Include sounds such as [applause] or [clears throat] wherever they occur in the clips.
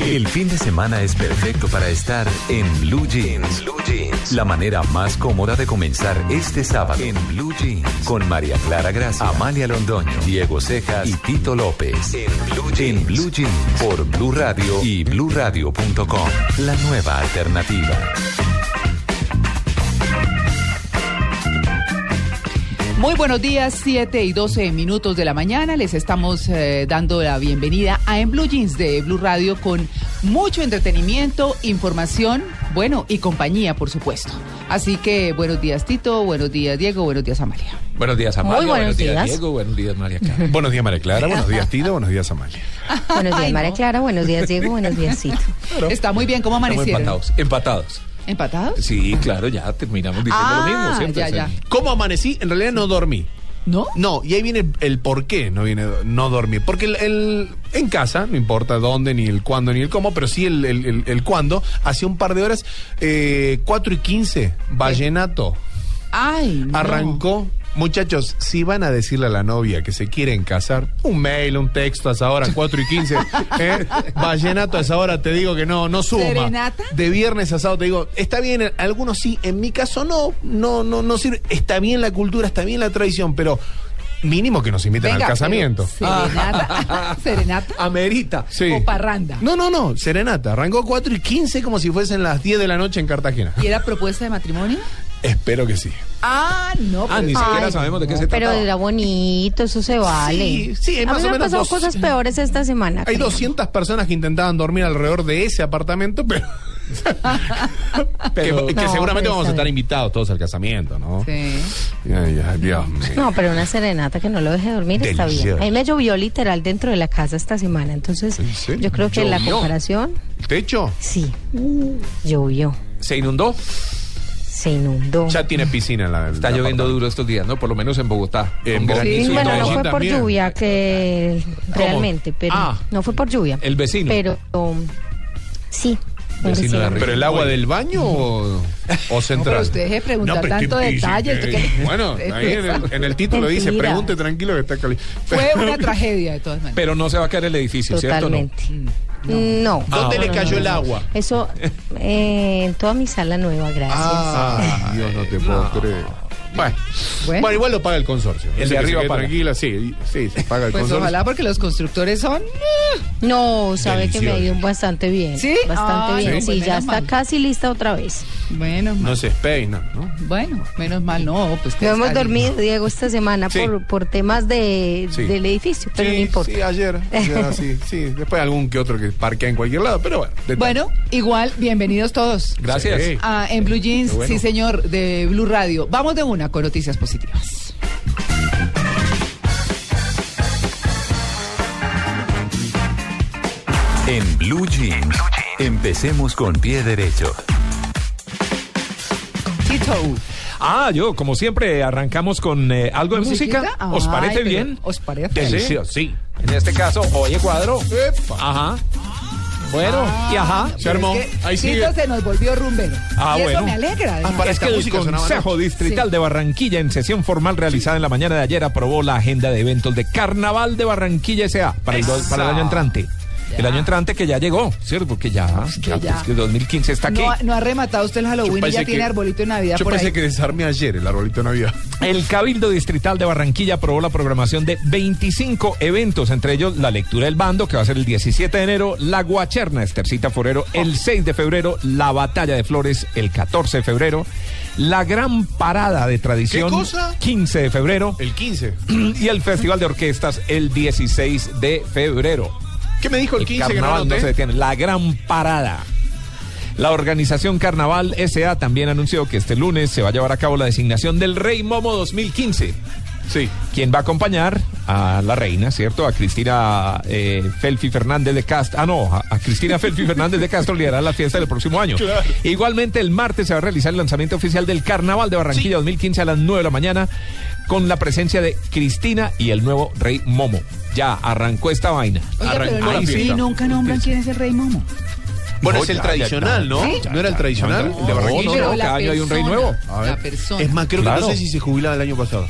El fin de semana es perfecto para estar en Blue Jeans. Blue Jeans. La manera más cómoda de comenzar este sábado en Blue Jeans. Con María Clara Gracia, Amalia Londoño, Diego Cejas y Tito López. En Blue Jeans. En Blue Jeans. Por Blue Radio y BlueRadio.com. La nueva alternativa. Muy buenos días, 7 y 12 minutos de la mañana. Les estamos eh, dando la bienvenida a En Blue Jeans de Blue Radio con mucho entretenimiento, información, bueno, y compañía, por supuesto. Así que buenos días, Tito, buenos días, Diego, buenos días, Amalia. Buenos días, Amalia. Muy buenos días. Diego. Buenos días, María Clara. Buenos días, María Clara. Buenos días, Tito. Buenos días, Amalia. Buenos días, María Clara. Buenos días, Diego. Buenos días, Cito. Está muy bien, ¿cómo Estamos amanecieron? empatados. Empatados. ¿Empatados? Sí, claro, ya terminamos diciendo Ah, lo mismo. Siempre, ya, o sea, ya. ¿Cómo amanecí? En realidad no dormí. ¿No? No, y ahí viene el, el por qué no viene no dormir. Porque el, el- en casa, no importa dónde, ni el cuándo, ni el cómo, pero sí el, el, el- el cuándo, hace un par de horas, eh, 4 y 15, Vallenato. Ay, no. Arrancó. Muchachos, si van a decirle a la novia que se quieren casar, un mail, un texto a esa hora, 4 y 15. [laughs] ¿eh? Vallenato a esa hora, te digo que no, no suma. ¿Serenata? De viernes a sábado te digo, está bien, algunos sí, en mi caso no, no, no, no sirve. Está bien la cultura, está bien la tradición, pero mínimo que nos inviten Venga, al casamiento. Serenata. [laughs] Serenata. Amerita. Sí. O parranda. No, no, no, serenata. Arrancó 4 y 15 como si fuesen las 10 de la noche en Cartagena. ¿Y era propuesta de matrimonio? Espero que sí. Ah, no. Ah, pues- ni siquiera Ay, sabemos de qué se Pero trataba. era bonito, eso se vale. Sí, sí, A más mí o me han pasado dos- cosas peores esta semana. Hay creo. 200 personas que intentaban dormir alrededor de ese apartamento, pero. [laughs] Pero- que, que No, seguramente pero vamos a estar bien. invitados todos al casamiento, ¿no? Sí. Ay, ay, Dios mío. No, pero una serenata que no lo deje dormir está bien. Delicioso. A mí me llovió literal dentro de la casa esta semana, entonces yo creo que la ¿Llovió? comparación, ¿El techo? sí, llovió, ¿Se inundó? Se inundó. Ya tiene piscina en la. Está lloviendo duro estos días, ¿no? Por lo menos en Bogotá. En Bogotá. Sí, bueno, no fue por también. lluvia que realmente, pero Ah. no fue por lluvia. El vecino. Pero um, sí. Un Vecino de vecino. arriba. ¿Pero el agua del baño o, o central? pero usted deje de preguntar pero tanto detalle, sí, ¿usted qué- Bueno, [laughs] ahí en el, en el título dice: pregunte tranquilo que está caliente. Fue una tragedia de todas maneras. Pero no se va a caer el edificio, ¿cierto? No? Totalmente. No. ¿Dónde No, le no, cayó no, el no. agua? Eso eh, en toda mi sala nueva, gracias. Ah, Dios, no te puedo creer. Bueno, Bueno. bueno. igual lo paga el consorcio. El de arriba paga. Tranquila, sí, sí, se paga el Pues consorcio. ojalá porque los constructores son... No, sabe que me ha ido bastante bien. ¿Sí? Bastante bien. sí, pues ya está mal. casi lista otra vez. Bueno, No se espeina, ¿no? bueno, menos mal, no, pues que No hemos dormido, Diego, esta semana Sí. por, por temas de, Sí. del edificio, pero sí, no importa. Sí, ayer, ayer sí, sí. Después algún que otro que parquea en cualquier lado, pero bueno. detalle. Bueno, igual, bienvenidos todos. Gracias. Sí. Ah, en Blue Jeans, bueno. sí señor, de Blue Radio. Vamos de una con noticias positivas. En Blue Jeans. Empecemos con pie derecho. Tito. Ah, yo, como siempre, arrancamos con eh, algo de música. ¿Os parece bien? ¿os parece? Delicioso, sí. En este caso, oye, cuadro. Epa. Ajá. Bueno, y ajá. Se armó. Es que Ahí sigue. se nos volvió rumbero. Ah, y eso bueno. me alegra. además. para Es que el Consejo. Distrital Sí. de Barranquilla, en sesión formal realizada en la mañana de ayer, aprobó la agenda de eventos de Carnaval de Barranquilla S.A. para el, para el año entrante. El año entrante que ya llegó, ¿cierto? Porque ya, ya, ya. pues, que 2015 está aquí. no, ha- no ha rematado usted el Halloween y ya tiene arbolito de Navidad Yo por pensé ahí. que desarmé ayer el arbolito de Navidad. [laughs] El Cabildo Distrital de Barranquilla aprobó la programación de 25 eventos, entre ellos la lectura del bando, que va a ser el 17 de enero, la guacherna Estercita Forero el 6 de febrero, la batalla de flores el 14 de febrero, la gran parada de tradición ¿Qué cosa? 15 de febrero El 15. [clears throat] y el Festival de Orquestas el 16 de febrero. ¿Qué me dijo el El 15 que no carnaval no se detiene. La gran parada. La organización Carnaval SA también anunció que este lunes se va a llevar a cabo la designación del Rey Momo 2015. Sí. Quien va a acompañar a la reina, ¿cierto? A Cristina eh, Felfi Fernández de Castro. Ah, no, a, a Cristina Felfi Fernández de Castro liderará la fiesta del próximo año. Igualmente, el martes se va a realizar el lanzamiento oficial del Carnaval de Barranquilla 2015 a las 9 de la mañana con la presencia de Cristina y el nuevo Rey Momo. Ya arrancó esta vaina. Oiga, Arrancó pero la no, fiesta. y nunca nombran quién es el rey Momo. Bueno, No, es el ya, tradicional, ya, ¿no? ¿No era el tradicional? no, el de Barranquilla. no, cada año hay un rey nuevo. A ver. La persona. Es más, creo que no sé si se jubilaba el año pasado.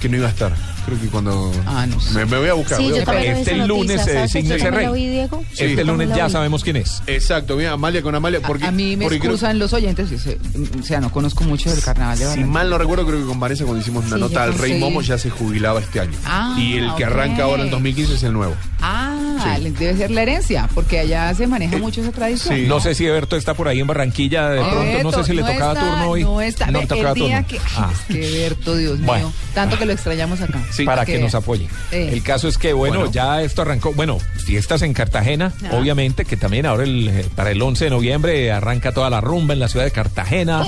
Que no iba a estar. Creo que cuando. Ah, no sé. Me, me voy a buscar. Sí, voy a buscar. Este lunes se designa ese rey. lo vi, Diego. Sí, este yo lunes ya sabemos quién es. Exacto, mira, Amalia con Amalia. Porque, a mí me porque creo- excusan los oyentes, dice, o sea, no conozco mucho del carnaval de Si Barranquilla. mal no recuerdo, creo que con Vanessa cuando hicimos una Sí, nota al Rey. Momo ya se jubilaba este año. Ah, y el que arranca ahora en 2015 es el nuevo. Ah, debe ser la herencia, porque allá se maneja mucho esa tradición. sí. No sé si Eberto está por ahí en Barranquilla de pronto, no sé si le tocaba turno hoy. No está, no tocaba el día turno. que, Ah. es que Berto, Dios Bueno. mío, tanto que lo extrañamos acá. Para que, nos apoye. Eh. El caso es que, bueno, Bueno. ya esto arrancó. Bueno, fiestas en Cartagena, Ah. obviamente, que también ahora el, eh, para el 11 de noviembre arranca toda la rumba en la ciudad de Cartagena.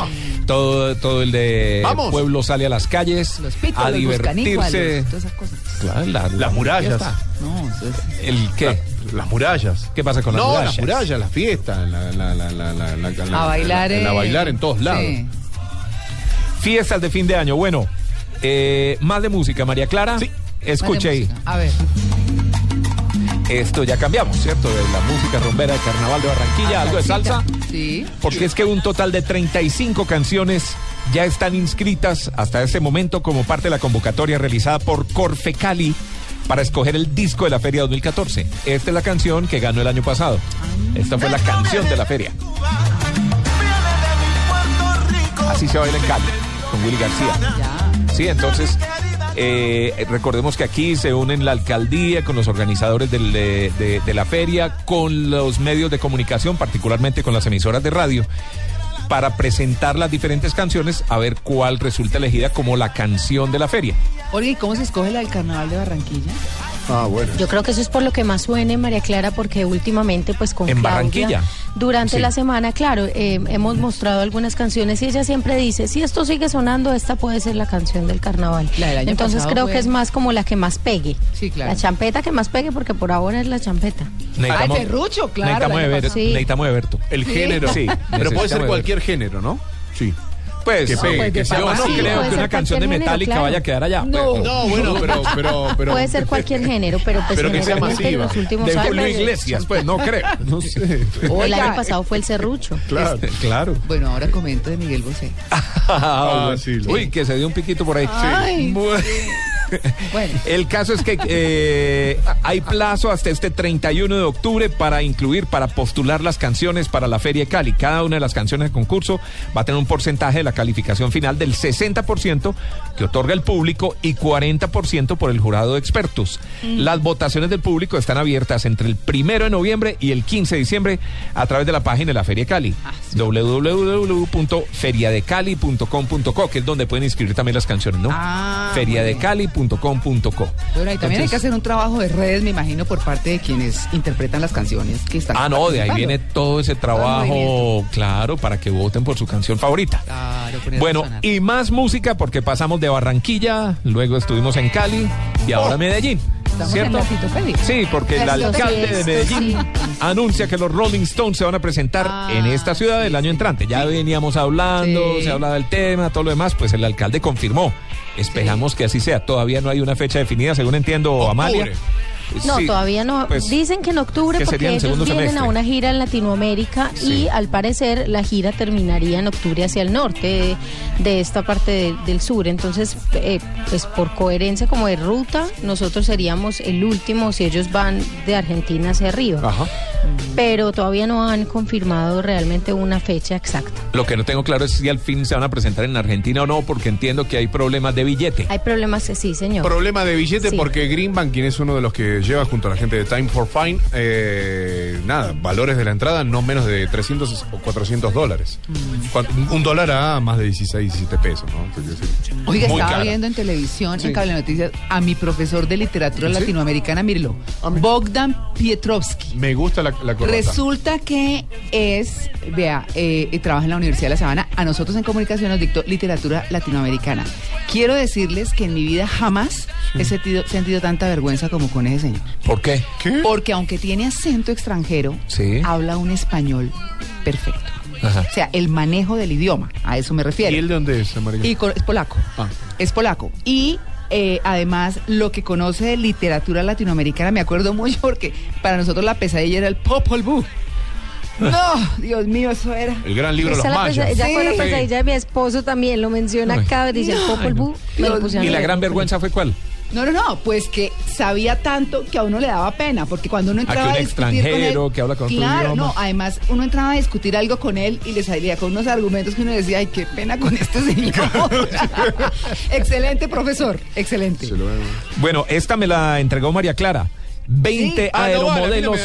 Todo, todo el de Vamos. pueblo sale a las calles Los pitos, a los divertirse. todas esas cosas. Claro, la- la Las murallas. No, eso es- ¿El qué? La- las murallas. ¿Qué pasa con las no, murallas? las murallas, las fiestas, la, la, la, la, la, la- la- a bailar. la- la eh, bailar en todos lados. sí. Fiestas de fin de año. Bueno, eh, más de música, María Clara. Sí. Escuche ahí. A ver. Esto ya cambiamos, ¿cierto? De la música rumbera de Carnaval de Barranquilla, algo de salsa. Sí. Porque es que un total de 35 canciones ya están inscritas hasta este momento como parte de la convocatoria realizada por Corfe Cali para escoger el disco de la feria 2014. Esta es la canción que ganó el año pasado. Esta fue la canción de la feria. Así se baila en Cali, con Willy García. Sí, entonces eh, recordemos que aquí se unen la alcaldía con los organizadores de la feria, con los medios de comunicación, particularmente con las emisoras de radio, para presentar las diferentes canciones, a ver cuál resulta elegida como la canción de la feria. Oye, ¿y cómo se escoge la del carnaval de Barranquilla? Ah, bueno. Yo creo que eso es por lo que más suene, María Clara, porque últimamente, pues con En Claudia, Barranquilla. durante Sí. la semana, claro, eh, hemos mostrado algunas canciones y ella siempre dice, si esto sigue sonando, esta puede ser la canción del carnaval. La del año Entonces creo fue- que es más como la que más pegue. Sí, claro. La champeta que más pegue, porque por ahora es la champeta. Ah, el serrucho, claro, Necesitamos, de pasado. Sí. necesitamos de Berto. El género. Sí, Pero puede necesitamos ser cualquier género, ¿no? Sí. Pues, Que pegue, pues, que sea yo no sí, creo que una canción de Metallica claro. vaya a quedar allá. No. Pues, No, bueno, pero, pero, [laughs] pero. Puede ser cualquier género, pero pues Pero que sea generalmente en masiva. los últimos de años... Julio Iglesias, pues no creo. [laughs] No sé. El Oiga, año pasado fue el serrucho. Claro, [laughs] claro. Bueno, ahora comento de Miguel Bosé. Ah, sí, lo- Uy, que se dio un piquito por ahí. Ay, Bueno. [laughs] Bueno. El caso es que eh, hay plazo hasta este 31 de octubre para incluir, para postular las canciones para la Feria de Cali. Cada una de las canciones de concurso va a tener un porcentaje de la calificación final del 60% que otorga el público y 40% por el jurado de expertos. Las votaciones del público están abiertas entre el 1 de noviembre y el 15 de diciembre a través de la página de la Feria de Cali, Ah, sí. www.feriadecali.com.co, que es donde pueden inscribir también las canciones, ¿no? Ah, Bueno, y también hay que hacer un trabajo de redes, me imagino, por parte de quienes interpretan las canciones que están. Ah, no, de ahí viene todo ese trabajo, claro, para que voten por su canción favorita. Claro, Bueno, y más música porque pasamos de Barranquilla, luego estuvimos en Cali y ahora Medellín. Estamos ¿Cierto? en. Sí, porque el alcalde de Medellín sí. anuncia que los Rolling Stones se van a presentar Ah, en esta ciudad el año entrante. Ya veníamos hablando, Sí. se hablaba del tema, todo lo demás, pues el alcalde confirmó. Esperamos que así sea. Todavía no hay una fecha definida, según entiendo, Octubre. Amalia. No, Sí, todavía no. pues, Dicen que en octubre que porque ellos vienen semestre. a una gira en Latinoamérica Sí. y al parecer la gira terminaría en octubre hacia el norte de, de esta parte de- del sur. Entonces, eh, pues por coherencia como de ruta, nosotros seríamos el último si ellos van de Argentina hacia arriba. Ajá. Pero todavía no han confirmado realmente una fecha exacta. Lo que no tengo claro es si al fin se van a presentar en Argentina o no, porque entiendo que hay problemas de billete. Hay problemas que sí, señor. Problema de billete Sí. porque Greenbank, quien es uno de los que lleva junto a la gente de Time for Fine, eh, nada, valores de la entrada no menos de 300 o 400 dólares. Mm. Un dólar a más de 16 17 pesos, ¿no? Entonces, sí. Oiga, Muy estaba cara. viendo en televisión, Sí. en Cable Noticias, a mi profesor de literatura ¿Sí? latinoamericana, mírelo, Bogdan Pietrovsky. Me gusta la, la corbata. Resulta que es, vea, eh, eh, trabaja en la Universidad de La Sabana. A nosotros en comunicación nos dictó literatura latinoamericana. Quiero decirles que en mi vida jamás he sentido, sentido tanta vergüenza como con ese señor. ¿Por qué? Porque aunque tiene acento extranjero, Sí. habla un español perfecto. Ajá. O sea, el manejo del idioma, a eso me refiero. ¿Y él de dónde es, María? Y es polaco. Ah. Es polaco. Y eh, además, lo que conoce de literatura latinoamericana, me acuerdo [laughs] mucho porque para nosotros la pesadilla era el Popol Vuh. No, [laughs] Dios mío, eso era. El gran libro de Esa los la pesa- mayas. ella fue la Sí. pesadilla de mi esposo también, lo menciona Ay. acá, dice el Popol Vuh, me lo pusieron ¿Y la gran vergüenza fue cuál? No, no, no, pues que sabía tanto que a uno le daba pena, porque cuando uno que entraba un a discutir con extranjero él, que habla con claro, no, además uno entraba a discutir algo con él y le salía con unos argumentos que uno decía, ay, qué pena con este señor. [laughs] excelente profesor, excelente. Se lo veo. Bueno, esta me la entregó María Clara. 20 Sí. Ah, no, vale, aeromodelos.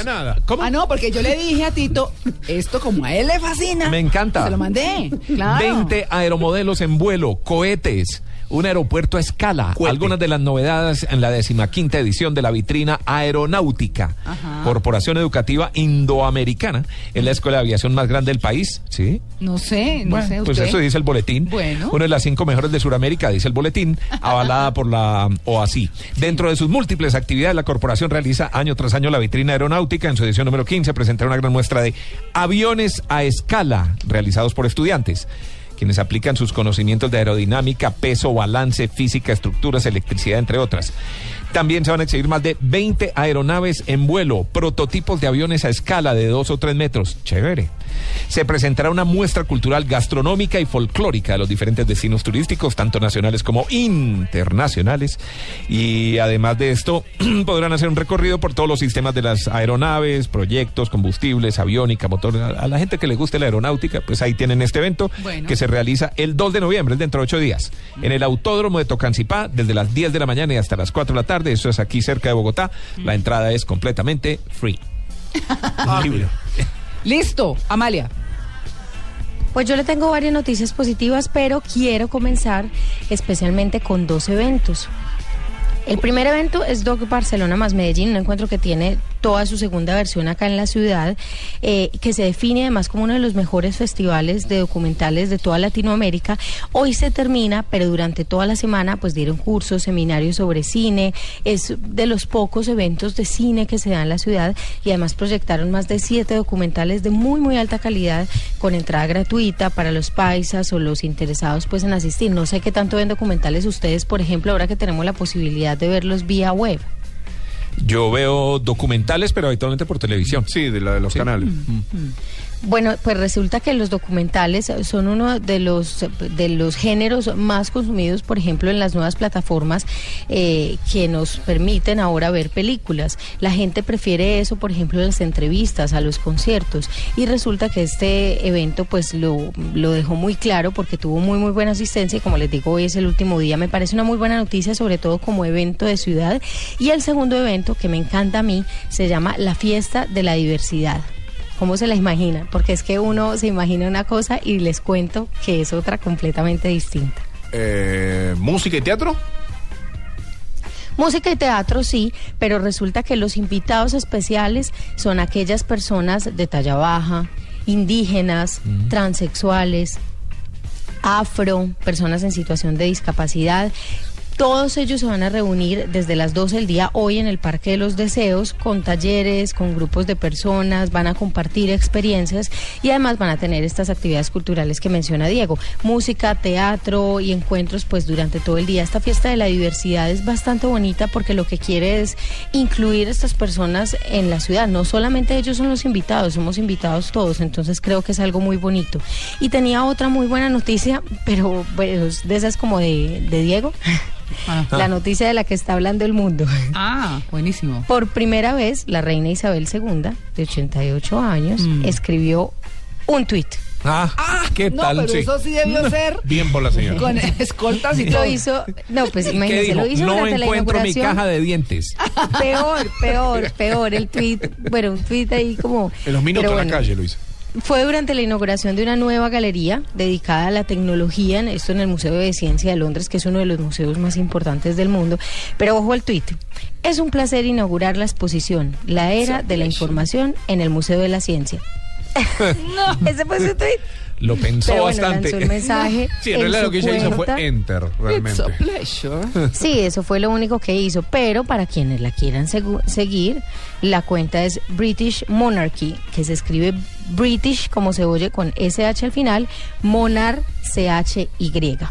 ¿Cómo? Ah, no, porque yo le dije a Tito, esto como a él le fascina. Me encanta. Se lo mandé, claro. 20 aeromodelos en vuelo, cohetes, un aeropuerto a escala. Algunas de las novedades en la decimaquinta edición de la vitrina aeronáutica. Ajá. Corporación Educativa Indoamericana. Es la escuela de aviación más grande del país. ¿Sí? No sé, no Bueno, sé pues usted. eso dice el boletín. Bueno. Una de las cinco mejores de Sudamérica, dice el boletín, [laughs] avalada por la OASI. Dentro de sus múltiples actividades, la corporación realiza año tras año la vitrina aeronáutica. En su edición número 15 presentará una gran muestra de aviones a escala realizados por estudiantes quienes aplican sus conocimientos de aerodinámica, peso, balance, física, estructuras, electricidad, entre otras. También se van a exhibir más de 20 aeronaves en vuelo, prototipos de aviones a escala de 2 o 3 metros. Chévere. Se presentará una muestra cultural gastronómica y folclórica de los diferentes destinos turísticos, tanto nacionales como internacionales. Y además de esto, [clears throat] podrán hacer un recorrido por todos los sistemas de las aeronaves, proyectos, combustibles, aviónica, motor. A la gente que le guste la aeronáutica, pues ahí tienen este evento Bueno. que se realiza el 2 de noviembre, dentro de ocho días, en el Autódromo de Tocancipá, desde las 10 de la mañana y hasta las 4 de la tarde. Eso es aquí cerca de Bogotá. La entrada es completamente free. [laughs] Libre. Listo, Amalia. Pues yo le tengo varias noticias positivas, pero quiero comenzar especialmente con dos eventos. El primer evento es Doc Barcelona más Medellín, un encuentro que tiene toda su segunda versión acá en la ciudad, eh, que se define además como uno de los mejores festivales de documentales de toda Latinoamérica. Hoy se termina, pero durante toda la semana pues dieron cursos, seminarios sobre cine, es de los pocos eventos de cine que se dan en la ciudad y además proyectaron más de siete documentales de muy muy alta calidad con entrada gratuita para los paisas o los interesados pues en asistir. No sé qué tanto ven documentales ustedes, por ejemplo, ahora que tenemos la posibilidad de verlos vía web. Yo veo documentales, pero habitualmente por televisión. Sí, de, la, de los canales. Bueno, pues resulta que los documentales son uno de los de los géneros más consumidos, por ejemplo, en las nuevas plataformas eh, que nos permiten ahora ver películas. La gente prefiere eso, por ejemplo, las entrevistas, a los conciertos. Y resulta que este evento, pues lo, lo dejó muy claro porque tuvo muy muy buena asistencia. Y como les digo, hoy es el último día. Me parece una muy buena noticia, sobre todo como evento de ciudad. Y el segundo evento que me encanta a mí se llama la Fiesta de la Diversidad. ¿Cómo se la imaginan? Porque es que uno se imagina una cosa y les cuento que es otra completamente distinta. Eh, ¿Música y teatro? Música y teatro sí, pero resulta que los invitados especiales son aquellas personas de talla baja, indígenas, transexuales, afro, personas en situación de discapacidad. Todos ellos se van a reunir desde las 12 del día hoy en el Parque de los Deseos con talleres, con grupos de personas, van a compartir experiencias y además van a tener estas actividades culturales que menciona Diego, música, teatro y encuentros pues durante todo el día. Esta fiesta de la diversidad es bastante bonita porque lo que quiere es incluir a estas personas en la ciudad. No solamente ellos son los invitados, somos invitados todos, entonces creo que es algo muy bonito. Y tenía otra muy buena noticia, pero bueno, de esas como de Diego. [laughs] Ah. La noticia de la que está hablando el mundo. [laughs] Ah, buenísimo. Por primera vez, la reina Isabel II, de 88 años, escribió un tuit. Ah, ¿qué no, tal? pero Sí. eso sí debió ser Bien por la señora. con [laughs] escoltas y todo. Lo hizo, no, pues ¿Qué imagínense, dijo? lo hizo No durante la encuentro mi inauguración. caja de dientes. [laughs] Peor, peor, peor el tweet. Bueno, un tweet ahí como. En los minutos en la calle lo hice. Fue durante la inauguración de una nueva galería dedicada a la tecnología, en esto en el Museo de Ciencia de Londres, que es uno de los museos más importantes del mundo. Pero ojo al tuit. Es un placer inaugurar la exposición La Era de la Información en el Museo de la Ciencia. [laughs] no, [laughs] ese fue su tuit. Lo pensó Pero bueno, bastante. lanzó el mensaje. [laughs] Sí, en realidad lo que ella hizo fue enter, realmente. It's a pleasure. [laughs] Sí, eso fue lo único que hizo, pero para quienes la quieran segu- seguir, la cuenta es British Monarchy, que se escribe British como se oye con SH al final, Monar CHY.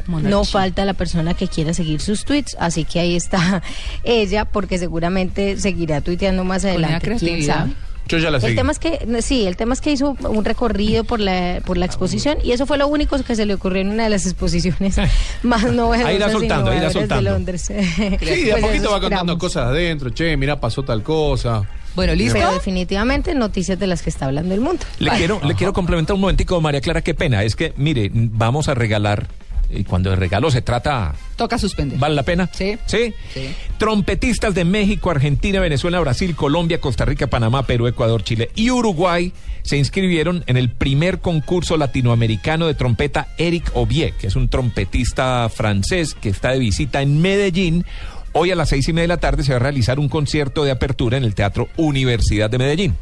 Monarchy. No falta la persona que quiera seguir sus tweets, así que ahí está [laughs] ella, porque seguramente seguirá tuiteando más Con una adelante. ¿quién creatividad. sabe? Yo ya la El seguí. tema es que, sí, el tema es que hizo un recorrido por la, por la exposición y eso fue lo único que se le ocurrió en una de las exposiciones [laughs] más novedosas Ahí irá soltando, ahí irá de soltando. Londres. Sí, de a [laughs] Pues poquito va contando esperamos. cosas adentro. Che, mira, pasó tal cosa. Bueno, ¿listo? Pero definitivamente noticias de las que está hablando el mundo. Le quiero, le quiero complementar un momentico, María Clara, qué pena. Es que, mire, vamos a regalar, y cuando de regalo se trata, Toca suspender. ¿vale la pena? Sí. ¿Sí? Sí. Trompetistas de México, Argentina, Venezuela, Brasil, Colombia, Costa Rica, Panamá, Perú, Ecuador, Chile y Uruguay se inscribieron en el primer concurso latinoamericano de trompeta Eric Obier, que es un trompetista francés que está de visita en Medellín. Hoy a las seis y media de la tarde se va a realizar un concierto de apertura en el Teatro Universidad de Medellín.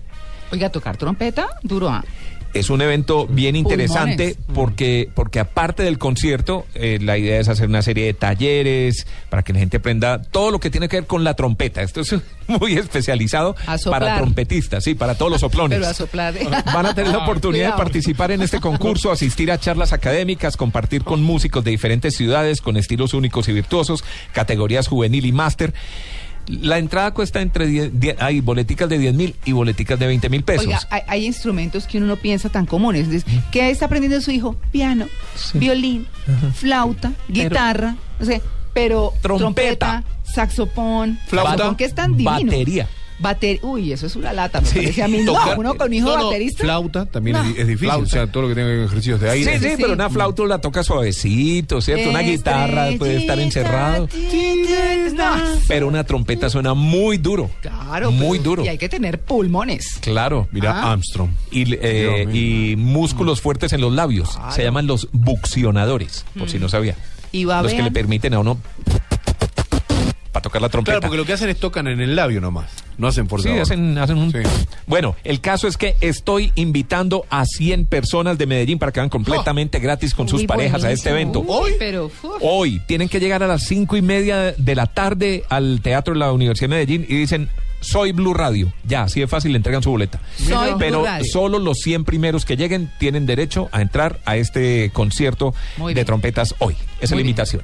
Oiga, tocar trompeta, duro. ah. Es un evento bien interesante Pulmones. porque, porque aparte del concierto, eh, la idea es hacer una serie de talleres para que la gente aprenda todo lo que tiene que ver con la trompeta. Esto es [laughs] muy especializado para trompetistas, sí, para todos los soplones. [laughs] Pero a soplar. [laughs] Van a tener la oportunidad de participar en este concurso, asistir a charlas académicas, compartir con músicos de diferentes ciudades con estilos únicos y virtuosos, categorías juvenil y máster. La entrada cuesta entre 10, 10 hay boleticas de 10 mil y boleticas de 20 mil pesos. Oiga, hay, hay instrumentos que uno no piensa tan comunes. Entonces, ¿Qué está aprendiendo su hijo? Piano, violín, flauta, guitarra, o sea, pero Trompeta. trompeta, saxofón, Flauta, ¿con qué están divinos? batería. Bater Uy, eso es una lata, me parece a mí. No, Tocar- uno con hijo No, no, baterista. Flauta también No. es, es difícil. O sea, todo lo que tenga que ver con ejercicios de aire. Sí, sí, sí, pero sí. una flauta la toca suavecito, ¿cierto? Una guitarra puede estar encerrado. Pero una trompeta suena muy duro. Claro. Muy pero- duro. Y hay que tener pulmones. Claro. Mira, Ah. Armstrong. Y, eh, y músculos fuertes en los labios. Se llaman los buccionadores, por si no sabía. Y va Los que le permiten a uno para tocar la trompeta. Claro, porque lo que hacen es tocan en el labio nomás. No hacen por Sí, hacen, hacen un... Sí. Bueno, el caso es que estoy invitando a 100 personas de Medellín para que vayan completamente gratis con sus Uy, parejas a este evento. ¿Hoy? Pero, uf, Hoy tienen que llegar a las cinco y media de la tarde al Teatro de la Universidad de Medellín y dicen, soy Blue Radio. Ya, así de fácil le entregan su boleta. Soy Blue Pero Radio. solo los 100 primeros que lleguen tienen derecho a entrar a este concierto Muy de bien. trompetas hoy. Esa es la invitación.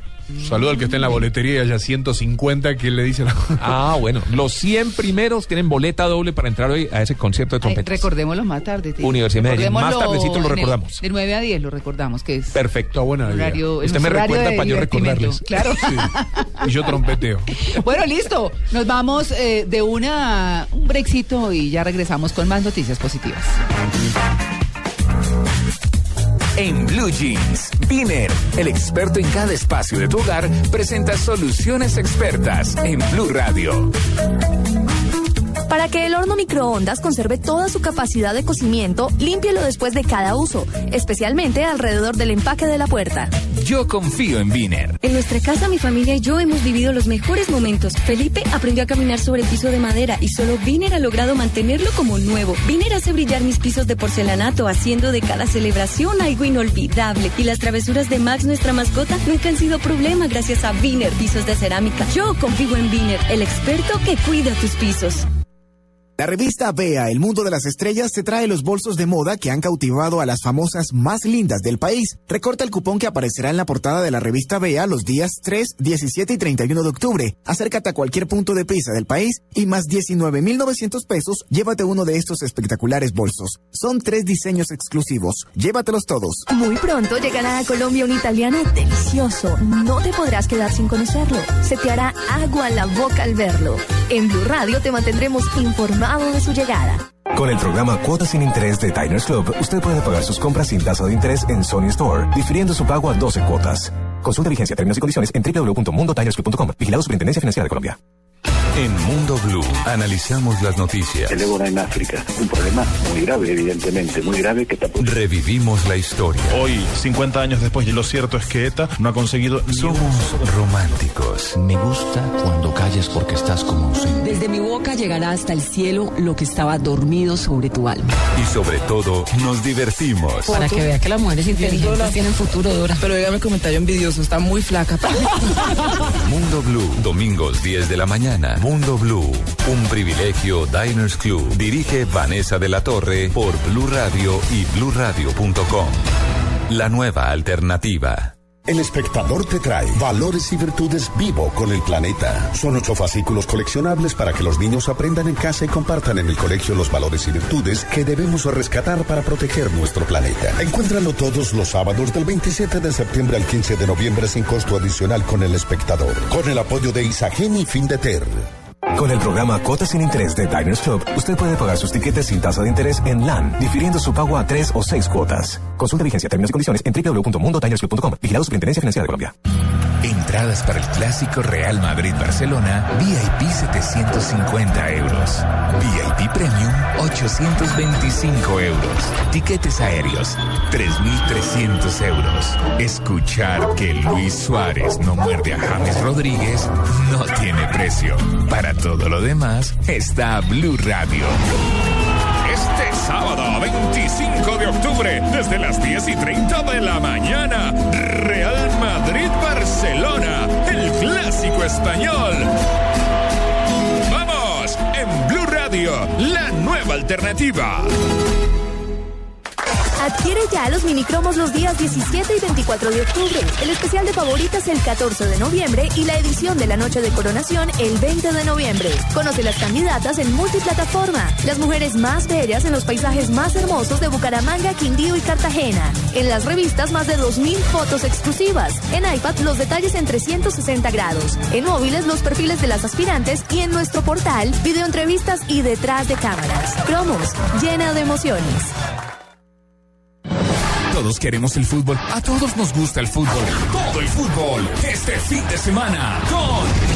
Saludo al que está en la boletería y haya 150 que le dice la... [laughs] Ah, bueno. Los 100 primeros tienen boleta doble para entrar hoy a ese concierto de Ay, trompetas. recordémoslo más tarde. tío. Universidad de Medellín. Más tardecito lo recordamos. de 9 a 10 lo recordamos, que es Perfecto. Buena horario. Usted me recuerda para yo recordarles. Claro. [laughs] Sí. Y yo trompeteo. [laughs] bueno, listo. Nos vamos eh, de una un brexito y ya regresamos con más noticias positivas. En Blue Jeans, Viner, el experto en cada espacio de tu hogar, presenta soluciones expertas en Blue Radio. Para que el horno microondas conserve toda su capacidad de cocimiento, límpielo después de cada uso, especialmente alrededor del empaque de la puerta. Yo confío en Viner. En nuestra casa, mi familia y yo hemos vivido los mejores momentos. Felipe aprendió a caminar sobre el piso de madera y solo Viner ha logrado mantenerlo como nuevo. Viner hace brillar mis pisos de porcelanato, haciendo de cada celebración algo inolvidable. Y las travesuras de Max, nuestra mascota, nunca han sido problema gracias a Viner Pisos de Cerámica. Yo confío en Viner, el experto que cuida tus pisos. La revista Bea, El Mundo de las Estrellas, te trae los bolsos de moda que han cautivado a las famosas más lindas del país. Recorta el cupón que aparecerá en la portada de la revista Bea los días 3, 17 y 31 de octubre. Acércate a cualquier punto de pisa del país y más 19,900 pesos, llévate uno de estos espectaculares bolsos. Son tres diseños exclusivos. Llévatelos todos. Muy pronto llegará a Colombia un italiano delicioso. No te podrás quedar sin conocerlo. Se te hará agua la boca al verlo. En Blue Radio te mantendremos informado de su llegada. Con el programa Cuotas sin Interés de Diners Club, usted puede pagar sus compras sin tasa de interés en Sony Store, difiriendo su pago a 12 cuotas. Consulta vigencia, términos y condiciones en www.mundotinersclub.com. Vigilado Superintendencia Financiera de Colombia. En Mundo Blue analizamos las noticias. El ébola en África, un problema muy grave, evidentemente, muy grave que está Revivimos la historia. Hoy, 50 años después, y lo cierto es que ETA no ha conseguido. Somos románticos. Me gusta cuando calles porque estás como ausente. Desde mi boca llegará hasta el cielo lo que estaba dormido sobre tu alma. Y sobre todo, nos divertimos. Para que vea que las mujeres inteligentes tienen futuro, Dora. Pero dígame comentario envidioso, está muy flaca. [laughs] Mundo Blue, domingos 10 de la mañana. Mundo Blue, un privilegio Diners Club. Dirige Vanessa de la Torre por Blue Radio y bluradio.com. La nueva alternativa. El espectador te trae valores y virtudes vivo con el planeta. Son ocho fascículos coleccionables para que los niños aprendan en casa y compartan en el colegio los valores y virtudes que debemos rescatar para proteger nuestro planeta. Encuéntralo todos los sábados del 27 de septiembre al 15 de noviembre sin costo adicional con el espectador. Con el apoyo de Isagen y Findeter. Con el programa Cuotas sin Interés de Diners Club, usted puede pagar sus tiquetes sin tasa de interés en LAN, difiriendo su pago a tres o seis cuotas. Consulta vigencia, términos y condiciones en www.mundotinersclub.com. Vigilado Superintendencia Financiera de Colombia. Entradas para el clásico Real Madrid-Barcelona, VIP 750 euros. VIP Premium 825 euros. Tiquetes aéreos 3.300 euros. Escuchar que Luis Suárez no muerde a James Rodríguez no tiene precio. Para todo lo demás está Blue Radio. Este sábado 25 de octubre, desde las 10 y 30 de la mañana, Real Madrid-Barcelona, el clásico español. Vamos, en Blue Radio, la nueva alternativa. Adquiere ya los minicromos los días 17 y 24 de octubre, el especial de favoritas el 14 de noviembre y la edición de la noche de coronación el 20 de noviembre. Conoce las candidatas en multiplataforma, las mujeres más bellas en los paisajes más hermosos de Bucaramanga, Quindío y Cartagena. En las revistas más de 2.000 fotos exclusivas. En iPad los detalles en 360 grados. En móviles los perfiles de las aspirantes y en nuestro portal videoentrevistas y detrás de cámaras. Cromos, llena de emociones. Todos queremos el fútbol. A todos nos gusta el fútbol. Todo el fútbol. Este fin de semana con...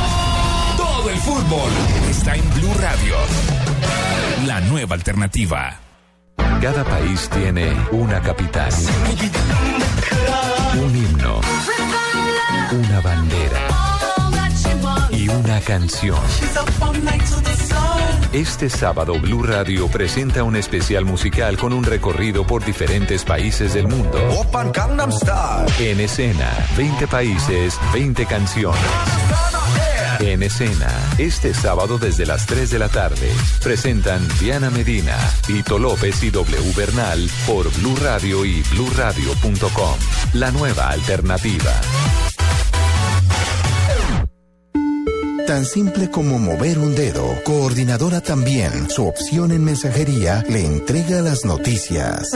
Todo el fútbol está en Blue Radio. La nueva alternativa. Cada país tiene una capital, un himno, una bandera y una canción. Este sábado Blue Radio presenta un especial musical con un recorrido por diferentes países del mundo. En escena, 20 países, 20 canciones. En escena, este sábado desde las 3 de la tarde, presentan Diana Medina, Tito López y W Bernal por Blue Radio y bluradio.com. La nueva alternativa. Tan simple como mover un dedo. Coordinadora también. Su opción en mensajería le entrega las noticias.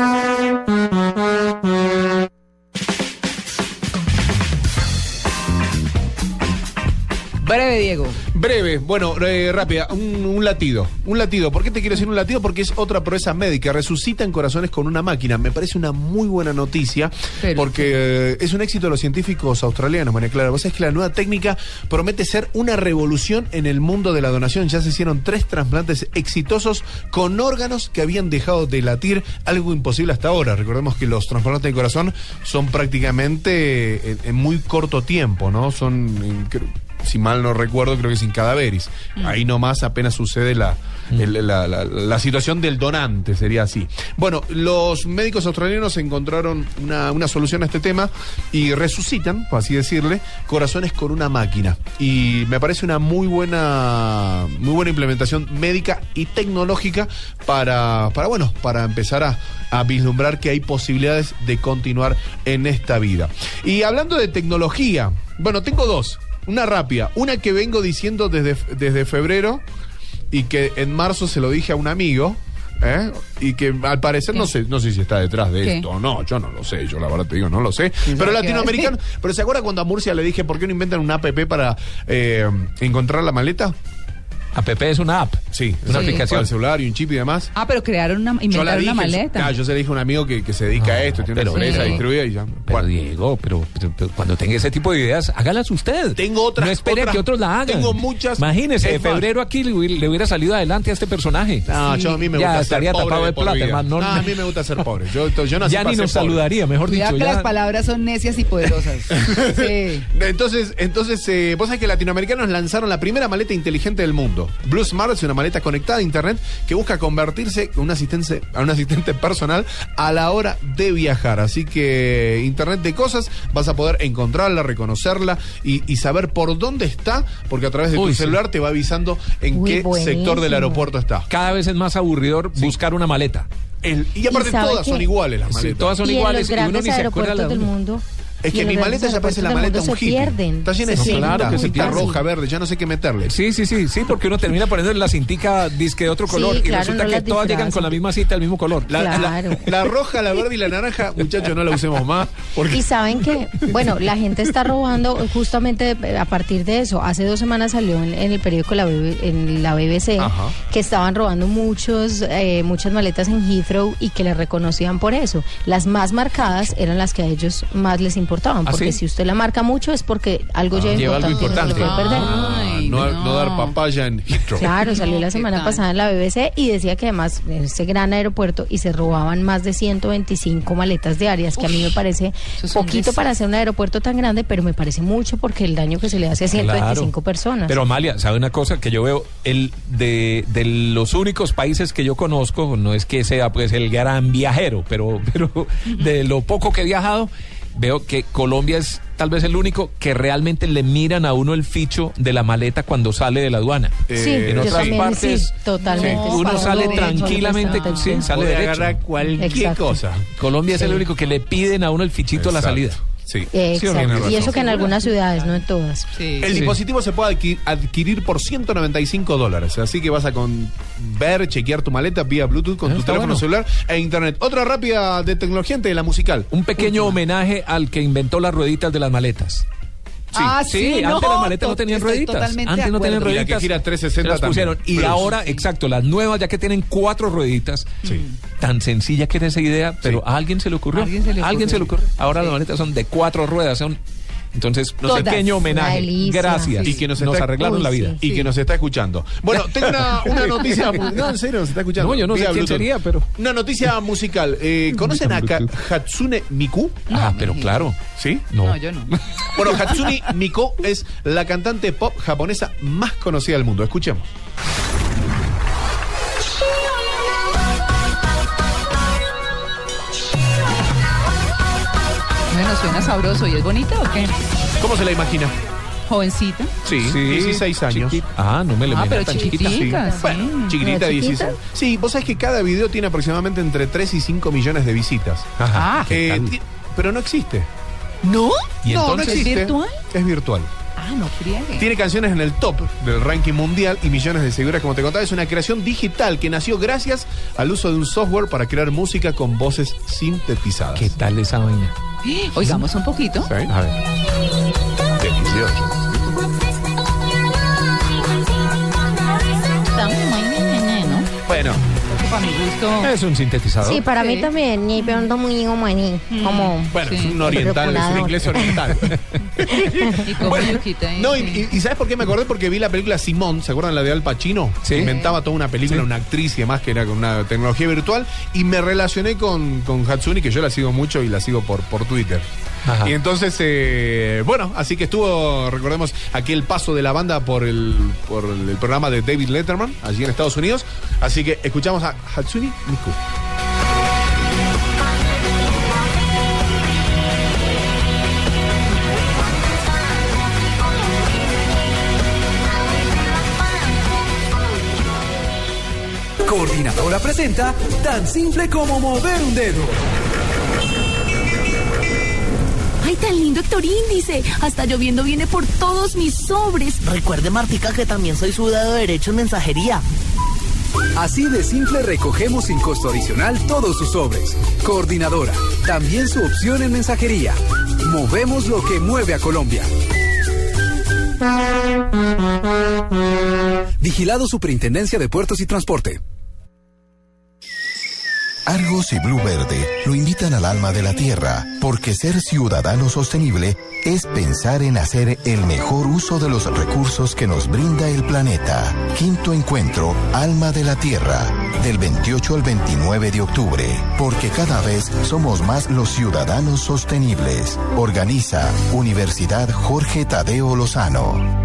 Breve, Diego. Breve, bueno, eh, rápida, un, un latido. Un latido. ¿Por qué te quiero decir un latido? Porque es otra proeza médica. Resucitan corazones con una máquina. Me parece una muy buena noticia. porque eh, es un éxito de los científicos australianos, María Clara. Vos sabés que la nueva técnica promete ser una revolución en el mundo de la donación. Ya se hicieron tres trasplantes exitosos con órganos que habían dejado de latir, algo imposible hasta ahora. Recordemos que los trasplantes de corazón son prácticamente en, en muy corto tiempo, ¿no? Son. en- si mal no recuerdo, creo que sin cadáveres. Ahí nomás apenas sucede la, el- la, la- la situación del donante, sería así. Bueno, los médicos australianos encontraron una, una solución a este tema y resucitan, por así decirle, corazones con una máquina. Y me parece una muy buena, muy buena implementación médica y tecnológica para, para bueno, para empezar a, a vislumbrar que hay posibilidades de continuar en esta vida. Y hablando de tecnología, bueno, tengo dos. Una rápida, una que vengo diciendo desde, desde febrero y que en marzo se lo dije a un amigo. ¿eh? Y que al parecer no sé, no sé si está detrás de ¿Qué? esto o no, yo no lo sé, yo la verdad te digo, no lo sé. Pero ¿qué va a latinoamericano, [laughs] pero ¿se acuerda cuando a Murcia le dije por qué no inventan una app para eh, encontrar la maleta? APP es una app. Sí, Una sí, aplicación. para el celular y un chip y demás. Ah, pero crearon una, inventaron dije, una maleta. claro, yo se le dije a un amigo que, que se dedica a esto, tiene una pero- empresa pero- distribuida y ya. Pero Diego, pero, pero- pero cuando tenga ese tipo de ideas, hágalas usted. Tengo otras- No espere a otras- que otros la hagan. tengo muchas- Imagínese, más- febrero aquí le hubiera, le hubiera salido adelante a este personaje. No, yo a mí me ya gusta estaría ser pobre tapado de plata, vida. hermano. No, a mí me gusta ser pobre. Yo, yo nací ya para ni ser nos pobre. saludaría, mejor dicho. Cuidado que ya- las palabras son necias y poderosas. [laughs] sí. Entonces, entonces eh, vos sabés que latinoamericanos lanzaron la primera maleta inteligente del mundo. Blue Smart es una maleta conectada a internet que busca convertirse en un asistente, a un asistente personal a la hora de viajar. Así que internet de cosas, vas a poder encontrarla, reconocerla y, y saber por dónde está, porque a través de Uy, tu sí. celular te va avisando en Uy, qué buenísimo. sector del aeropuerto está. Cada vez es más aburridor buscar una maleta. El- y aparte ¿Y sabe todas qué? son iguales las Sí, maletas. todas son y en iguales los y uno grandes ni se acuerda del mundo. Es y que mi maleta ya parece la maleta un hippie. pierden. Está llena de cinta, Claro que se cinta roja, verde, ya no sé qué meterle. Sí, sí, sí, sí, porque uno termina poniendo la cintica disque de otro Sí, color y claro, resulta no que todas llegan con la misma cita, el mismo color. La, la- Claro. la roja, la verde y la naranja, muchachos, no la usemos más. Porque Y saben que, bueno, la gente está robando justamente eh, a partir de eso. Hace dos semanas salió en, en el periódico la BB en la BBC Ajá. que estaban robando muchos, eh, muchas maletas en Heathrow y que les reconocían por eso. Las más marcadas eran las que a ellos más les importaban, ¿Ah, porque sí? si usted la marca mucho es porque algo lleva, lleva algo importante, no se lo puede perder. Ah, Ay, no, no. no dar papaya en Heathrow. Claro, salió No, la ¿qué semana pasada en la BBC y decía que además en este gran aeropuerto y se robaban más de 125 maletas diarias, que a mí me parece es poquito para hacer un aeropuerto tan grande, pero me parece mucho porque el daño que se le hace a 125 Claro. personas. Pero Amalia, ¿sabe una cosa que yo veo? El de, de los únicos países que yo conozco, no es que sea pues el gran viajero, pero, pero de lo poco que he viajado, veo que Colombia es tal vez el único que realmente le miran a uno el ficho de la maleta cuando sale de la aduana. sí, Eh, en otras también partes, sí, totalmente. Sí, uno sale tranquilamente, exacto. sí, sale Puede derecho. agarrar cualquier Exacto. cosa. Colombia es el único que le piden a uno el fichito a la Exacto. salida. Sí. Eh, exacto. y eso que en algunas ciudades, no en todas. Sí. El Sí. dispositivo se puede adqui- adquirir por 195 dólares. Así que vas a con ver, chequear tu maleta vía Bluetooth con Ah, tu teléfono bueno. celular e internet. Otra rápida de tecnología antes de la musical. Un pequeño homenaje al que inventó las rueditas de las maletas. Ah, sí, no, antes las maletas no tenían rueditas. Antes no tenían acuerdo. Y la rueditas. que gira 360 las pusieron. también. Y Plus. ahora, exacto, las nuevas ya que tienen cuatro rueditas. Tan sencilla que era esa idea, pero a alguien se le ocurrió. Alguien se le ocurrió. se le ocurrió. Ahora Sí. las maletas son de cuatro ruedas. Son, entonces, un Todas. pequeño homenaje. delicia. Gracias. Y que nos, nos arreglaron Uy, la vida. sí. Y que nos está escuchando. Bueno, tengo una, [laughs] una noticia. No, en serio, nos está escuchando. No, yo no sé quién sería, pero- Una noticia musical. Eh, ¿Conocen a Ka- Hatsune Miku? ah, pero claro. ¿Sí? No. No, yo no. [laughs] Bueno, Hatsune Miku es la cantante pop japonesa más conocida del mundo. Escuchemos. Suena sabroso. ¿Y es bonita o qué? ¿Cómo se la imagina? Jovencita. Sí, 16 años. chiquita. Ah, no me le Ah, pero tan chiquita. sí. Bueno, chiquitita, ¿Pero 16. chiquita? Sí, vos sabés que cada video tiene aproximadamente entre 3 y 5 millones de visitas. Ajá. Ah, Eh, ti- pero no existe. ¿No? ¿Y no, no entonces? existe. ¿Es virtual? Es virtual. Ah, no friegue. Tiene canciones en el top del ranking mundial y millones de seguidores, como te contaba. Es una creación digital que nació gracias al uso de un software para crear música con voces sintetizadas. ¿Qué tal esa vaina? Oigamos un poquito. ¿Sí? A ver. Delicioso. Para mi gusto. Es un sintetizador. Sí, para Sí. mí también, ni pronto muy como ahí, como bueno, Sí. es un oriental, es un inglés oriental. [laughs] Y como Bueno, yuquita. ¿eh? No, y, y- y ¿sabes por qué me acordé? Porque vi la película Simón, ¿se acuerdan la de Al Pacino? Sí. Inventaba toda una película, Sí. una actriz y demás que era con una tecnología virtual y me relacioné con, con Hatsune, que yo la sigo mucho y la sigo por, por Twitter. Ajá. Y entonces, eh, bueno, así que estuvo, recordemos, aquel paso de la banda por el, por el, el programa de David Letterman, allí en Estados Unidos. Así que escuchamos a Hatsune Miku. Coordinadora presenta tan simple como mover un dedo. Ay, tan lindo Héctor Índice. Hasta lloviendo viene por todos mis sobres. Recuerde, Martica, que también soy su dedo derecho en mensajería. Así de simple recogemos sin costo adicional todos sus sobres. Coordinadora, también su opción en mensajería. Movemos lo que mueve a Colombia. Vigilado Superintendencia de Puertos y Transporte. Argos y Blue Verde lo invitan al alma de la tierra, porque ser ciudadano sostenible es pensar en hacer el mejor uso de los recursos que nos brinda el planeta. Quinto encuentro Alma de la Tierra, del 28 al 29 de octubre, porque cada vez somos más los ciudadanos sostenibles. Organiza Universidad Jorge Tadeo Lozano.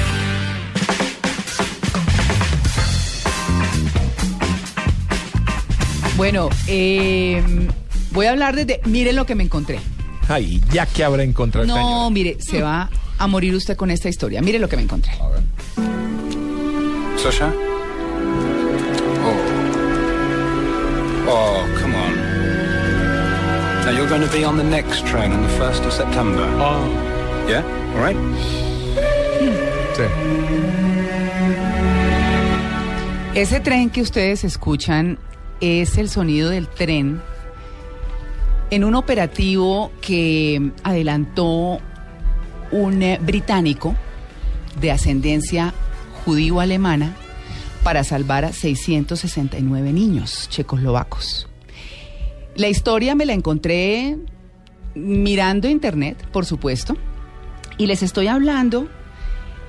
Bueno, eh, voy a hablar desde. Miren lo que me encontré. Ay, ya que habrá encontrado No, señora. mire, se va a morir usted con esta historia. Mire lo que me encontré. Sasha? Oh. Oh, come on. Now you're going to be on the next train on the 1st of September. Oh. Yeah? All right? Ese tren que ustedes escuchan es el sonido del tren en un operativo que adelantó un eh, británico de ascendencia judío-alemana para salvar a 669 niños checoslovacos. La historia me la encontré mirando internet, por supuesto, y les estoy hablando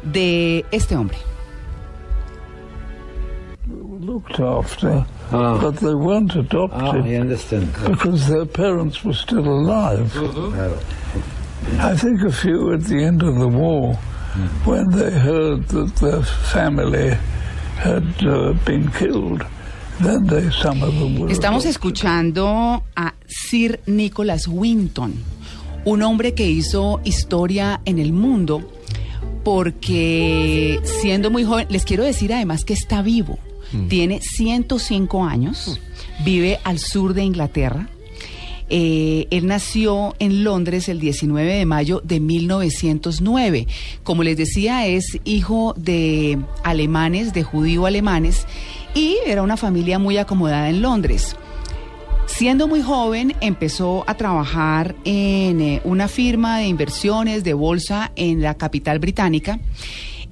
de este hombre. But they weren't adopted Ah, I understand. because their parents were still alive. I think a few at the end of the war, when they heard that their family had uh, been killed, then they some of them were. Estamos escuchando a Sir Nicholas Winton, un hombre que hizo historia en el mundo porque siendo muy joven, les quiero decir además que está vivo, tiene 105 años, vive al sur de Inglaterra. Eh, él nació en Londres el 19 de mayo de 1909. Como les decía, es hijo de alemanes, de judío alemanes, y era una familia muy acomodada en Londres. Siendo muy joven, empezó a trabajar en eh, una firma de inversiones de bolsa en la capital británica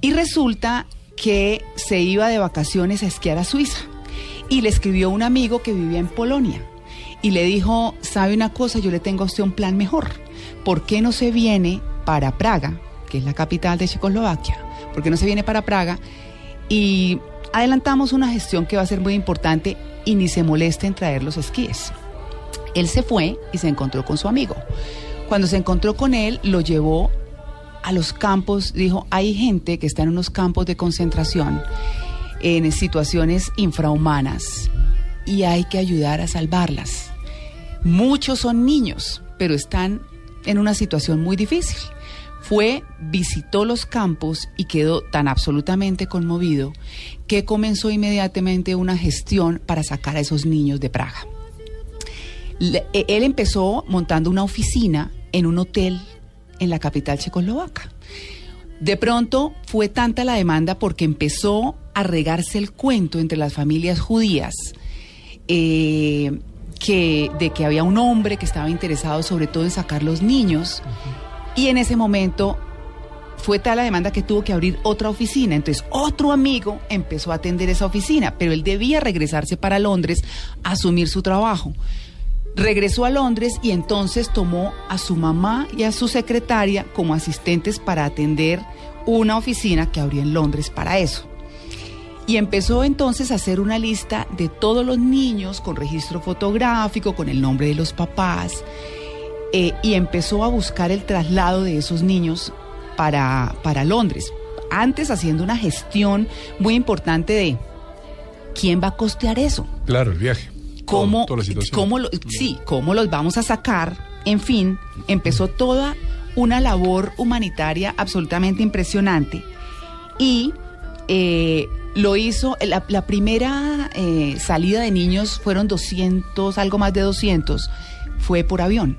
y resulta que se iba de vacaciones a esquiar a Suiza y le escribió un amigo que vivía en Polonia y le dijo, sabe una cosa, yo le tengo a usted un plan mejor. ¿Por qué no se viene para Praga, que es la capital de Checoslovaquia? ¿Por qué no se viene para Praga? Y adelantamos una gestión que va a ser muy importante y ni se moleste en traer los esquíes. Él se fue y se encontró con su amigo. Cuando se encontró con él, lo llevó a los campos, dijo, hay gente que está en unos campos de concentración, en situaciones infrahumanas, y hay que ayudar a salvarlas. Muchos son niños, pero están en una situación muy difícil. Fue, visitó los campos y quedó tan absolutamente conmovido que comenzó inmediatamente una gestión para sacar a esos niños de Praga. E- él empezó montando una oficina en un hotel en la capital checoslovaca. De pronto fue tanta la demanda porque empezó a regarse el cuento entre las familias judías eh, que, de que había un hombre que estaba interesado sobre todo en sacar los niños y en ese momento fue tal la demanda que tuvo que abrir otra oficina. Entonces otro amigo empezó a atender esa oficina, pero él debía regresarse para Londres a asumir su trabajo. Regresó a Londres y entonces tomó a su mamá y a su secretaria como asistentes para atender una oficina que abrió en Londres para eso. Y empezó entonces a hacer una lista de todos los niños con registro fotográfico, con el nombre de los papás, eh, y empezó a buscar el traslado de esos niños para, para Londres. antes haciendo una gestión muy importante de quién va a costear eso. Claro, el viaje. ¿Cómo, Toda la situación. cómo lo- sí, cómo los vamos a sacar? En fin, empezó toda una labor humanitaria absolutamente impresionante y eh, lo hizo, la, la primera eh, salida de niños fueron 200, algo más de 200, fue por avión.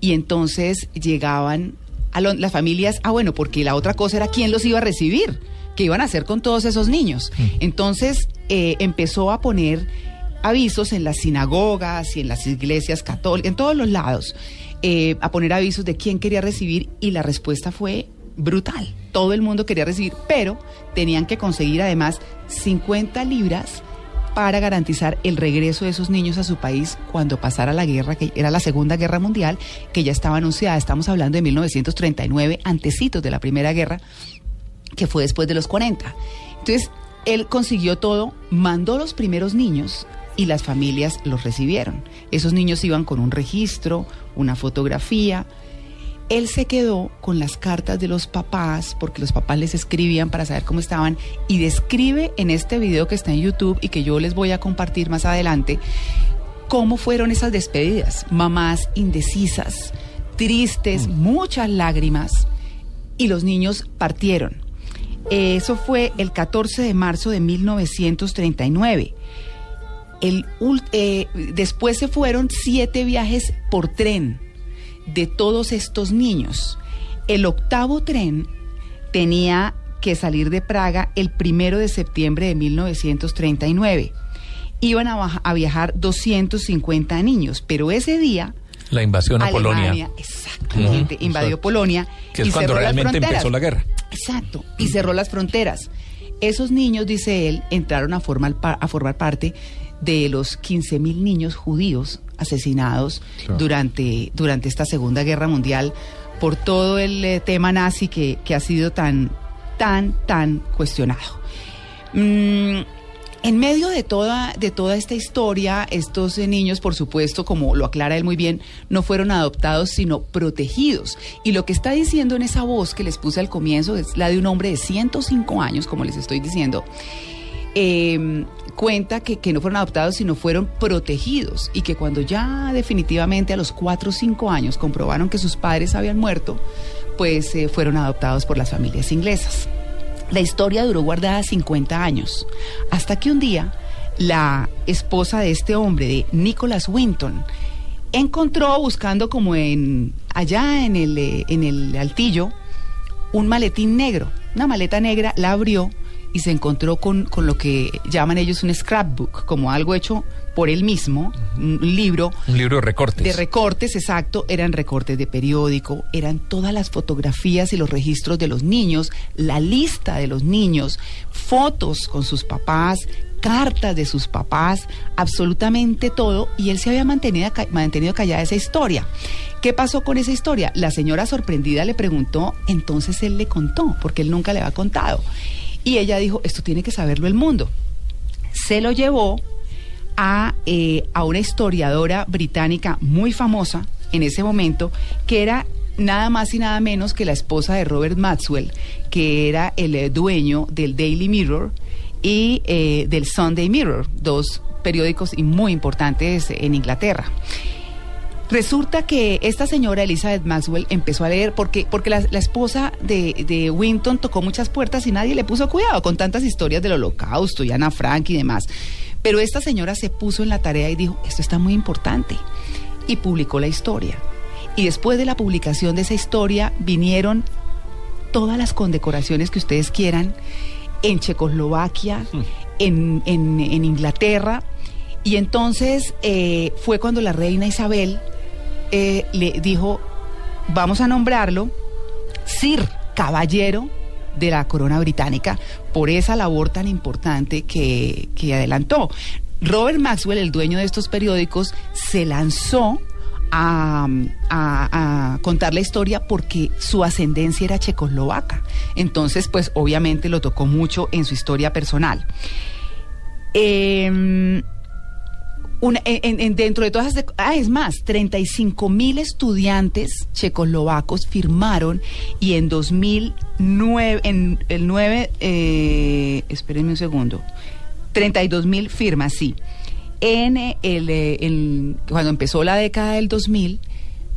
Y entonces llegaban a lo- las familias, ah bueno, porque la otra cosa era quién los iba a recibir, qué iban a hacer con todos esos niños. Entonces eh, empezó a poner avisos en las sinagogas y en las iglesias católicas, en todos los lados, eh, a poner avisos de quién quería recibir y la respuesta fue brutal. Todo el mundo quería recibir, pero tenían que conseguir además 50 libras para garantizar el regreso de esos niños a su país cuando pasara la guerra, que era la Segunda Guerra Mundial, que ya estaba anunciada. Estamos hablando de 1939, antecitos de la Primera Guerra, que fue después de los 40. Entonces, él consiguió todo, mandó los primeros niños y las familias los recibieron. Esos niños iban con un registro, una fotografía. Él se quedó con las cartas de los papás, porque los papás les escribían para saber cómo estaban, y describe en este video que está en YouTube y que yo les voy a compartir más adelante, cómo fueron esas despedidas. Mamás indecisas, tristes, muchas lágrimas, y los niños partieron. Eso fue el 14 de marzo de 1939. El, eh, después se fueron siete viajes por tren de todos estos niños. El octavo tren tenía que salir de Praga el primero de septiembre de 1939. Iban a, viajar 250 niños, pero ese día La invasión a Alemania, Polonia. exactamente, invadió exacto. Polonia Que es y cuando cerró realmente empezó la guerra. Exacto, y cerró las fronteras. Esos niños, dice él, entraron a formar, a formar parte de los 15 mil niños judíos asesinados Claro. durante, durante esta Segunda Guerra Mundial por todo el eh, tema nazi que, que ha sido tan, tan, tan cuestionado. Mm, en medio de toda, de toda esta historia, estos eh, niños, por supuesto, como lo aclara él muy bien, no fueron adoptados, sino protegidos. Y lo que está diciendo en esa voz que les puse al comienzo es la de un hombre de 105 años, como les estoy diciendo, eh, cuenta que, que no fueron adoptados, sino fueron protegidos. Y que cuando ya definitivamente a los 4 o 5 años comprobaron que sus padres habían muerto, pues eh, fueron adoptados por las familias inglesas. La historia duró guardada 50 años, hasta que un día la esposa de este hombre, de Nicholas Winton, encontró buscando como en allá en el, eh, en el altillo un maletín negro, una maleta negra, la abrió y se encontró con, con lo que llaman ellos un scrapbook, como algo hecho por él mismo, un libro Un libro de recortes. de recortes, exacto, eran recortes de periódico, eran todas las fotografías y los registros de los niños, la lista de los niños, fotos con sus papás, cartas de sus papás, absolutamente todo, y él se había mantenido, mantenido callada esa historia. ¿Qué pasó con esa historia? La señora sorprendida le preguntó, entonces él le contó, porque él nunca le había contado. Y ella dijo, esto tiene que saberlo el mundo. Se lo llevó a, eh, a una historiadora británica muy famosa en ese momento, que era nada más y nada menos que la esposa de Robert Maxwell, que era el eh, dueño del Daily Mirror y eh, del Sunday Mirror, dos periódicos muy importantes en Inglaterra. Resulta que esta señora Elizabeth Maxwell empezó a leer porque, porque la, la esposa de, de Winton tocó muchas puertas y nadie le puso cuidado con tantas historias del holocausto y Ana Frank y demás. Pero esta señora se puso en la tarea y dijo, esto está muy importante. Y publicó la historia. Y después de la publicación de esa historia vinieron todas las condecoraciones que ustedes quieran en Checoslovaquia, en, en- en Inglaterra. Y entonces eh, fue cuando la reina Isabel eh, le dijo, vamos a nombrarlo Sir Caballero de la Corona Británica por esa labor tan importante que, que adelantó. Robert Maxwell, el dueño de estos periódicos, se lanzó a, contar la historia porque su ascendencia era checoslovaca. Entonces, pues obviamente lo tocó mucho en su historia personal. Em, Una- en- en- dentro de todas. Ah, es más, 35 mil estudiantes checoslovacos firmaron y en 2009, en el 9, eh, espérenme un segundo, 32 mil firmas, sí. En eh, el, eh, el- cuando empezó la década del 2000,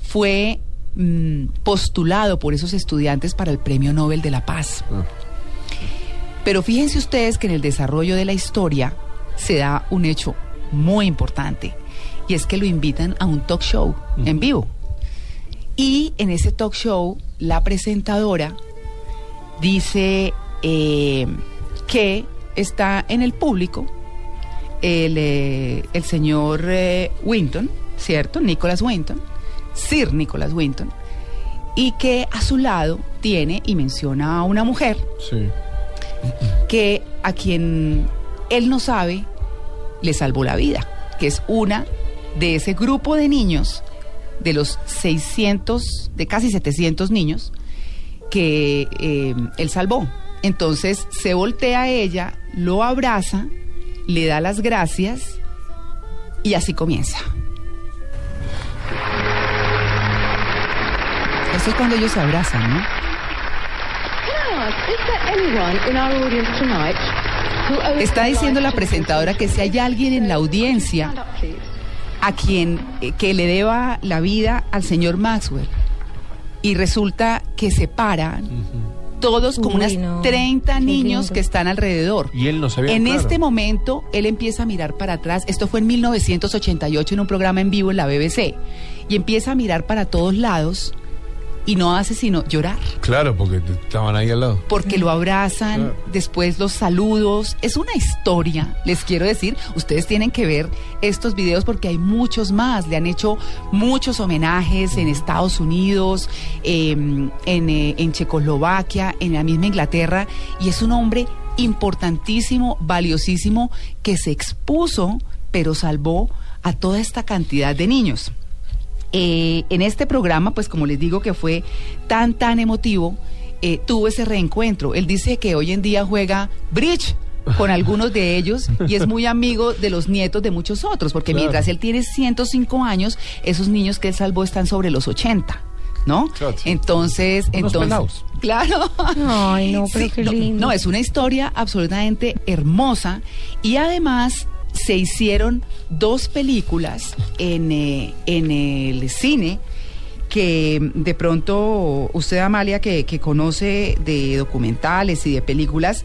fue mm, postulado por esos estudiantes para el Premio Nobel de la Paz. Pero fíjense ustedes que en el desarrollo de la historia se da un hecho muy importante y es que lo invitan a un talk show en vivo. Y en ese talk show la presentadora dice eh, que está en el público el, eh, el señor eh, Winton, ¿cierto? Nicholas Winton, Sir Nicholas Winton, y que a su lado tiene y menciona a una mujer Sí. que a quien él no sabe le salvó la vida, que es una de ese grupo de niños, de los 600, de casi 700 niños, que eh, él salvó. Entonces se voltea a ella, lo abraza, le da las gracias y así comienza. Eso es cuando ellos se abrazan, ¿no? Está diciendo la presentadora que si hay alguien en la audiencia a quien eh, que le deba la vida al señor Maxwell y resulta que se paran todos como unas no, 30 qué niños lindo. que están alrededor. Y él no sabía. En claro. este momento, él empieza a mirar para atrás. Esto fue en 1988 en un programa en vivo en la BBC. Y empieza a mirar para todos lados y no hace sino llorar. Claro, porque estaban ahí al lado. Porque lo abrazan, Claro. después los saludos. Es una historia, les quiero decir. Ustedes tienen que ver estos videos porque hay muchos más. Le han hecho muchos homenajes en Estados Unidos, eh, en, eh, en Checoslovaquia, en la misma Inglaterra. Y es un hombre importantísimo, valiosísimo, que se expuso, pero salvó a toda esta cantidad de niños. Eh, en este programa, pues como les digo que fue tan, tan emotivo, eh, tuvo ese reencuentro. Él dice que hoy en día juega bridge con [laughs] algunos de ellos y es muy amigo de los nietos de muchos otros, porque Claro. mientras él tiene 105 años, esos niños que él salvó están sobre los 80. ¿No? Entonces, Unos entonces, pelados. claro. Ay, no, [laughs] pero Sí, qué no, lindo. no, es una historia absolutamente hermosa y además se hicieron dos películas en, eh, en el cine que de pronto usted, Amalia, que, que conoce de documentales y de películas,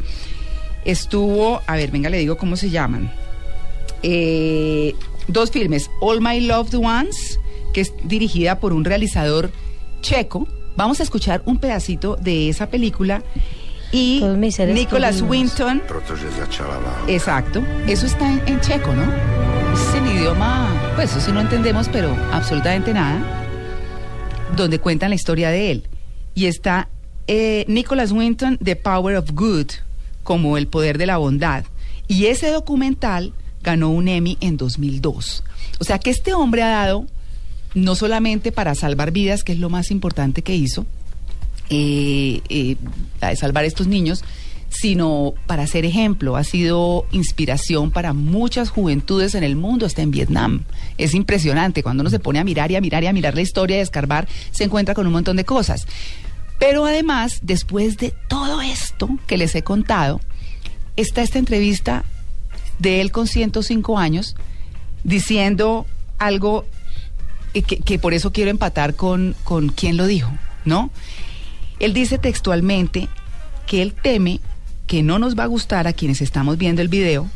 estuvo, a ver, venga, le digo cómo se llaman. Eh, dos filmes, All My Loved Ones, que es dirigida por un realizador checo. Vamos a escuchar un pedacito de esa película. Y Nicholas. Winton, exacto, eso está en, en checo, ¿no? Es el idioma, pues eso sí no entendemos, pero absolutamente nada, donde cuentan la historia de él. Y está eh, Nicholas Winton, The Power of Good, como el poder de la bondad. Y ese documental ganó un Emmy en 2002. O sea que este hombre ha dado, no solamente para salvar vidas, que es lo más importante que hizo, eh, eh, salvar a estos niños, sino para ser ejemplo. Ha sido inspiración para muchas juventudes en el mundo, hasta en Vietnam. Es impresionante. Cuando uno se pone a mirar y a mirar y a mirar la historia y a escarbar, se encuentra con un montón de cosas. Pero además, después de todo esto que les he contado, está esta entrevista de él con 105 años diciendo algo eh, que, que por eso quiero empatar con, con quien lo dijo, ¿no? Él dice textualmente que él teme que no nos va a gustar a quienes estamos viendo el video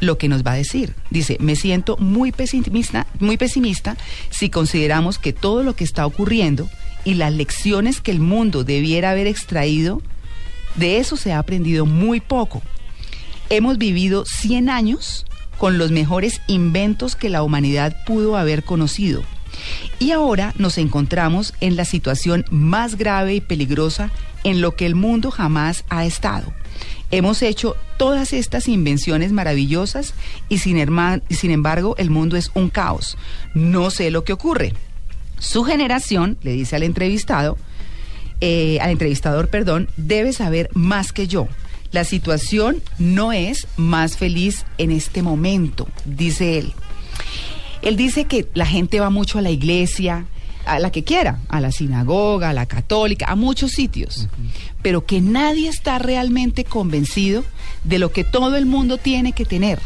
lo que nos va a decir. Dice, me siento muy pesimista, muy pesimista si consideramos que todo lo que está ocurriendo y las lecciones que el mundo debiera haber extraído, de eso se ha aprendido muy poco. Hemos vivido 100 años con los mejores inventos que la humanidad pudo haber conocido. Y ahora nos encontramos en la situación más grave y peligrosa en lo que el mundo jamás ha estado. Hemos hecho todas estas invenciones maravillosas y sin, herma- y sin embargo el mundo es un caos. No sé lo que ocurre. Su generación, le dice al entrevistado, eh, al entrevistador, perdón, debe saber más que yo. La situación no es más feliz en este momento, dice él. Él dice que la gente va mucho a la iglesia, a la que quiera, a la sinagoga, a la católica, a muchos sitios, pero que nadie está realmente convencido de lo que todo el mundo tiene que tener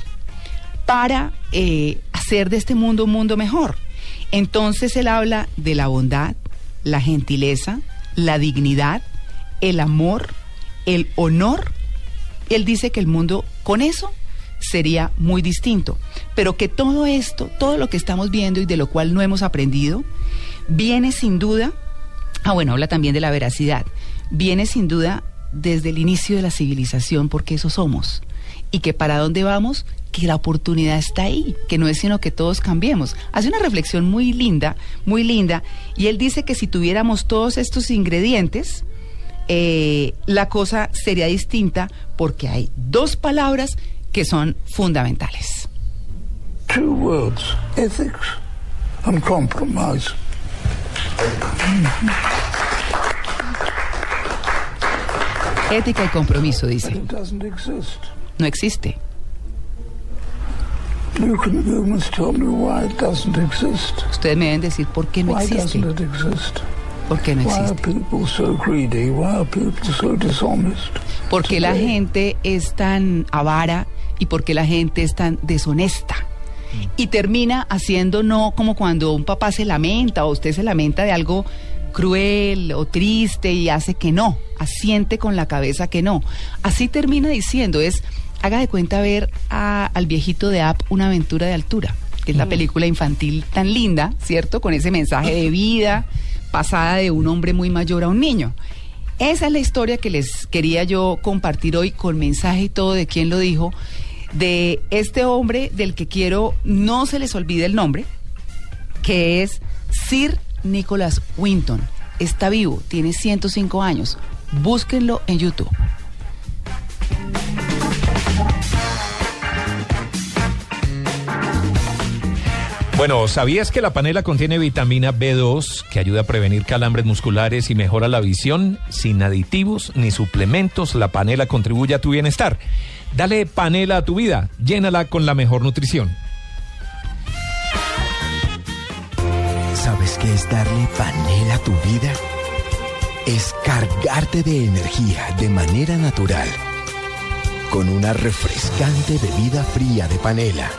para eh, hacer de este mundo un mundo mejor. Entonces él habla de la bondad, la gentileza, la dignidad, el amor, el honor. Él dice que el mundo con eso sería muy distinto, pero que todo esto, todo lo que estamos viendo y de lo cual no hemos aprendido, viene sin duda, ah bueno, habla también de la veracidad, viene sin duda desde el inicio de la civilización, porque eso somos, y que para dónde vamos, que la oportunidad está ahí, que no es sino que todos cambiemos. Hace una reflexión muy linda, muy linda, y él dice que si tuviéramos todos estos ingredientes, eh, la cosa sería distinta porque hay dos palabras que son fundamentales. Two words ethics and compromise. Ética y compromiso, dice. No existe. You, can, you must tell me why it doesn't exist. Ustedes me deben decir por qué no why existe. doesn't it exist? ¿Por qué no Why are existe? people so greedy? Why are people so dishonest? ¿Por qué la gente es tan avara y por qué la gente es tan deshonesta? Y termina haciendo no como cuando un papá se lamenta o usted se lamenta de algo cruel o triste y hace que no, asiente con la cabeza que no. Así termina diciendo, es, haga de cuenta ver a- al viejito de App una aventura de altura, que es la película infantil tan linda, ¿cierto? Con ese mensaje de vida pasada de un hombre muy mayor a un niño. Esa es la historia que les quería yo compartir hoy con mensaje y todo de quién lo dijo, de este hombre del que quiero no se les olvide el nombre, que es Sir Nicholas Winton. Está vivo, tiene 105 años. Búsquenlo en YouTube. Bueno, ¿sabías que la panela contiene vitamina B2 que ayuda a prevenir calambres musculares y mejora la visión? Sin aditivos ni suplementos, la panela contribuye a tu bienestar. Dale panela a tu vida, llénala con la mejor nutrición. ¿Sabes qué es darle panela a tu vida? Es cargarte de energía de manera natural. Con una refrescante bebida fría de panela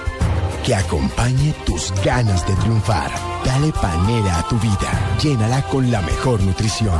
que acompañe tus ganas de triunfar. Dale panela a tu vida. Llénala con la mejor nutrición.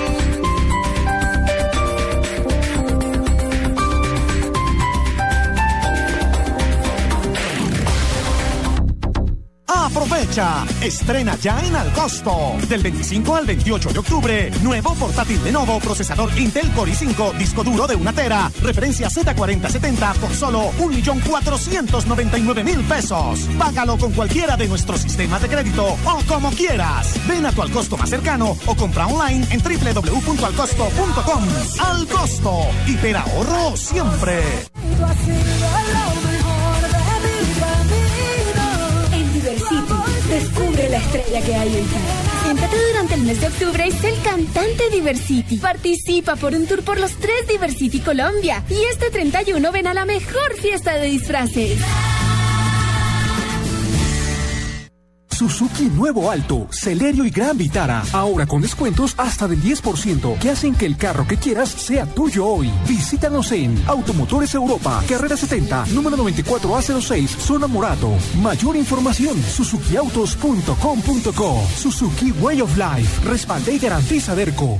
Aprovecha, estrena ya en Alcosto. Del 25 al 28 de octubre, nuevo portátil Lenovo, procesador Intel Core i5, disco duro de una tera, referencia Z4070 por solo 1.499.000 pesos. Págalo con cualquiera de nuestros sistemas de crédito o como quieras. Ven a tu Alcosto más cercano o compra online en www.alcosto.com. Alcosto, hiperahorro siempre. Descubre la estrella que hay en ti. Siéntate durante el mes de octubre y sé el cantante Diversity. Participa por un tour por los tres Diversity Colombia. Y este 31 ven a la mejor fiesta de disfraces. Suzuki Nuevo Alto, Celerio y Gran Vitara. Ahora con descuentos hasta del 10% que hacen que el carro que quieras sea tuyo hoy. Visítanos en Automotores Europa, Carrera 70, número 94A06, Zona Morato. Mayor información, suzukiautos.com.co. Suzuki Way of Life, respalda y garantiza Derco.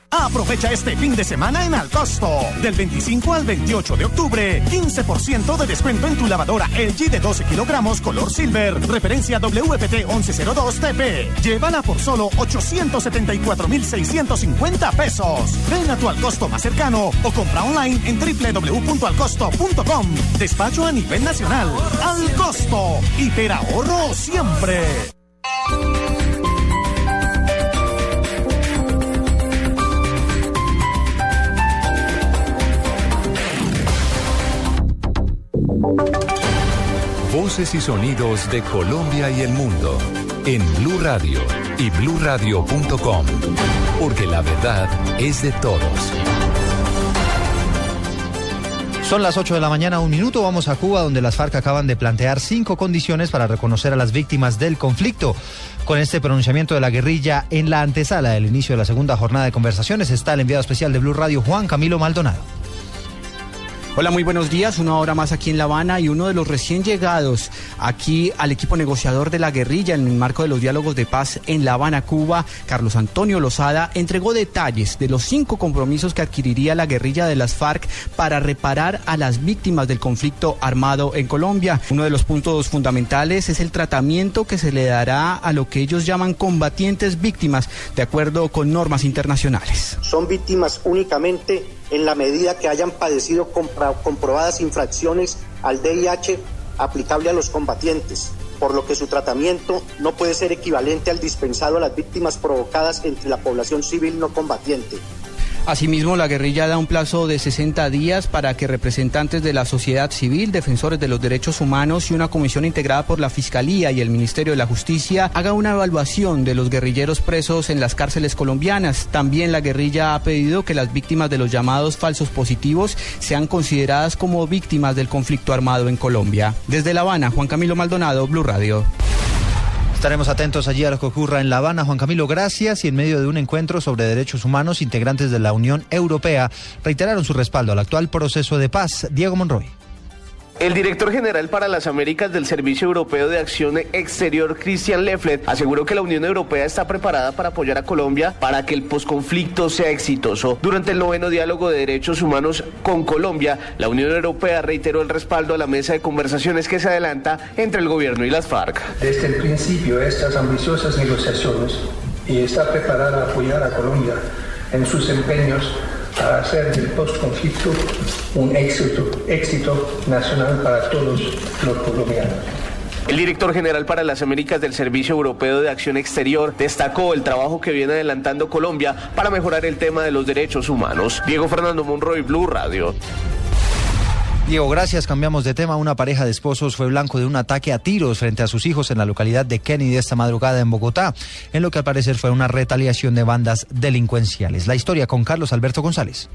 Aprovecha este fin de semana en Alcosto. Del 25 al 28 de octubre, 15% de descuento en tu lavadora LG de 12 kilogramos color silver. Referencia WPT 1102TP. Llévala por solo 874,650 pesos. Ven a tu Alcosto más cercano o compra online en www.alcosto.com. Despacho a nivel nacional. Alcosto. Hiperahorro siempre. Voces y sonidos de Colombia y el mundo en Blue Radio y bluradio.com, porque la verdad es de todos. Son las 8 de la mañana, un minuto. Vamos a Cuba, donde las FARC acaban de plantear cinco condiciones para reconocer a las víctimas del conflicto. Con este pronunciamiento de la guerrilla en la antesala del inicio de la segunda jornada de conversaciones está el enviado especial de Blue Radio, Juan Camilo Maldonado. Hola, muy buenos días. Una hora más aquí en La Habana y uno de los recién llegados aquí al equipo negociador de la guerrilla en el marco de los diálogos de paz en La Habana, Cuba, Carlos Antonio Lozada, entregó detalles de los cinco compromisos que adquiriría la guerrilla de las FARC para reparar a las víctimas del conflicto armado en Colombia. Uno de los puntos fundamentales es el tratamiento que se le dará a lo que ellos llaman combatientes víctimas, de acuerdo con normas internacionales. Son víctimas únicamente en la medida que hayan padecido comprobadas infracciones al VIH aplicable a los combatientes, por lo que su tratamiento no puede ser equivalente al dispensado a las víctimas provocadas entre la población civil no combatiente. Asimismo, la guerrilla da un plazo de 60 días para que representantes de la sociedad civil, defensores de los derechos humanos y una comisión integrada por la Fiscalía y el Ministerio de la Justicia haga una evaluación de los guerrilleros presos en las cárceles colombianas. También la guerrilla ha pedido que las víctimas de los llamados falsos positivos sean consideradas como víctimas del conflicto armado en Colombia. Desde La Habana, Juan Camilo Maldonado, Blue Radio. Estaremos atentos allí a lo que ocurra en La Habana. Juan Camilo, gracias. Y en medio de un encuentro sobre derechos humanos, integrantes de la Unión Europea reiteraron su respaldo al actual proceso de paz. Diego Monroy. El director general para las Américas del Servicio Europeo de Acción Exterior, Christian Lefflet, aseguró que la Unión Europea está preparada para apoyar a Colombia para que el posconflicto sea exitoso. Durante el noveno diálogo de derechos humanos con Colombia, la Unión Europea reiteró el respaldo a la mesa de conversaciones que se adelanta entre el gobierno y las FARC. Desde el principio, estas ambiciosas negociaciones y está preparada a apoyar a Colombia en sus empeños para hacer del postconflicto un éxito, éxito nacional para todos los colombianos. El director general para las Américas del Servicio Europeo de Acción Exterior destacó el trabajo que viene adelantando Colombia para mejorar el tema de los derechos humanos. Diego Fernando Monroy, Blue Radio. Diego, gracias. Cambiamos de tema. Una pareja de esposos fue blanco de un ataque a tiros frente a sus hijos en la localidad de Kennedy esta madrugada en Bogotá, en lo que al parecer fue una retaliación de bandas delincuenciales. La historia con Carlos Alberto González.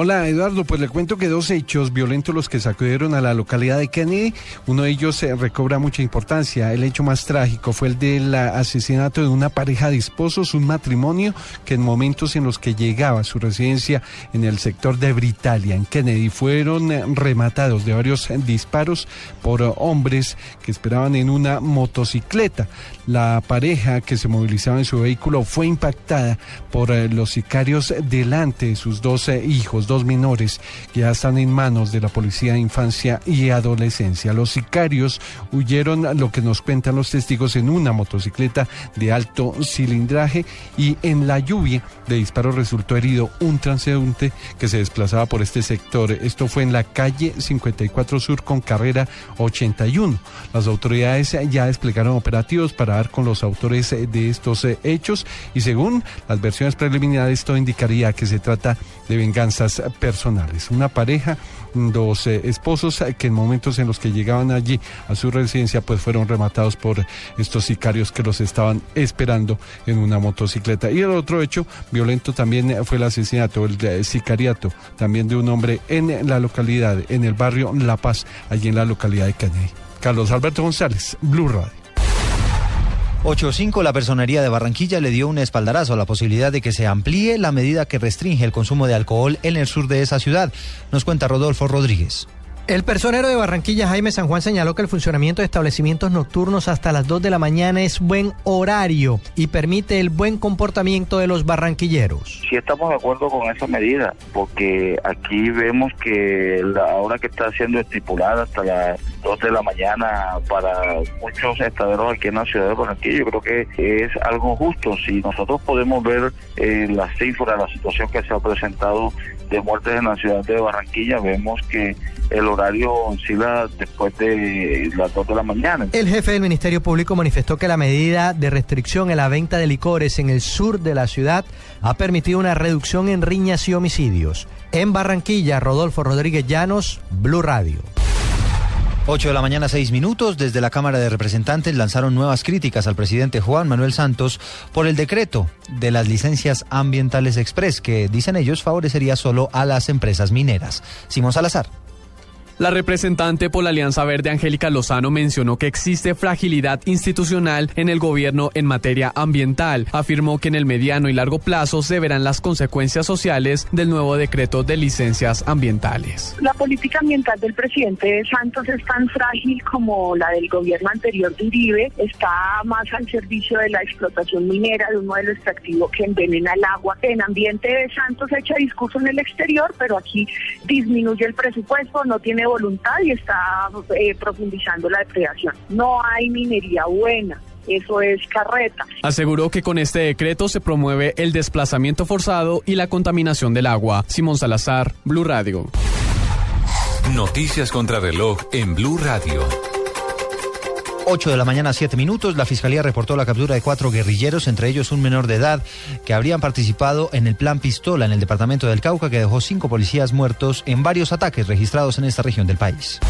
Hola Eduardo, pues le cuento que dos hechos violentos los que sacudieron a la localidad de Kennedy, uno de ellos se recobra mucha importancia. El hecho más trágico fue el del asesinato de una pareja de esposos, un matrimonio que en momentos en los que llegaba a su residencia en el sector de Britalia, en Kennedy, fueron rematados de varios disparos por hombres que esperaban en una motocicleta. La pareja que se movilizaba en su vehículo fue impactada por los sicarios delante de sus dos hijos dos menores que ya están en manos de la Policía de Infancia y Adolescencia. Los sicarios huyeron, lo que nos cuentan los testigos, en una motocicleta de alto cilindraje y en la lluvia de disparos resultó herido un transeúnte que se desplazaba por este sector. Esto fue en la calle 54 Sur con carrera 81. Las autoridades ya desplegaron operativos para dar con los autores de estos hechos y según las versiones preliminares esto indicaría que se trata de venganzas personales. Una pareja, dos eh, esposos que en momentos en los que llegaban allí a su residencia pues fueron rematados por estos sicarios que los estaban esperando en una motocicleta. Y el otro hecho violento también fue el asesinato, el eh, sicariato también de un hombre en la localidad, en el barrio La Paz, allí en la localidad de Cañay. Carlos Alberto González, Blue Radio. 8.5, la Personería de Barranquilla le dio un espaldarazo a la posibilidad de que se amplíe la medida que restringe el consumo de alcohol en el sur de esa ciudad. Nos cuenta Rodolfo Rodríguez. El personero de Barranquilla, Jaime San Juan, señaló que el funcionamiento de establecimientos nocturnos hasta las 2 de la mañana es buen horario y permite el buen comportamiento de los barranquilleros. Sí estamos de acuerdo con esa medida, porque aquí vemos que la hora que está siendo estipulada hasta las 2 de la mañana para muchos estaderos aquí en la ciudad de Barranquilla, yo creo que es algo justo. Si nosotros podemos ver eh, las cifras, la situación que se ha presentado de muertes en la ciudad de Barranquilla, vemos que el oscila después de las 2 de la mañana. El jefe del Ministerio Público manifestó que la medida de restricción en la venta de licores en el sur de la ciudad ha permitido una reducción en riñas y homicidios. En Barranquilla, Rodolfo Rodríguez Llanos, Blue Radio. 8 de la mañana, 6 minutos. Desde la Cámara de Representantes lanzaron nuevas críticas al presidente Juan Manuel Santos por el decreto de las licencias ambientales express que, dicen ellos, favorecería solo a las empresas mineras. Simón Salazar. La representante por la Alianza Verde, Angélica Lozano, mencionó que existe fragilidad institucional en el gobierno en materia ambiental. Afirmó que en el mediano y largo plazo se verán las consecuencias sociales del nuevo decreto de licencias ambientales. La política ambiental del presidente Santos es tan frágil como la del gobierno anterior de. Está más al servicio de la explotación minera, de un modelo extractivo que envenena el agua. En ambiente de Santos echa discurso en el exterior, pero aquí disminuye el presupuesto, no tiene voluntad y está eh, profundizando la depredación. No hay minería buena. Eso es carreta. Aseguró que con este decreto se promueve el desplazamiento forzado y la contaminación del agua. Simón Salazar, Blue Radio. Noticias contra reloj en Blue Radio. 8 de la mañana, 7 minutos. La fiscalía reportó la captura de cuatro guerrilleros, entre ellos un menor de edad, que habrían participado en el plan Pistola en el departamento del Cauca, que dejó cinco policías muertos en varios ataques registrados en esta región del país.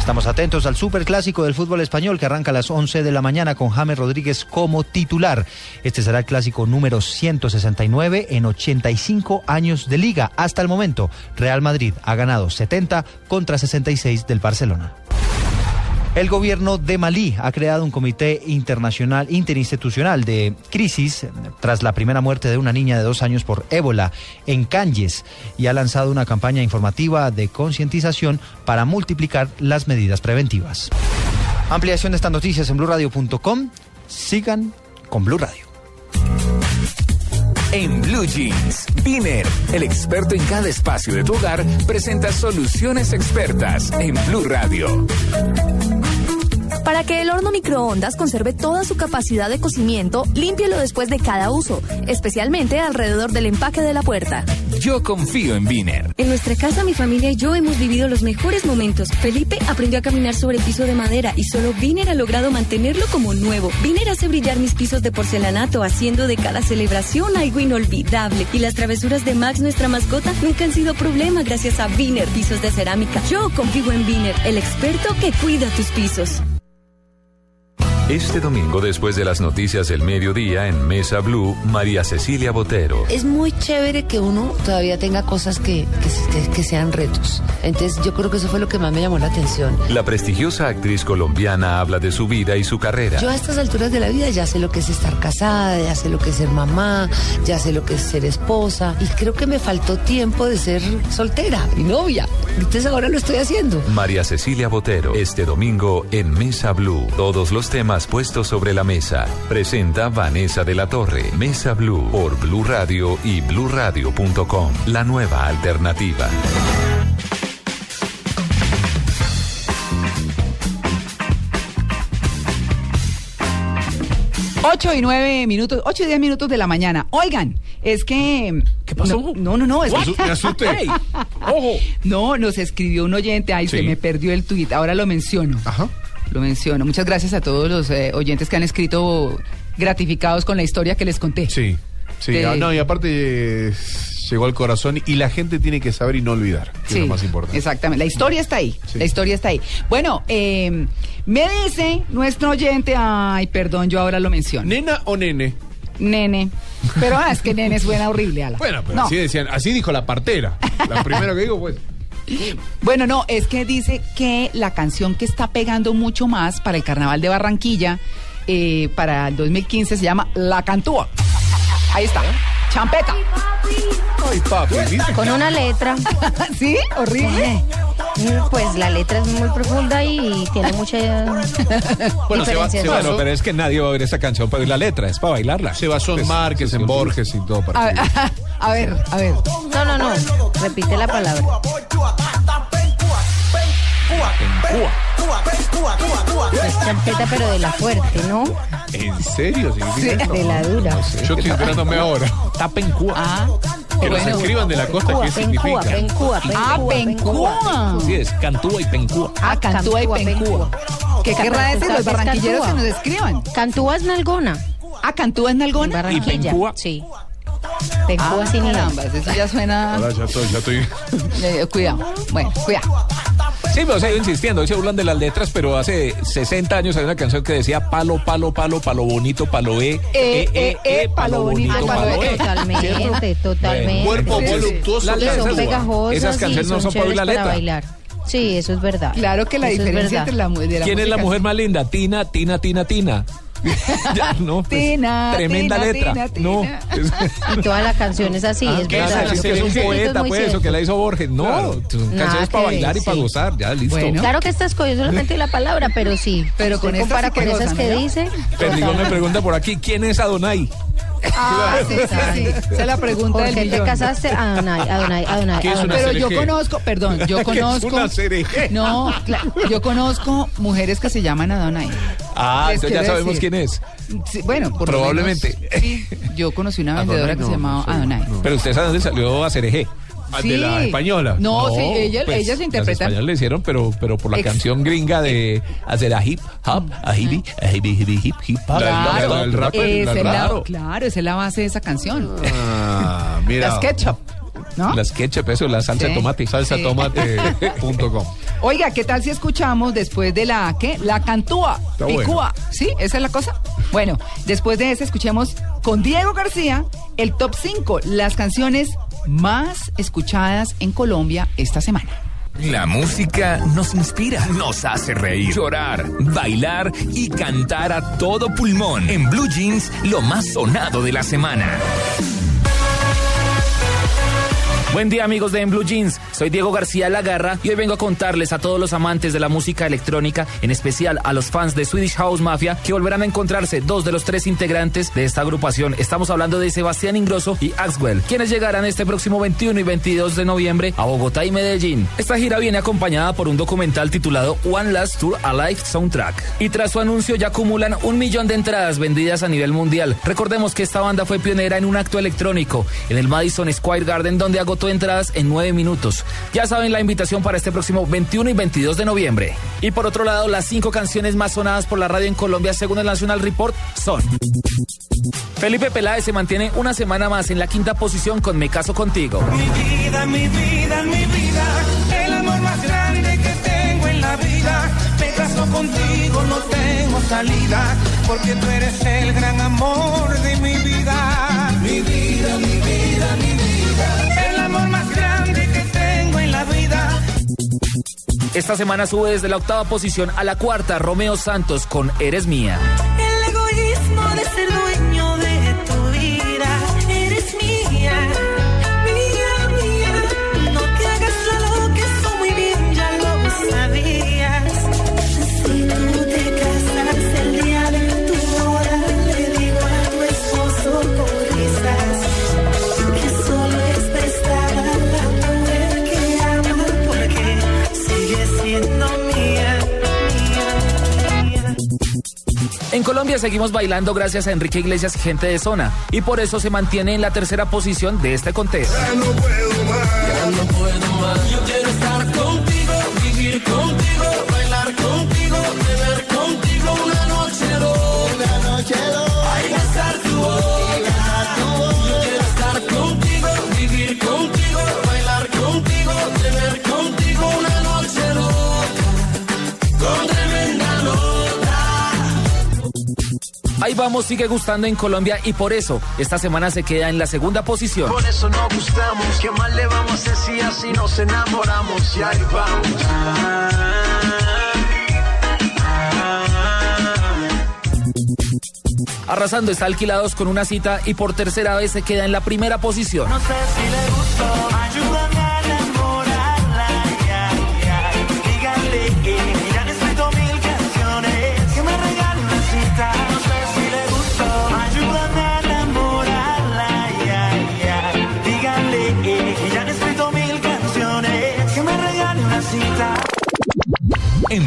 Estamos atentos al superclásico del fútbol español que arranca a las 11 de la mañana con James Rodríguez como titular. Este será el clásico número 169 en 85 años de liga. Hasta el momento, Real Madrid ha ganado 70 contra 66 del Barcelona. El gobierno de Malí ha creado un comité internacional interinstitucional de crisis tras la primera muerte de una niña de dos años por ébola en Canyes y ha lanzado una campaña informativa de concientización para multiplicar las medidas preventivas. Ampliación de estas noticias en blurradio.com. Sigan con Blue Radio. En Blue Jeans, Viner, el experto en cada espacio de tu hogar, presenta soluciones expertas en Blue Radio. Para que el horno microondas conserve toda su capacidad de cocimiento, límpielo después de cada uso, especialmente alrededor del empaque de la puerta. Yo confío en Viner. En nuestra casa, mi familia y yo hemos vivido los mejores momentos. Felipe aprendió a caminar sobre piso de madera y solo Viner ha logrado mantenerlo como nuevo. Viner hace brillar mis pisos de porcelanato, haciendo de cada celebración algo inolvidable. Y las travesuras de Max, nuestra mascota, nunca han sido problema gracias a Viner Pisos de Cerámica. Yo confío en Viner, el experto que cuida tus pisos. Este domingo, después de las noticias del mediodía en Mesa Blue, María Cecilia Botero. Es muy chévere que uno todavía tenga cosas que, que, que, sean retos. Entonces yo creo que eso fue lo que más me llamó la atención. La prestigiosa actriz colombiana habla de su vida y su carrera. Yo a estas alturas de la vida ya sé lo que es estar casada, ya sé lo que es ser mamá, ya sé lo que es ser esposa. Y creo que me faltó tiempo de ser soltera y novia. Entonces ahora lo estoy haciendo. María Cecilia Botero, este domingo en Mesa Blue. Todos los temas puestos sobre la mesa. Presenta Vanessa de la Torre. Mesa Blue por Blue Radio y bluradio.com. La nueva alternativa. Ocho y nueve minutos, ocho y diez minutos de la mañana. Oigan, es que. ¿Qué pasó? No, no, no. Es asu- me asusté. [laughs] Ojo. No, nos escribió un oyente. Ay, se me perdió el tuit. Ahora lo menciono. Ajá. Lo menciono. Muchas gracias a todos los eh, oyentes que han escrito gratificados con la historia que les conté. Sí, sí. De- ah, no, y aparte eh, llegó al corazón y la gente tiene que saber y no olvidar, que es lo más importante. Exactamente. La historia está ahí. La historia está ahí. Bueno, eh, me dice nuestro oyente. Ay, perdón, yo ahora lo menciono. ¿Nena o nene? Nene. Pero ah, es que nene suena horrible, Ala. Bueno, pero No. así decían, así dijo la partera. La primera que digo, pues. Bueno, no, es que dice que la canción que está pegando mucho más para el Carnaval de Barranquilla, eh, para el 2015, se llama La Cantúa. Ahí está. Champeta. Ay, papi. Con una letra. [laughs] ¿Sí? Horrible. Mm, Pues la letra es muy profunda y tiene mucha [laughs] Bueno, se va, se va- pero es que nadie va a ver esta canción para oír la letra, es para bailarla. Se va Son Márquez, en Borges y todo. A, [laughs] a ver, a ver. No, no, no. Repite la palabra. Es champeta, pero de la fuerte, ¿no? ¿En serio? ¿Significa eso? De la dura. No sé, Yo estoy enterándome ahora. Tapencúa. Ah, Que nos escriban de la costa qué significa. Pencúa, Ah, Pencúa. Sí, es Cantúa y Pencúa. Ah, Cantúa y Pencúa. ¿Qué querrá decir los barranquilleros que nos escriban? Cantúa es nalgona. Ah, Cantúa es nalgona. Barranquilla. Sí. Pencúa Ah, sin caramba, eso ya suena. Ahora ya estoy, ya estoy. Cuidado. Bueno, cuidado. Sí, pero se ha ido insistiendo, hoy se burlan de las letras, pero hace 60 años hay una canción que decía palo, palo, palo, palo bonito, palo e, Eh, eh, eh, palo bonito, palo e. Totalmente, totalmente. Cuerpo voluptuoso. Son pegajosas Esas canciones no son para oír la letra. Sí, eso es verdad. Claro que la diferencia entre la, mu- de la ¿Quién es la mujer más linda? Tina, Tina, Tina, Tina. [laughs] Ya, no, pues, Tina, tremenda Tina, letra. Tina, No. Y toda la canción es así, es ¿Qué verdad. es, que es un poeta, pues, eso cierto. que la hizo Borges. No, son canciones para bailar y para gozar, ya, listo. Claro que estas cosas solamente la palabra, pero sí. Pero con compara sí que con esas que dice. Perdigón me pregunta por aquí, ¿quién es Adonai? Ah, [laughs] sí, sí, sí. Esa es la pregunta ¿Por del qué te millón. casaste? Adonai, Adonai, Adonai. ¿Qué es una Adonai. Pero yo conozco, perdón, yo [laughs] ¿Qué es conozco. una? No, cla- yo conozco mujeres que se llaman Adonai. Ah, Les entonces ya quiero sabemos decir. quién es. Sí, bueno, por lo Probablemente. menos, sí, yo conocí una vendedora Adonai que no, se llamaba Adonai. Pero usted sabe dónde salió a CRG. Ah, de la española. No, sí, ella, pues, ella se interpreta. Los españoles le hicieron, pero, pero por la Ex- canción gringa de hacer a hip hop, a hippie, a hippie, hippie, hip, hip hop. Claro, la- el la- claro. claro, esa es la base de esa canción. Ah, mira. Las ketchup, ¿no? Las ketchup, eso, la salsa Sí. de tomate. Salsa Sí. tomate.com. [laughs] Oiga, ¿qué tal si escuchamos después de la ¿qué? La cantúa, Está picúa, ¿sí? Esa es la cosa. Bueno, después de eso escuchemos con Diego García el top 5, las canciones más escuchadas en Colombia esta semana. La música nos inspira, nos hace reír, llorar, bailar y cantar a todo pulmón. En Blue Jeans, lo más sonado de la semana. Buen día amigos de En Blue Jeans, soy Diego García Lagarra y hoy vengo a contarles a todos los amantes de la música electrónica, en especial a los fans de Swedish House Mafia, que volverán a encontrarse dos de los tres integrantes de esta agrupación. Estamos hablando de Sebastián Ingrosso y Axwell, quienes llegarán este próximo 21 y 22 de noviembre a Bogotá y Medellín. Esta gira viene acompañada por un documental titulado One Last Tour Alive Soundtrack. Y tras su anuncio ya acumulan un millón de entradas vendidas a nivel mundial. Recordemos que esta banda fue pionera en un acto electrónico en el Madison Square Garden donde agotó entradas en nueve minutos. Ya saben la invitación para este próximo 21 y 22 de noviembre. Y por otro lado, las cinco canciones más sonadas por la radio en Colombia según el National Report son... Felipe Peláez se mantiene una semana más en la quinta posición con Me Caso Contigo. Mi vida, mi vida, mi vida, el amor más grande que tengo en la vida. Me caso contigo, no tengo salida, porque tú eres el gran amor de mi vida. Mi vida, mi vida, mi vida, Esta semana sube desde la octava posición a la cuarta Romeo Santos con Eres Mía. El egoísmo de ser dueño En Colombia seguimos bailando gracias a Enrique Iglesias y gente de zona, y por eso se mantiene en la tercera posición de este conteo. Ya no puedo más. Yo quiero estar contigo, vivir contigo, Sigue gustando en Colombia y por eso esta semana se queda en la segunda posición. Por eso nos gustamos. ¿Qué más le vamos a hacer si así nos enamoramos? Y ahí vamos. Arrasando está alquilados con una cita y por tercera vez se queda en la primera posición. No sé si le gustó.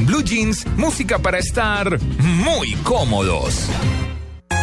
Blue Jeans, música para estar muy cómodos.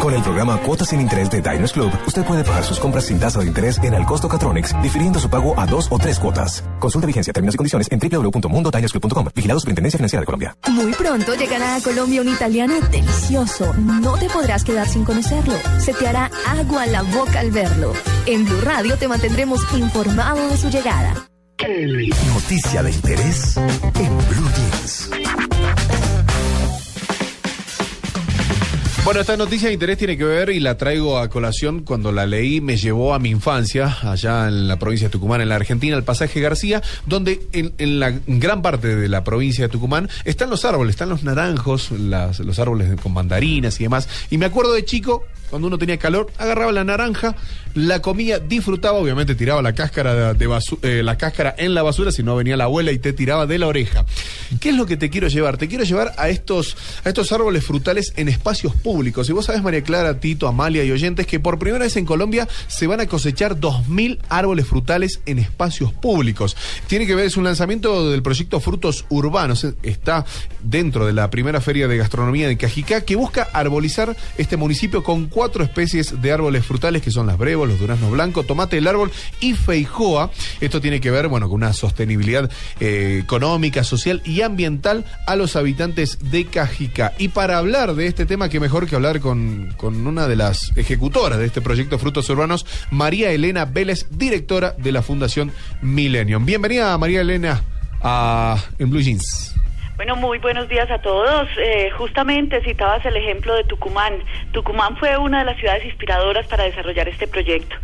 Con el programa Cuotas sin Interés de Diners Club, usted puede pagar sus compras sin tasa de interés en el costo Catronics, difiriendo su pago a dos o tres cuotas. Consulta vigencia, términos y condiciones en www.mundodinersclub.com. Vigilado Superintendencia Financiera de Colombia. Muy pronto llegará a Colombia un italiano delicioso. No te podrás quedar sin conocerlo. Se te hará agua en la boca al verlo. En Blue Radio te mantendremos informado de su llegada. Noticia de interés en Blue Jeans. Bueno, esta noticia de interés tiene que ver y la traigo a colación cuando la leí, me llevó a mi infancia, allá en la provincia de Tucumán, en la Argentina, el pasaje García, donde en, en la gran parte de la provincia de Tucumán están los árboles, están los naranjos, las- los árboles con mandarinas y demás. Y me acuerdo de chico, cuando uno tenía calor, agarraba la naranja, la comía, disfrutaba, obviamente tiraba la cáscara de, eh, la cáscara en la basura, si no venía la abuela y te tiraba de la oreja. ¿Qué es lo que te quiero llevar? Te quiero llevar a estos, a estos árboles frutales en espacios públicos. Y vos sabés, María Clara, Tito, Amalia y oyentes, que por primera vez en Colombia se van a cosechar 2.000 árboles frutales en espacios públicos. Tiene que ver, es un lanzamiento del proyecto Frutos Urbanos. Está dentro de la primera feria de gastronomía de Cajicá, que busca arbolizar este municipio con cuatro especies de árboles frutales, que son las los duraznos blancos, tomate del árbol y feijoa. Esto tiene que ver, bueno, con una sostenibilidad eh, económica, social y ambiental a los habitantes de Cajicá. Y para hablar de este tema, que mejor que hablar con, con una de las ejecutoras de este proyecto Frutos Urbanos, María Elena Vélez, directora de la Fundación Millennium. Bienvenida, María Elena, a En Blue Jeans. Bueno, muy buenos días a todos. Eh, justamente citabas el ejemplo de Tucumán. Tucumán fue una de las ciudades inspiradoras para desarrollar este proyecto.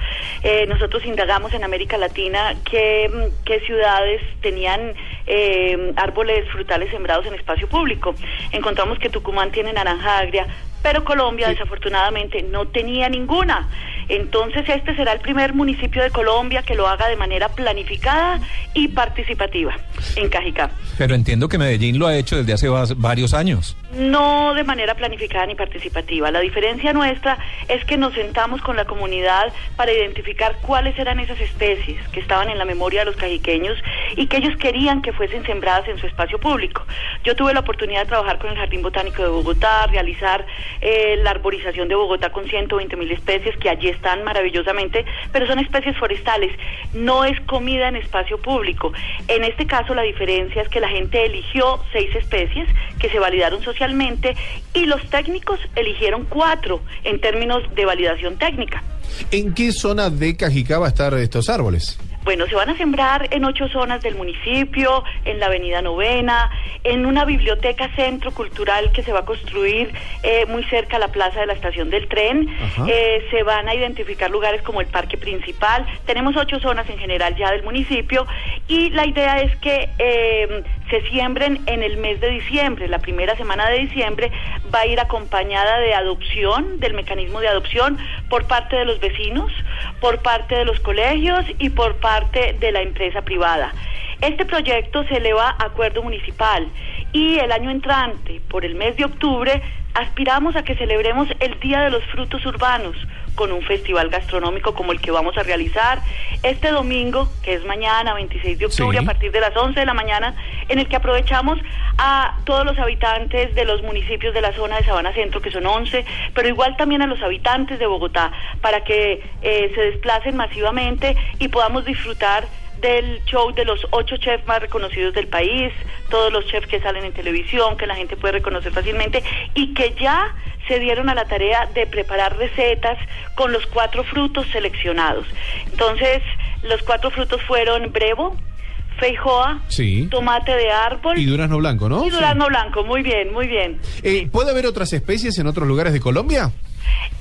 Eh, nosotros indagamos en América Latina qué, mm, qué ciudades tenían eh, árboles frutales sembrados en espacio público. Encontramos que Tucumán tiene naranja agria, pero Colombia desafortunadamente no tenía ninguna. Entonces este será el primer municipio de Colombia que lo haga de manera planificada y participativa en Cajicá. Pero entiendo que Medellín lo ha hecho desde hace varios años. No de manera planificada ni participativa. La diferencia nuestra es que nos sentamos con la comunidad para identificar cuáles eran esas especies que estaban en la memoria de los cajiqueños y que ellos querían que fuesen sembradas en su espacio público. Yo tuve la oportunidad de trabajar con el Jardín Botánico de Bogotá, realizar eh, la arborización de Bogotá con 120 mil especies que allí están maravillosamente, pero son especies forestales, no es comida en espacio público. En este caso la diferencia es que la gente eligió seis especies que se validaron socialmente y los técnicos eligieron cuatro en términos de validación técnica. ¿En qué zona de Cajicá va a estar estos árboles? Bueno, se van a sembrar en ocho zonas del municipio, en la Avenida Novena, en una biblioteca centro cultural que se va a construir eh, muy cerca a la plaza de la estación del tren. Eh, se van a identificar lugares como el parque principal. Tenemos ocho zonas en general ya del municipio y la idea es que eh, se siembren en el mes de diciembre. La primera semana de diciembre va a ir acompañada de adopción, del mecanismo de adopción por parte de los vecinos, por parte de los colegios y por parte de la empresa privada. Este proyecto se eleva a acuerdo municipal y el año entrante, por el mes de octubre, aspiramos a que celebremos el Día de los Frutos Urbanos con un festival gastronómico como el que vamos a realizar este domingo, que es mañana, 26 de octubre, Sí. a partir de las 11 de la mañana, en el que aprovechamos a todos los habitantes de los municipios de la zona de Sabana Centro, que son 11, pero igual también a los habitantes de Bogotá, para que eh, se desplacen masivamente y podamos disfrutar del show de los ocho chefs más reconocidos del país, todos los chefs que salen en televisión, que la gente puede reconocer fácilmente y que ya se dieron a la tarea de preparar recetas con los cuatro frutos seleccionados. Entonces, Los cuatro frutos fueron brevo, feijoa, Sí. tomate de árbol Y durazno blanco, ¿no? y durazno blanco. Muy bien, muy bien. Eh, ¿Puede haber otras especies en otros lugares de Colombia?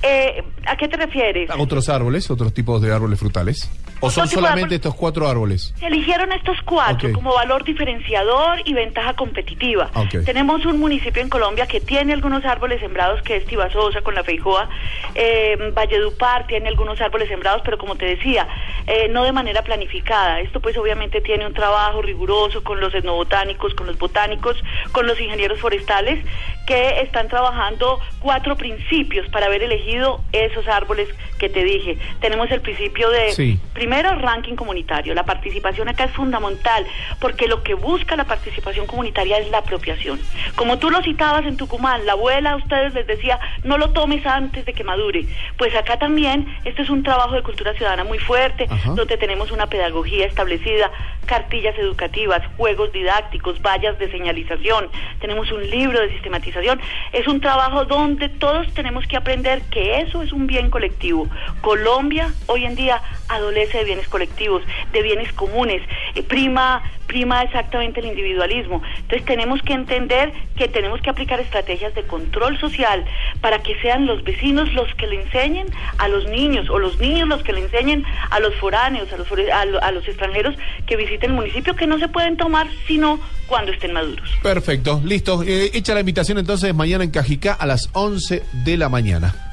Eh, ¿A qué te refieres? ¿Otros árboles, otros tipos de árboles frutales? ¿O son solamente estos cuatro árboles? Se eligieron estos cuatro como valor diferenciador y ventaja competitiva. Tenemos un municipio en Colombia que tiene algunos árboles sembrados, que es Tibasosa con la feijoa. Eh, Valledupar tiene algunos árboles sembrados, pero como te decía, eh, no de manera planificada. Esto pues obviamente tiene un trabajo riguroso con los etnobotánicos, con los botánicos, con los ingenieros forestales, que están trabajando cuatro principios para haber elegido esos árboles que te dije. Tenemos el principio de Sí. Primero, ranking comunitario. La participación acá es fundamental porque lo que busca la participación comunitaria es la apropiación. Como tú lo citabas en Tucumán, la abuela a ustedes les decía, no lo tomes antes de que madure. Pues acá también, este es un trabajo de cultura ciudadana muy fuerte, Ajá. donde tenemos una pedagogía establecida, cartillas educativas, juegos didácticos, vallas de señalización, tenemos un libro de sistematización. Es un trabajo donde todos tenemos que aprender que eso es un bien colectivo. Colombia hoy en día adolece de bienes colectivos, de bienes comunes, eh, prima prima exactamente el individualismo. Entonces tenemos que entender que tenemos que aplicar estrategias de control social para que sean los vecinos los que le enseñen a los niños o los niños los que le enseñen a los foráneos, a los, a lo- a los extranjeros que visiten el que no se pueden tomar sino cuando estén maduros. Perfecto, listo. Eh, hecha la invitación entonces mañana en Cajicá a las 11 de la mañana.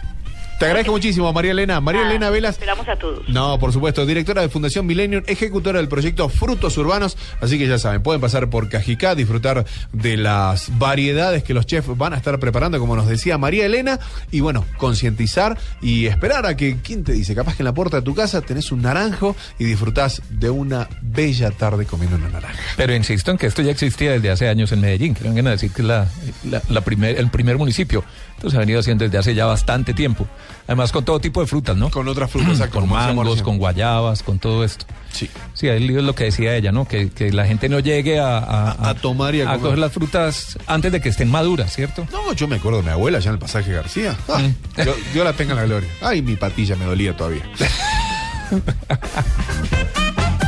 Te agradezco muchísimo, María Elena. María Ah, Elena Velas. Esperamos a todos. No, por supuesto, directora de Fundación Millennium, ejecutora del proyecto Frutos Urbanos. Así que ya saben, pueden pasar por Cajicá, disfrutar de las variedades que los chefs van a estar preparando, como nos decía María Elena. Y bueno, concientizar y esperar a que, ¿quién te dice? Capaz que en la puerta de tu casa tenés un naranjo y disfrutás de una bella tarde comiendo una naranja. Pero insisto en que esto ya existía desde hace años en Medellín, que vengan a decir que es la, la- la primer, el primer municipio. Se ha venido haciendo desde hace ya bastante tiempo. Además con todo tipo de frutas, ¿no? Con otras frutas, exacto, [clears throat] con mangos, con guayabas, con todo esto. Sí. Sí, ahí es lo que decía ella, ¿no? Que, que la gente no llegue a, a, tomar y a comer. coger las frutas antes de que estén maduras, ¿cierto? No, yo me acuerdo de mi abuela allá en el pasaje García. Ah, Mm. yo, yo la tenga en la gloria. Ay, mi patilla me dolía todavía. [laughs]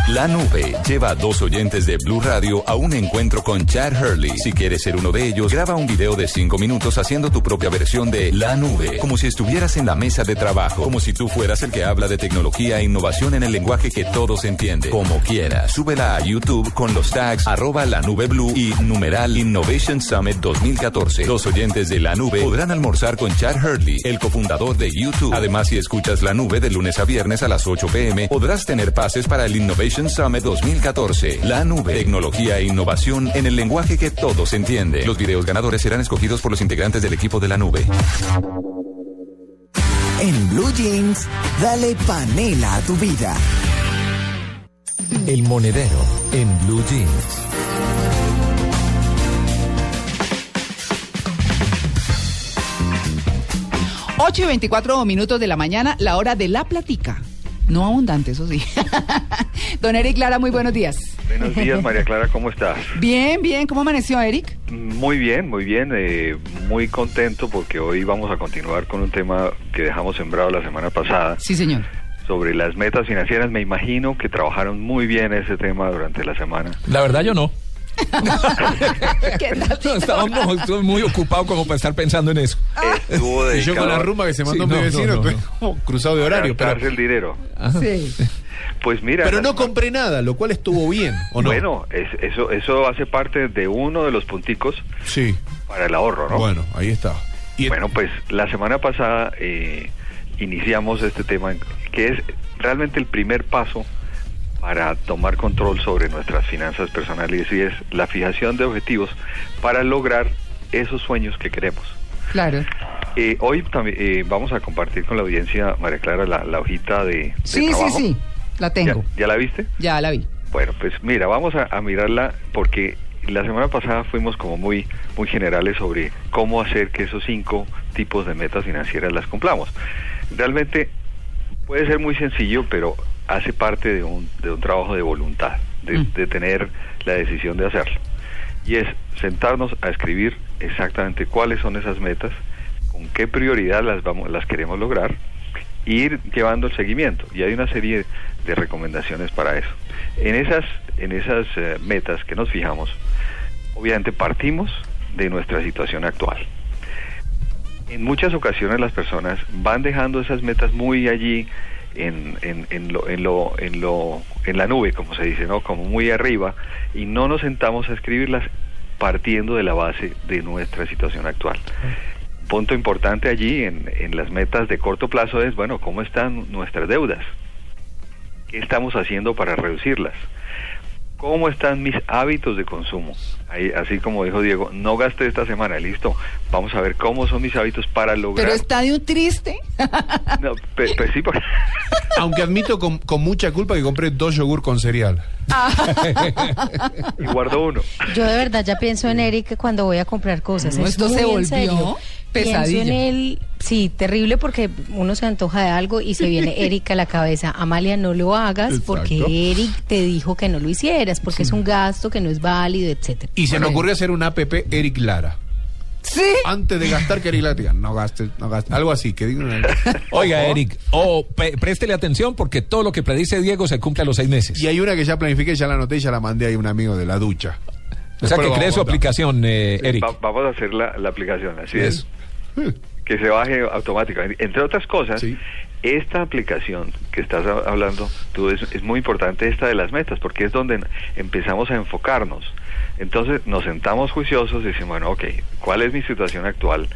La nube lleva a dos oyentes de Blue Radio a un encuentro con Chad Hurley. Si quieres ser uno de ellos, graba un video de cinco minutos haciendo tu propia versión de La nube, como si estuvieras en la mesa de trabajo, como si tú fueras el que habla de tecnología e innovación en el lenguaje que todos entienden. Como quieras, súbela a YouTube con los tags arroba la nube blue y numeral Innovation Summit 2014. Los oyentes de La nube podrán almorzar con Chad Hurley, el cofundador de YouTube. Además, si escuchas La nube de lunes a viernes a las 8 pm, podrás tener pases para el Innovation Summit 2014. La nube, tecnología e innovación en el lenguaje que todos entienden. Los videos ganadores serán escogidos por los integrantes del equipo de La nube. En Blue Jeans, dale panela a tu vida. El monedero en Blue Jeans. 8 y 24 minutos de la mañana, la hora de la platica. No abundante, eso sí. [laughs] Don Eric Lara, muy buenos días. Buenos días, María Clara, ¿cómo estás? Bien, bien, ¿cómo amaneció Eric? Muy bien, muy bien, eh, muy contento porque hoy vamos a continuar con un tema que dejamos sembrado la semana pasada. Sí, señor. Sobre las metas financieras, me imagino que trabajaron muy bien ese tema durante la semana. La verdad yo no. [laughs] ¿Qué tal? No, estaba muy, estuve muy ocupado como para estar pensando en eso. Estuvo Y yo con la rumba que se mandó Sí, mi no, vecino, no, cruzado de horario. Pero, gastarse el dinero. Sí. Pues mira, pero no compré nada, lo cual estuvo bien, ¿o no? Bueno, es- eso, eso hace parte de uno de los punticos Sí. para el ahorro, ¿no? Bueno, ahí está. Bueno, pues la semana pasada eh, iniciamos este tema que es realmente el primer paso para tomar control sobre nuestras finanzas personales y es la fijación de objetivos para lograr esos sueños que queremos. Claro. Eh, hoy también eh, vamos a compartir con la audiencia, María Clara, la, la hojita de, de Sí, sí, sí, la tengo. ¿Ya, ya la viste? Ya la vi. Bueno, pues mira, vamos a, a mirarla porque la semana pasada fuimos como muy, muy generales sobre cómo hacer que esos cinco tipos de metas financieras las cumplamos. Realmente puede ser muy sencillo, pero hace parte de un, de un trabajo de voluntad, de, de tener la decisión de hacerlo. Y es sentarnos a escribir exactamente cuáles son esas metas, con qué prioridad las, vamos, las queremos lograr ir llevando el seguimiento y hay una serie de recomendaciones para eso. En esas, en esas eh, metas que nos fijamos, obviamente partimos de nuestra situación actual. En muchas ocasiones las personas van dejando esas metas muy allí en, en, en, lo, en, lo, en, lo, en la nube, como se dice, ¿no? Como muy arriba, y no nos sentamos a escribirlas partiendo de la base de nuestra situación actual. Punto importante allí en, en las metas de corto plazo es, bueno, ¿cómo están nuestras deudas? ¿Qué estamos haciendo para reducirlas? ¿Cómo están mis hábitos de consumo? Ahí, así como dijo Diego, no gaste esta semana, listo. Vamos a ver cómo son mis hábitos para lograr. Pero está de un triste. [laughs] No, pe- pe- sí, porque- [laughs] Aunque admito con, con mucha culpa que compré dos yogur con cereal. [laughs] y guardo uno. Yo de verdad ya pienso en Eric cuando voy a comprar cosas. No, Es esto se en volvió serio. Pienso pesadilla. en él, sí, terrible porque uno se antoja de algo y se viene [laughs] Eric a la cabeza. Amalia, no lo hagas Exacto. porque Eric te dijo que no lo hicieras, porque es un gasto que no es válido, etcétera. Y se me ocurrió hacer un app Eric Lara. Sí. Antes de gastar, que Eric Lara diga, no gastes, no gastes. Algo así, que digan. [laughs] Oiga, Eric, o pe- préstele atención porque todo lo que predice Diego se cumple a los seis meses. Y hay una que ya planifiqué, ya la anoté y ya la mandé a un amigo de la ducha. O sea Después que cree su aplicación, eh, Eric. Va- vamos a hacer la, la aplicación, así Eso. es. Que se baje automáticamente. Entre otras cosas, esta aplicación que estás ha- hablando tú es, es muy importante esta de las metas, porque es donde empezamos a enfocarnos. Entonces nos sentamos juiciosos y decimos, bueno, ok, ¿cuál es mi situación actual?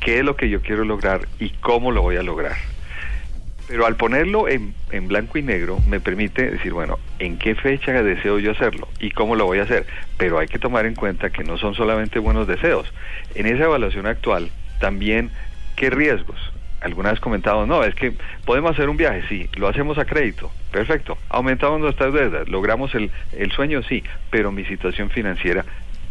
¿Qué es lo que yo quiero lograr y cómo lo voy a lograr? Pero al ponerlo en, en blanco y negro me permite decir, bueno, ¿en qué fecha deseo yo hacerlo? ¿Y cómo lo voy a hacer? Pero hay que tomar en cuenta que no son solamente buenos deseos. En esa evaluación actual, también, ¿qué riesgos? Algunas vez comentado, no, es que podemos hacer un viaje, sí, lo hacemos a crédito, perfecto, aumentamos nuestras deudas, logramos el, el sueño, sí, pero mi situación financiera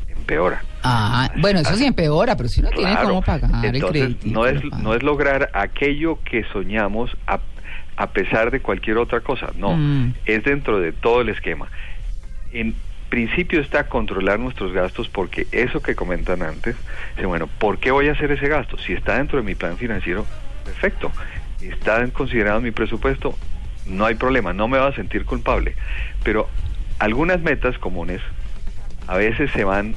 empeora. Ah, bueno, eso sí empeora, pero si no tiene cómo pagar el Entonces, crédito. no es, no es lograr aquello que soñamos a, a pesar de cualquier otra cosa, no, Mm. es dentro de todo el esquema. En principio está controlar nuestros gastos porque eso que comentan antes, bueno, ¿por qué voy a hacer ese gasto? Si está dentro de mi plan financiero, perfecto. Está considerado mi presupuesto, no hay problema, no me va a sentir culpable. Pero algunas metas comunes a veces se van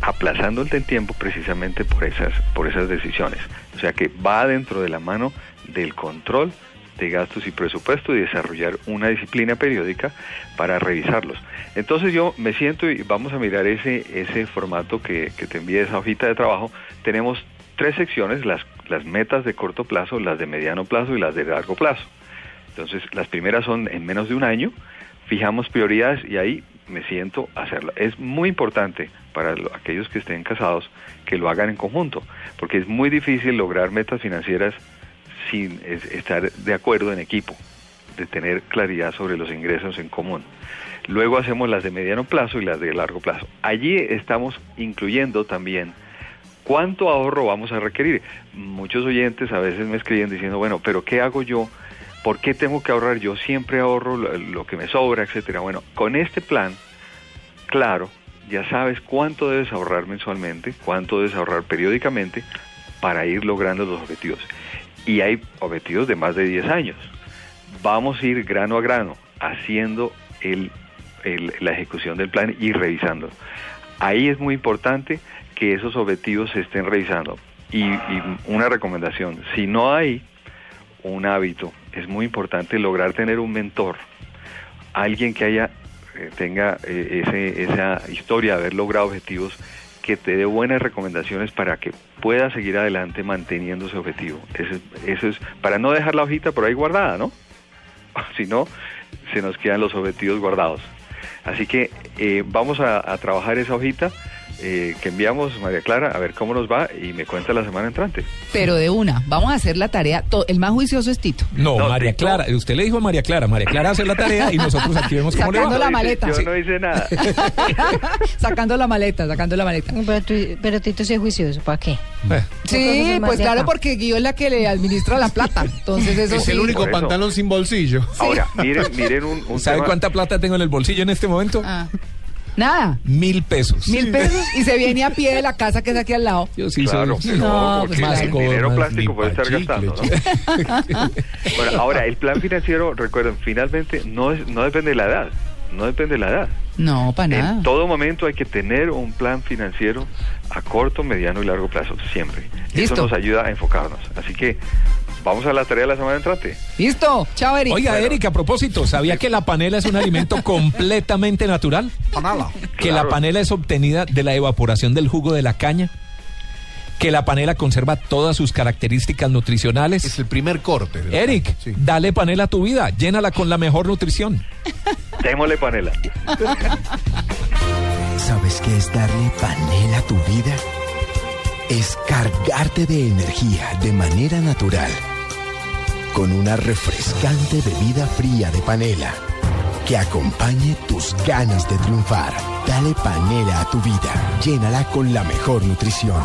aplazando el tiempo precisamente por esas por esas decisiones. O sea que va dentro de la mano del control de gastos y presupuesto y desarrollar una disciplina periódica para revisarlos. Entonces yo me siento y vamos a mirar ese ese formato que, te envié esa hojita de trabajo. Tenemos tres secciones, las las metas de corto plazo, las de mediano plazo y las de largo plazo. Entonces, las primeras son en menos de un año, fijamos prioridades y ahí me siento a hacerlo. Es muy importante para lo- aquellos que estén casados que lo hagan en conjunto, porque es muy difícil lograr metas financieras sin es- estar de acuerdo en equipo, de tener claridad sobre los ingresos en común. Luego hacemos las de mediano plazo y las de largo plazo. Allí estamos incluyendo también ¿Cuánto ahorro vamos a requerir? Muchos oyentes a veces me escriben diciendo, bueno, pero ¿qué hago yo? ¿Por qué tengo que ahorrar? Yo siempre ahorro lo que me sobra, etcétera. Bueno, con este plan, claro, ya sabes cuánto debes ahorrar mensualmente, cuánto debes ahorrar periódicamente para ir logrando los objetivos. Y hay objetivos de más de 10 años. Vamos a ir grano a grano haciendo el, la ejecución del plan y revisándolo. Ahí es muy importante que esos objetivos se estén revisando. Y, y una recomendación, si no hay un hábito, es muy importante lograr tener un mentor, alguien que haya eh, tenga eh, ese- esa historia de haber logrado objetivos que te dé buenas recomendaciones para que puedas seguir adelante manteniendo ese objetivo. Eso es, eso es para no dejar la hojita por ahí guardada, ¿no? [laughs] si no, se nos quedan los objetivos guardados. Así que eh, vamos a, a trabajar esa hojita eh, que enviamos, María Clara, a ver cómo nos va y me cuenta la semana entrante. Pero de una, vamos a hacer la tarea. El más juicioso es Tito. No, María Clara, usted le dijo a María Clara, María Clara hace la tarea y nosotros aquí vemos cómo le Sacando va. la maleta. Yo no hice nada. [laughs] sacando la maleta, sacando la maleta. Pero, tú- pero Tito sí es juicioso, ¿para qué? Sí, más pues claro, porque Guido es la que le administra la plata. Entonces eso es el sí. único Por eso. pantalón sin bolsillo. Ahora, miren, miren un, un ¿Sabe tema- cuánta plata tengo en el bolsillo en este momento? Ah. Nada. Mil pesos. Mil pesos y se viene a pie de la casa que es aquí al lado. Yo sí Claro, soy. no, porque más el dinero más plástico puede estar gastando. ¿no? [laughs] bueno, ahora, el plan financiero, recuerden, finalmente no, es, no depende de la edad. No depende de la edad. No, para nada. En todo momento hay que tener un plan financiero a corto, mediano y largo plazo, siempre. Listo. Eso nos ayuda a enfocarnos. Así que vamos a la tarea de la semana entrante. Listo. Chao, Eric. Oiga, Eric, a propósito, ¿sabía que la panela es un alimento [laughs] completamente natural? Que la panela es obtenida de la evaporación del jugo de la caña. Que la panela conserva todas sus características nutricionales. Es el primer corte. Eric, sí. dale panela a tu vida, llénala con la mejor nutrición. Démosle panela. [laughs] ¿Sabes qué es darle panela a tu vida? Es cargarte de energía de manera natural. Con una refrescante bebida fría de panela que acompañe tus ganas de triunfar. Dale panela a tu vida. Llénala con la mejor nutrición.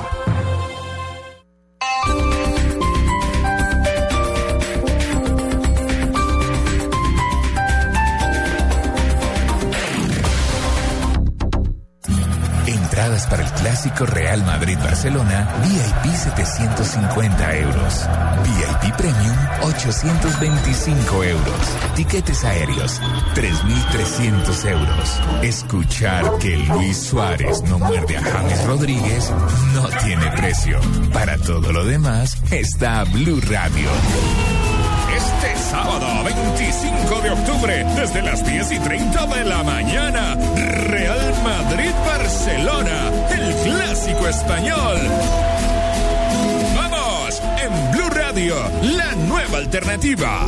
Para el clásico Real Madrid-Barcelona, VIP 750 euros. VIP Premium 825 euros. Tiquetes aéreos 3.300 euros. Escuchar que Luis Suárez no muerde a James Rodríguez no tiene precio. Para todo lo demás está Blue Radio. Este sábado 25 de octubre, desde las 10 y 30 de la mañana, Real Madrid-Barcelona, el clásico español. ¡Vamos! En Blue Radio, la nueva alternativa.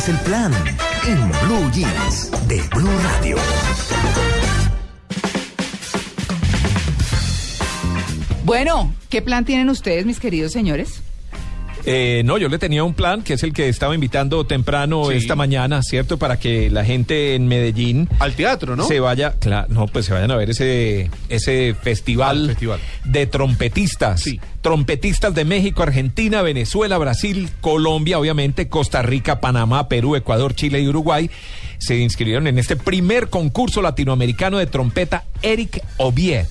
Es el plan? En Blue Jeans de Blue Radio. Bueno, ¿qué plan tienen ustedes, mis queridos señores? Eh, no, yo le tenía un plan que es el que estaba invitando temprano Sí. esta mañana, ¿cierto? Para que la gente en Medellín Al teatro, ¿no? se vaya, claro, no, pues se vayan a ver ese, ese festival, Al festival. de trompetistas. Sí. Trompetistas de México, Argentina, Venezuela, Brasil, Colombia, obviamente, Costa Rica, Panamá, Perú, Ecuador, Chile y Uruguay se inscribieron en este primer concurso latinoamericano de trompeta Eric Ovier.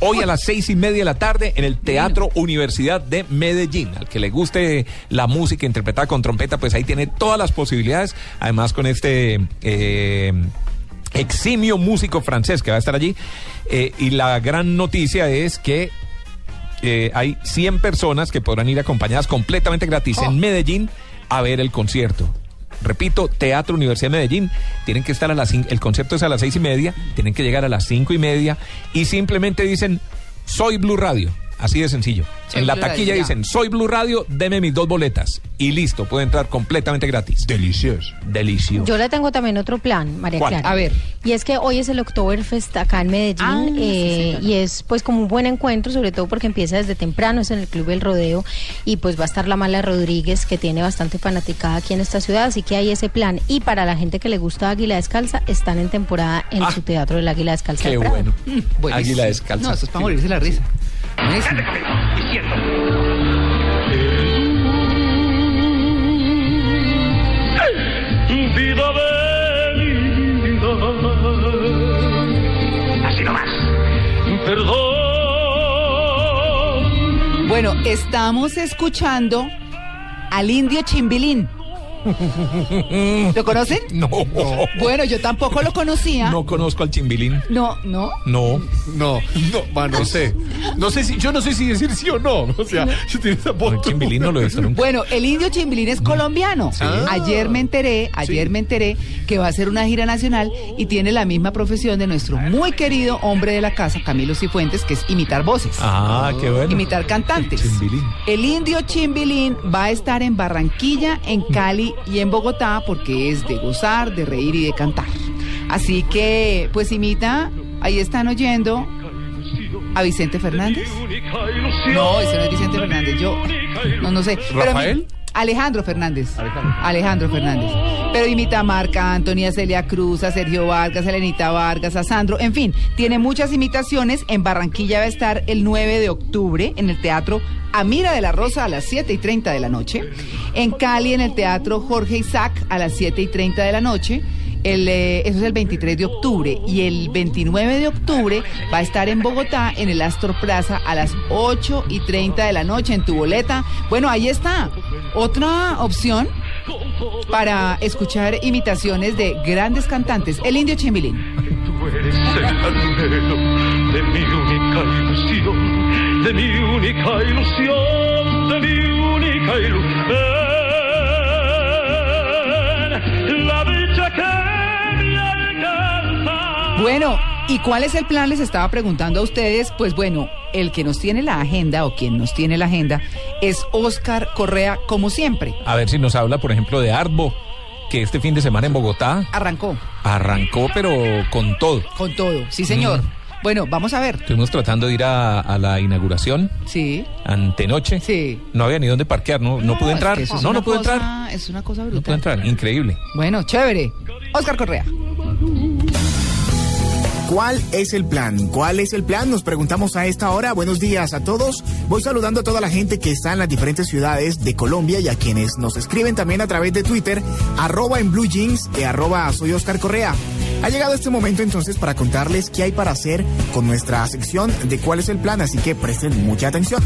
Hoy a las seis y media de la tarde en el Teatro Universidad de Medellín. Al que le guste la música interpretada con trompeta, pues ahí tiene todas las posibilidades. Además con este eh, eximio músico francés que va a estar allí. Eh, y la gran noticia es que eh, hay 100 personas que podrán ir acompañadas completamente gratis en Medellín a ver el concierto. Repito, Teatro Universidad de Medellín. Tienen que estar a las el concierto es a las seis y media, tienen que llegar a las cinco y media y simplemente dicen soy Blue Radio. Así de sencillo. Soy en la Blue taquilla dicen soy Blue Radio, deme mis dos boletas. Y listo, puede entrar completamente gratis. Delicioso. Delicioso. Yo le tengo también otro plan, María ¿Cuál? Clara. A ver. Y es que hoy es el Oktoberfest acá en Medellín Ah, sí, eh, y es pues como un buen encuentro, sobre todo porque empieza desde temprano, es en el Club El Rodeo y pues va a estar la Mala Rodríguez que tiene bastante fanaticada aquí en esta ciudad, así que hay ese plan. Y para la gente que le gusta Águila Descalza, están en temporada en Ah, su teatro del Águila Descalza. Qué Prado. bueno. Mm. Águila descalza. No, eso es para morirse la risa. Vida de mi vida. Así nomás. Perdón. Bueno, estamos escuchando al indio Chimbilín. [laughs] ¿Lo conocen? No. Bueno, yo tampoco lo conocía. No conozco al chimbilín. No, no. No. No, no, va, no sé. No sé si, yo no sé si decir sí o no. O sea, yo tengo esa El chimbilín no lo he visto nunca. Bueno, el indio Chimbilín es colombiano. Ayer me enteré, ayer me enteré que va a hacer una gira nacional y tiene la misma profesión de nuestro muy querido hombre de la casa, Camilo Cifuentes, que es imitar voces. Ah, qué bueno. Imitar cantantes. El indio Chimbilín va a estar en Barranquilla, en Cali y en Bogotá porque es de gozar, de reír y de cantar. Así que, pues imita, ahí están oyendo a Vicente Fernández. No, ese no es Vicente Fernández, yo no, no sé. Pero ¿Rafael? Alejandro Fernández. Alejandro Fernández. Pero imita a Marca Antonia, Celia Cruz, a Sergio Vargas, a Elenita Vargas, a Sandro. En fin, tiene muchas imitaciones. En Barranquilla va a estar el 9 de octubre en el Teatro Amira de la Rosa a las 7 y 30 de la noche. En Cali en el Teatro Jorge Isaac a las 7 y 30 de la noche. Eh, eso es el 23 de octubre. Y el 29 de octubre va a estar en Bogotá, en el Astor Plaza, a las 8 y 30 de la noche, en tu boleta. Bueno, ahí está. Otra opción para escuchar imitaciones de grandes cantantes. El Indio Chimbilín. Tú eres el de mi única ilusión, de mi única ilusión, de mi única ilusión. La dicha que. Bueno, ¿y cuál es el plan? Les estaba preguntando a ustedes. Pues bueno, el que nos tiene la agenda o quien nos tiene la agenda es Oscar Correa, como siempre. A ver si nos habla, por ejemplo, de Arbo, que este fin de semana en Bogotá Arrancó arrancó, pero con todo. con todo. Sí, señor. Mm. Bueno, vamos a ver. Estuvimos tratando de ir a, a la inauguración Sí. antenoche. Sí. No había ni dónde parquear, no, no, pude es entrar. que No, no pude entrar. Es una cosa No pude brutal. entrar. Increíble. Bueno, chévere. Oscar Correa. ¿Cuál es el plan? ¿Cuál es el plan? Nos preguntamos a esta hora. Buenos días a todos. Voy saludando a toda la gente que está en las diferentes ciudades de Colombia y a quienes nos escriben también a través de Twitter, arroba en Blue Jeans y arroba soy Oscar Correa. Ha llegado este momento entonces para contarles qué hay para hacer con nuestra sección de cuál es el plan, así que presten mucha atención.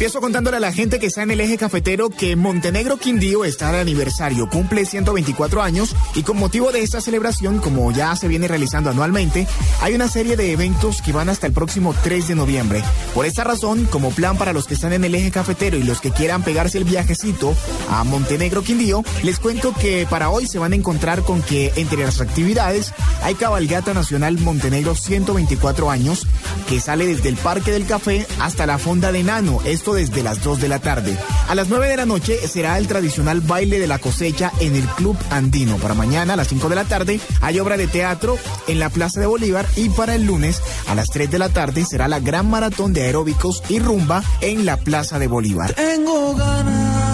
Empiezo contándole a la gente que está en el eje cafetero que Montenegro Quindío está de aniversario, cumple 124 años y con motivo de esta celebración, como ya se viene realizando anualmente, hay una serie de eventos que van hasta el próximo 3 de noviembre. Por esta razón, como plan para los que están en el eje cafetero y los que quieran pegarse el viajecito a Montenegro Quindío, les cuento que para hoy se van a encontrar con que entre las actividades hay cabalgata nacional Montenegro 124 años que sale desde el Parque del Café hasta la Fonda de Nano, esto desde las 2 de la tarde. A las 9 de la noche será el tradicional baile de la cosecha en el Club Andino. Para mañana a las 5 de la tarde hay obra de teatro en la Plaza de Bolívar y para el lunes a las 3 de la tarde será la gran maratón de aeróbicos y rumba en la Plaza de Bolívar. Tengo ganas.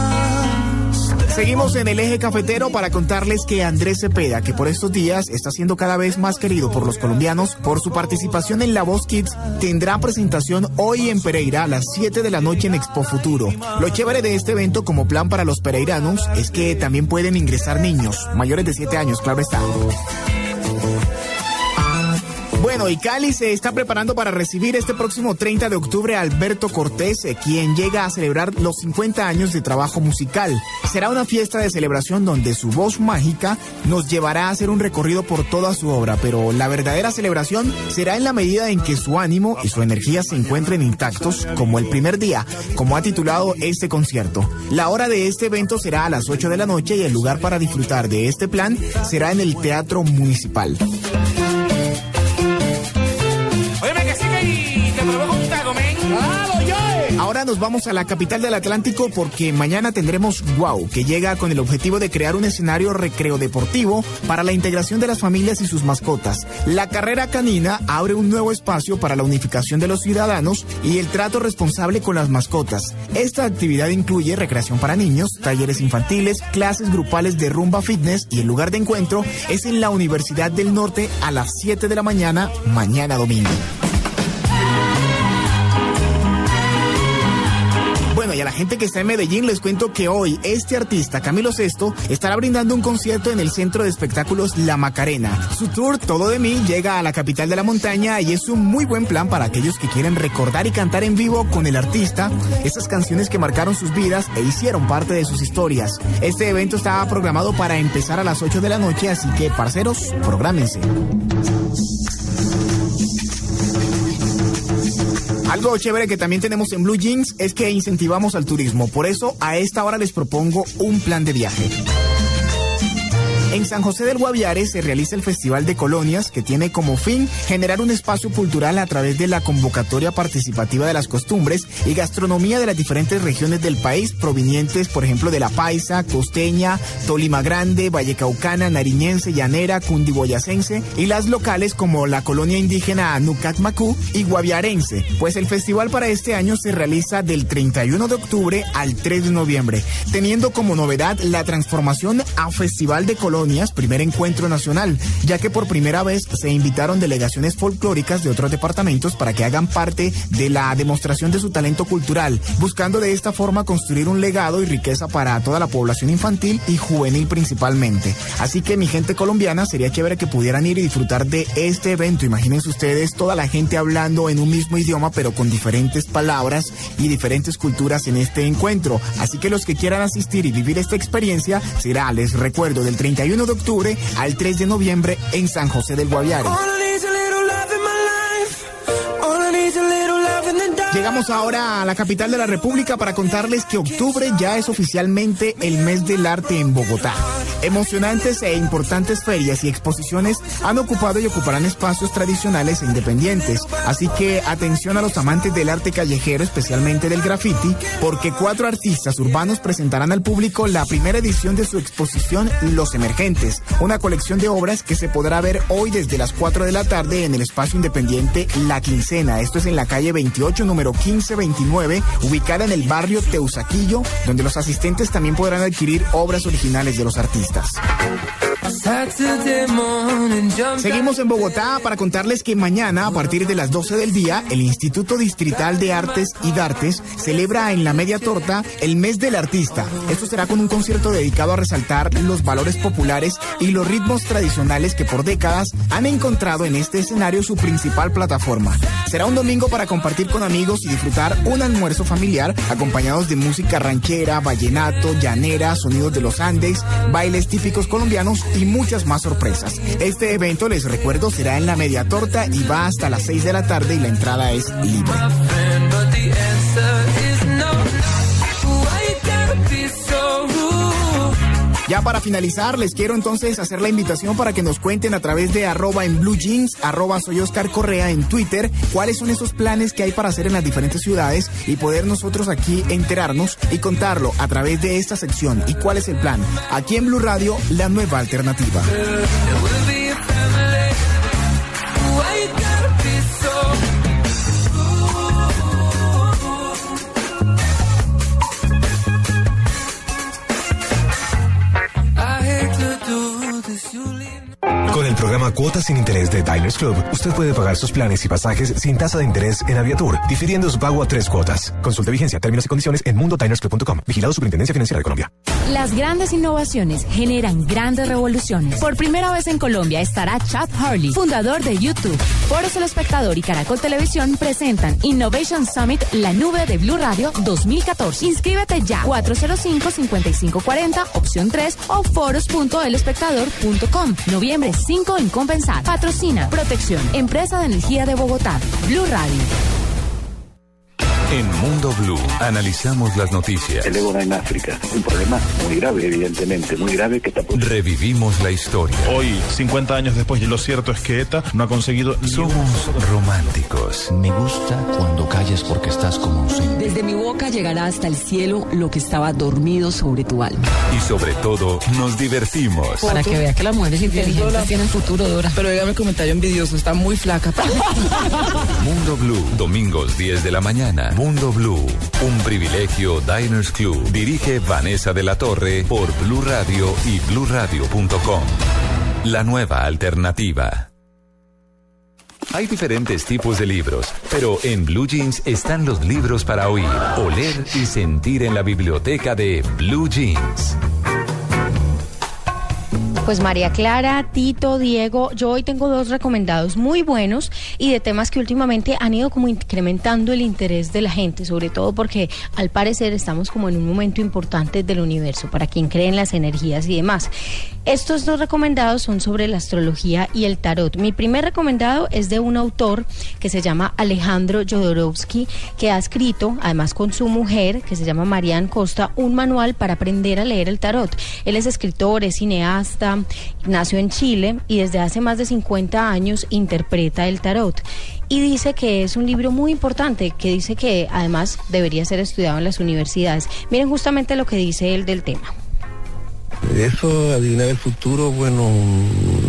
Seguimos en el eje cafetero para contarles que Andrés Cepeda, que por estos días está siendo cada vez más querido por los colombianos por su participación en La Voz Kids, tendrá presentación hoy en Pereira a las 7 de la noche en Expo Futuro. Lo chévere de este evento como plan para los pereiranos es que también pueden ingresar niños, mayores de 7 años, claro está. Bueno, y Cali se está preparando para recibir este próximo 30 de octubre a Alberto Cortés, eh, quien llega a celebrar los 50 años de trabajo musical. Será una fiesta de celebración donde su voz mágica nos llevará a hacer un recorrido por toda su obra, pero la verdadera celebración será en la medida en que su ánimo y su energía se encuentren intactos, como el primer día, como ha titulado este concierto. La hora de este evento será a las 8 de la noche y el lugar para disfrutar de este plan será en el Teatro Municipal. Ahora nos vamos a la capital del Atlántico porque mañana tendremos Wow, que llega con el objetivo de crear un escenario recreo deportivo para la integración de las familias y sus mascotas. La carrera canina abre un nuevo espacio para la unificación de los ciudadanos y el trato responsable con las mascotas. Esta actividad incluye recreación para niños, talleres infantiles, clases grupales de rumba fitness y el lugar de encuentro es en la Universidad del Norte a las 7 de la mañana, mañana domingo. Gente que está en Medellín, les cuento que hoy este artista, Camilo Sesto, estará brindando un concierto en el Centro de Espectáculos La Macarena. Su tour Todo de mí llega a la capital de la montaña y es un muy buen plan para aquellos que quieren recordar y cantar en vivo con el artista esas canciones que marcaron sus vidas e hicieron parte de sus historias. Este evento estaba programado para empezar a las 8 de la noche, así que, parceros, prográmense. Algo chévere que también tenemos en Blue Jeans es que incentivamos al turismo. Por eso, a esta hora les propongo un plan de viaje. En San José del Guaviare se realiza el Festival de Colonias que tiene como fin generar un espacio cultural a través de la convocatoria participativa de las costumbres y gastronomía de las diferentes regiones del país provenientes, por ejemplo, de La Paisa, Costeña, Tolima Grande, Vallecaucana, Nariñense, Llanera, Cundiboyacense y las locales como la colonia indígena Nucatmacú y Guaviarense. Pues el festival para este año se realiza del 31 de octubre al 3 de noviembre, teniendo como novedad la transformación a Festival de Colonias primer encuentro nacional, ya que por primera vez se invitaron delegaciones folclóricas de otros departamentos para que hagan parte de la demostración de su talento cultural, buscando de esta forma construir un legado y riqueza para toda la población infantil y juvenil principalmente. Así que mi gente colombiana, sería chévere que pudieran ir y disfrutar de este evento. Imagínense ustedes toda la gente hablando en un mismo idioma, pero con diferentes palabras y diferentes culturas en este encuentro. Así que los que quieran asistir y vivir esta experiencia será, les recuerdo, del 31 de octubre al 3 de noviembre en San José del Guaviare. Llegamos ahora a la capital de la República para contarles que octubre ya es oficialmente el mes del arte en Bogotá. Emocionantes e importantes ferias y exposiciones han ocupado y ocuparán espacios tradicionales e independientes. Así que atención a los amantes del arte callejero, especialmente del graffiti, porque cuatro artistas urbanos presentarán al público la primera edición de su exposición Los Emergentes, una colección de obras que se podrá ver hoy desde las 4 de la tarde en el espacio independiente La Quincena. Esto es en la calle 28, número 1529, ubicada en el barrio Teusaquillo, donde los asistentes también podrán adquirir obras originales de los artistas. Seguimos en Bogotá para contarles que mañana, a partir de las 12 del día, el Instituto Distrital de Artes y Dartes celebra en la Media Torta el Mes del Artista. Esto será con un concierto dedicado a resaltar los valores populares y los ritmos tradicionales que por décadas han encontrado en este escenario su principal plataforma. Será un domingo para compartir con amigos y disfrutar un almuerzo familiar acompañados de música ranchera, vallenato, llanera, sonidos de los Andes, bailes típicos colombianos y muchas más sorpresas. Este evento, les recuerdo, será en la media torta y va hasta las 6 de la tarde y la entrada es libre. Ya para finalizar, les quiero entonces hacer la invitación para que nos cuenten a través de arroba en blue jeans, arroba soy Oscar Correa en Twitter, cuáles son esos planes que hay para hacer en las diferentes ciudades y poder nosotros aquí enterarnos y contarlo a través de esta sección. ¿Y cuál es el plan? Aquí en Blue Radio, la nueva alternativa. Con el programa Cuotas sin Interés de Diners Club, usted puede pagar sus planes y pasajes sin tasa de interés en Aviatur, difiriendo su pago a tres cuotas. Consulte vigencia, términos y condiciones en mundodinersclub.com. Vigilado Superintendencia Financiera de Colombia. Las grandes innovaciones generan grandes revoluciones. Por primera vez en Colombia estará Chad Hurley, fundador de YouTube. Foros El Espectador y Caracol Televisión presentan Innovation Summit La Nube de Blue Radio 2014. Inscríbete ya 405-5540, opción 3 o foros.elespectador.com. Noviembre 5 en Compensar. Patrocina Protección, Empresa de Energía de Bogotá. Blue Radio. En Mundo Blue analizamos las noticias. El ébola en África, un problema muy grave, evidentemente, muy grave que está Revivimos la historia. Hoy, 50 años después, lo cierto es que ETA no ha conseguido. Somos románticos. Me gusta cuando calles porque estás como ausente. Desde mi boca llegará hasta el cielo lo que estaba dormido sobre tu alma. Y sobre todo, nos divertimos. Para que vea que las mujeres inteligentes tienen futuro, Dora. Pero dígame comentario envidioso, está muy flaca. Mundo Blue, domingos 10 de la mañana. Mundo Blue, un privilegio Diners Club. Dirige Vanessa de la Torre por Blue Radio y bluradio.com. La nueva alternativa. Hay diferentes tipos de libros, pero en Blue Jeans están los libros para oír, oler y sentir en la biblioteca de Blue Jeans. Pues María Clara, Tito, Diego, yo hoy tengo dos recomendados muy buenos y de temas que últimamente han ido como incrementando el interés de la gente, sobre todo porque al parecer estamos como en un momento importante del universo, para quien cree en las energías y demás. Estos dos recomendados son sobre la astrología y el tarot. Mi primer recomendado es de un autor que se llama Alejandro Jodorowsky, que ha escrito, además con su mujer, que se llama Marian Costa, un manual para aprender a leer el tarot. Él es escritor, es cineasta, nació en Chile y desde hace más de 50 años interpreta el tarot. Y dice que es un libro muy importante, que dice que además debería ser estudiado en las universidades. Miren justamente lo que dice él del tema. Eso, adivinar el futuro, bueno,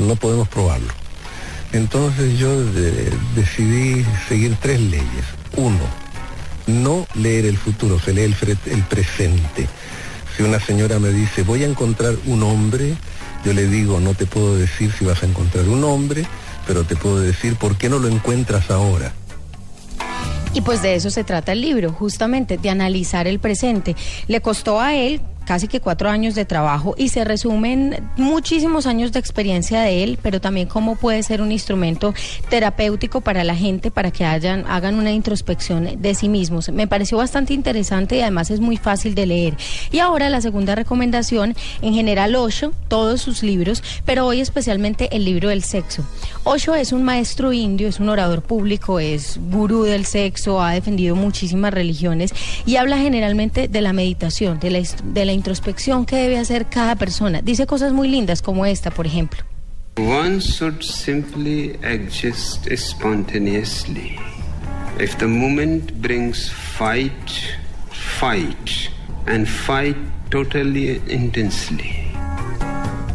no podemos probarlo. Entonces yo de- decidí seguir tres leyes. Uno, no leer el futuro, se lee el presente. Si una señora me dice, voy a encontrar un hombre, yo le digo, no te puedo decir si vas a encontrar un hombre, pero te puedo decir por qué no lo encuentras ahora. Y pues de eso se trata el libro, justamente, de analizar el presente. Le costó a él casi que cuatro años de trabajo y se resumen muchísimos años de experiencia de él, pero también cómo puede ser un instrumento terapéutico para la gente para que hayan, hagan una introspección de sí mismos. Me pareció bastante interesante y además es muy fácil de leer. Y ahora la segunda recomendación, en general Osho, todos sus libros, pero hoy especialmente el libro del sexo. Osho es un maestro indio, es un orador público, es gurú del sexo, ha defendido muchísimas religiones y habla generalmente de la meditación, de la, de la introspección que debe hacer cada persona. Dice cosas muy lindas como esta, por ejemplo. One should simply exist spontaneously. If the moment brings fight, fight, and fight totally intensely.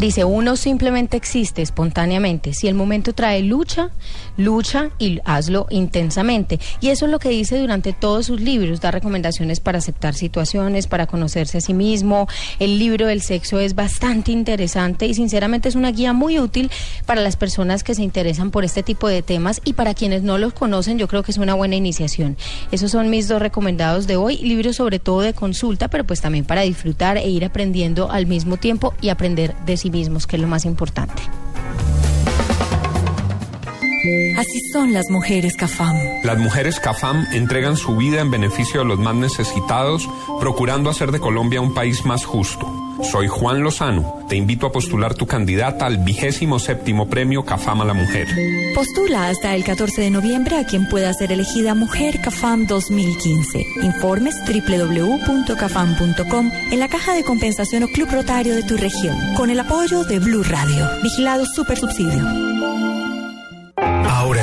Dice, uno simplemente existe espontáneamente. Si el momento trae lucha, lucha y hazlo intensamente. Y eso es lo que dice durante todos sus libros. Da recomendaciones para aceptar situaciones, para conocerse a sí mismo. El libro del sexo es bastante interesante y sinceramente es una guía muy útil para las personas que se interesan por este tipo de temas y para quienes no los conocen yo creo que es una buena iniciación. Esos son mis dos recomendados de hoy. Libros sobre todo de consulta, pero pues también para disfrutar e ir aprendiendo al mismo tiempo y aprender de sí mismos, que es lo más importante. Así son las mujeres Cafam. Las mujeres CAFAM entregan su vida en beneficio de los más necesitados, procurando hacer de Colombia un país más justo. Soy Juan Lozano. Te invito a postular tu candidata al vigésimo séptimo premio CAFAM a la mujer. Postula hasta el 14 de noviembre a quien pueda ser elegida Mujer Cafam 2015. Informes www.cafam.com en la caja de compensación o club rotario de tu región. Con el apoyo de Blue Radio. Vigilado Super Subsidio.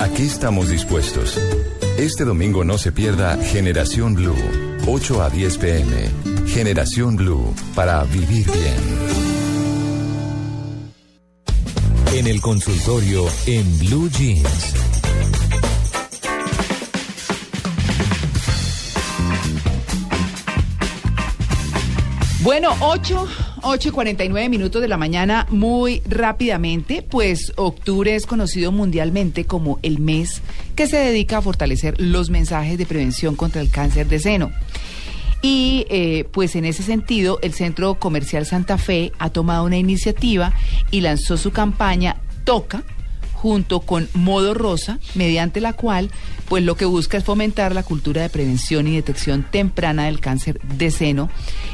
¿A qué estamos dispuestos? Este domingo no se pierda Generación Blue, 8 a 10 pm. Generación Blue, para vivir bien. En el consultorio en Blue Jeans. Bueno, 8, 8 y 49 minutos de la mañana, muy rápidamente, pues octubre es conocido mundialmente como el mes que se dedica a fortalecer los mensajes de prevención contra el cáncer de seno. Y eh, pues en ese sentido, el Centro Comercial Santa Fe ha tomado una iniciativa y lanzó su campaña Toca junto con Modo Rosa, mediante la cual pues lo que busca es fomentar la cultura de prevención y detección temprana del cáncer de seno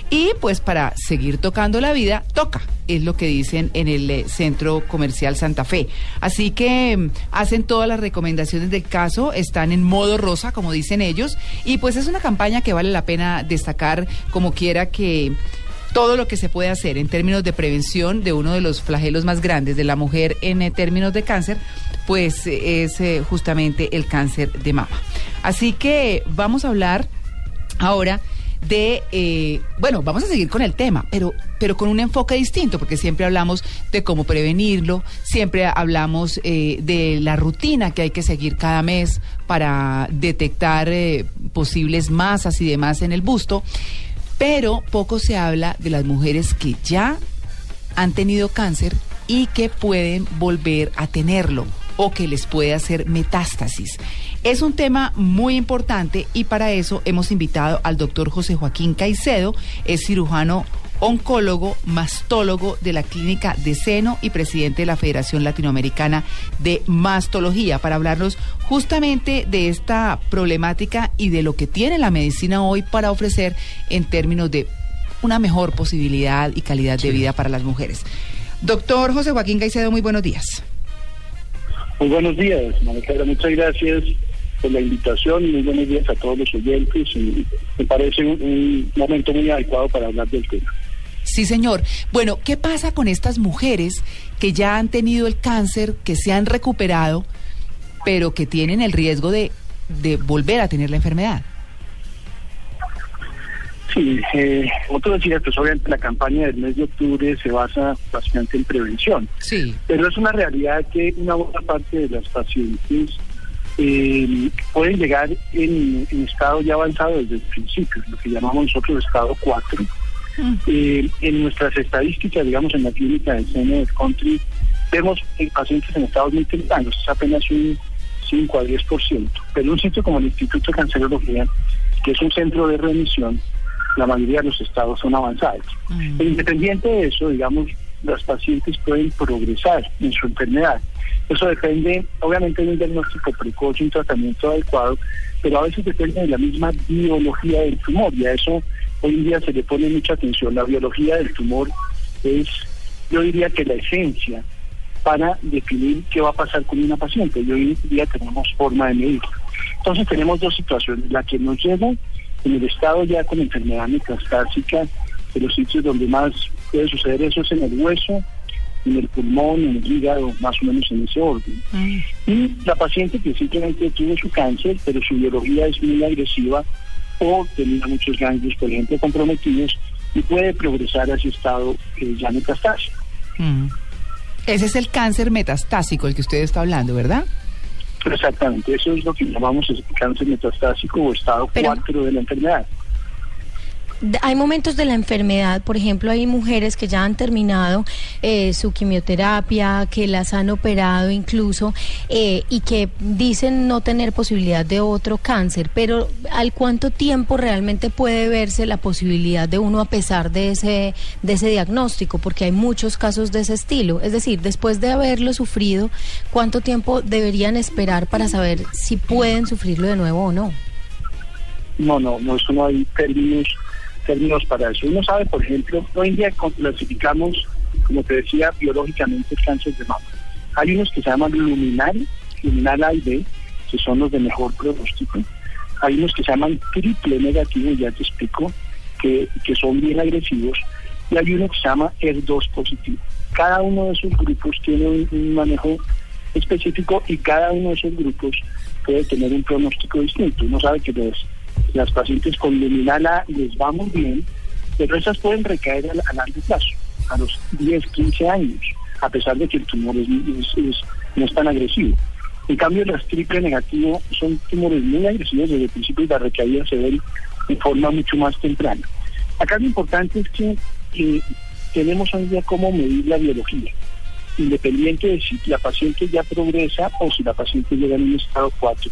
y pues para seguir tocando la vida, toca, es lo que dicen en el eh, Centro Comercial Santa Fe. Así que mm, hacen todas las recomendaciones del caso, están en modo rosa, como dicen ellos, y pues es una campaña que vale la pena destacar como quiera que todo lo que se puede hacer en términos de prevención de uno de los flagelos más grandes de la mujer en eh, términos de cáncer, pues eh, es eh, justamente el cáncer de mama. Así que vamos a hablar ahora de, bueno, vamos a seguir con el tema, pero, pero con un enfoque distinto, porque siempre hablamos de cómo prevenirlo, siempre hablamos eh, de la rutina que hay que seguir cada mes para detectar eh, posibles masas y demás en el busto, pero poco se habla de las mujeres que ya han tenido cáncer y que pueden volver a tenerlo o que les puede hacer metástasis. Es un tema muy importante y para eso hemos invitado al doctor José Joaquín Caicedo, es cirujano oncólogo, mastólogo de la Clínica de Seno y presidente de la Federación Latinoamericana de Mastología, para hablarnos justamente de esta problemática y de lo que tiene la medicina hoy para ofrecer en términos de una mejor posibilidad y calidad de vida para las mujeres. Doctor José Joaquín Caicedo, muy buenos días. Muy buenos días, María Muchas gracias por la invitación y muy buenos días a todos los oyentes. Y me parece un, un momento muy adecuado para hablar del tema. Sí, señor. Bueno, ¿qué pasa con estas mujeres que ya han tenido el cáncer, que se han recuperado, pero que tienen el riesgo de, de volver a tener la enfermedad? Sí, eh, como tú decías, pues obviamente la campaña del mes de octubre se basa bastante en prevención. Sí. Pero es una realidad que una buena parte de las pacientes eh, pueden llegar en, en estado ya avanzado desde el principio, lo que llamamos nosotros estado 4. Eh, en nuestras estadísticas, digamos, en la clínica del seno del country, vemos eh, pacientes en estados muy tempranos, es apenas un 5 a 10%. Pero un sitio como el Instituto de Cancerología, que es un centro de remisión, la mayoría de los estados son avanzados. Pero independiente de eso, digamos, las pacientes pueden progresar en su enfermedad. Eso depende, obviamente, de un diagnóstico precoz y un tratamiento adecuado, pero a veces depende de la misma biología del tumor y a eso hoy en día se le pone mucha atención. La biología del tumor es, yo diría que la esencia para definir qué va a pasar con una paciente y hoy en día tenemos forma de medirlo. Entonces tenemos dos situaciones, la que nos llega en el estado ya con enfermedad metastásica, de los sitios donde más puede suceder eso es en el hueso, en el pulmón, en el hígado, más o menos en ese orden. Y la paciente que simplemente tuvo su cáncer, pero su biología es muy agresiva o tenía muchos ganglios, por ejemplo, comprometidos y puede progresar a ese estado eh, ya metastásico. Mm. Ese es el cáncer metastásico el que usted está hablando, ¿verdad? Exactamente, eso es lo que llamamos el cáncer metastásico o estado 4 de la enfermedad. Hay momentos de la enfermedad, por ejemplo, hay mujeres que ya han terminado eh, su quimioterapia, que las han operado incluso eh, y que dicen no tener posibilidad de otro cáncer, pero ¿al cuánto tiempo realmente puede verse la posibilidad de uno a pesar de ese, de ese diagnóstico? Porque hay muchos casos de ese estilo. Es decir, después de haberlo sufrido, ¿cuánto tiempo deberían esperar para saber si pueden sufrirlo de nuevo o no? No, no, no, eso no hay términos, términos para eso. Uno sabe, por ejemplo, hoy en día clasificamos, como te decía, biológicamente cáncer de mama. Hay unos que se llaman luminal, luminal A y B, que son los de mejor pronóstico. Hay unos que se llaman triple negativo, ya te explico, que, que son bien agresivos. Y hay uno que se llama ER2 positivo. Cada uno de esos grupos tiene un, un manejo específico y cada uno de esos grupos puede tener un pronóstico distinto. Uno sabe que los- las pacientes con luminal A les va muy bien, pero esas pueden recaer a, largo plazo, a los 10, 15 años, a pesar de que el tumor no es tan agresivo. En cambio, las triple negativo son tumores muy agresivos desde el principio y la recaída se ven de forma mucho más temprana. Acá lo importante es que eh, tenemos hoy día cómo medir la biología, independiente de si la paciente ya progresa o si la paciente llega en un estado 4.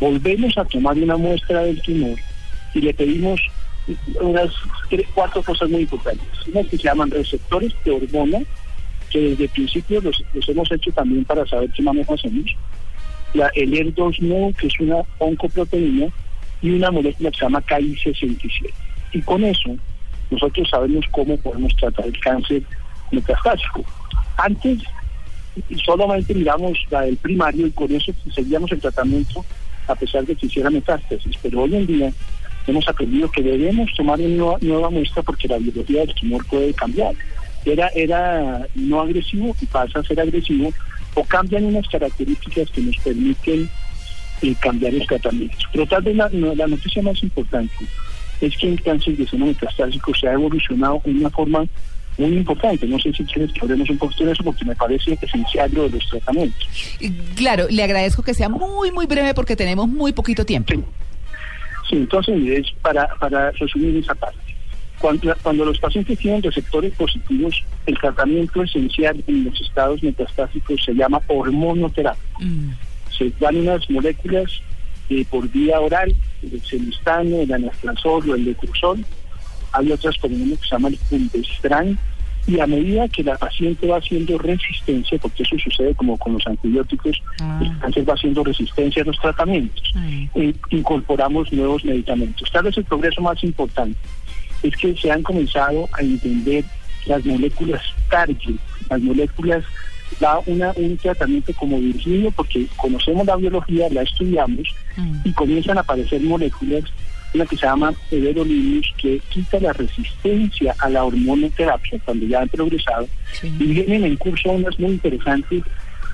Volvemos a tomar una muestra del tumor y le pedimos unas cuatro cosas muy importantes. Unas que se llaman receptores de hormona, que desde el principio los, hemos hecho también para saber qué manejo hacemos. La, el ER2-NO, que es una oncoproteína, y una molécula que se llama KI67. Y con eso nosotros sabemos cómo podemos tratar el cáncer metastásico. Antes solamente miramos la del primario y con eso seguíamos el tratamiento a pesar de que hiciera metástasis, pero hoy en día hemos aprendido que debemos tomar una nueva, muestra porque la biología del tumor puede cambiar. Era, era no agresivo y pasa a ser agresivo o cambian unas características que nos permiten eh, cambiar los tratamientos. Pero tal vez la, la noticia más importante es que el cáncer de seno metastásico se ha evolucionado en una forma muy importante. No sé si quieres que hablemos un poquito de eso porque me parece esencial lo de los tratamientos. Claro, le agradezco que sea muy, muy breve porque tenemos muy poquito tiempo. Sí, entonces mire, es para, para resumir esa parte. Cuando, cuando los pacientes tienen receptores positivos, el tratamiento esencial en los estados metastásicos se llama hormonoterapia. Se dan unas moléculas eh, por vía oral, el celistano, el anastrozol o el letrozol. Hay otras, por ejemplo, que se llama el fulvestrán. Y a medida que la paciente va haciendo resistencia, porque eso sucede como con los antibióticos, el cáncer va haciendo resistencia a los tratamientos eh, incorporamos nuevos medicamentos. Tal vez el progreso más importante es que se han comenzado a entender las moléculas target, las moléculas da una, un tratamiento como Virgilio, porque conocemos la biología, la estudiamos, y comienzan a aparecer moléculas, una que se llama everolimus, que quita la resistencia a la hormonoterapia cuando ya han progresado, y vienen en curso unas muy interesantes,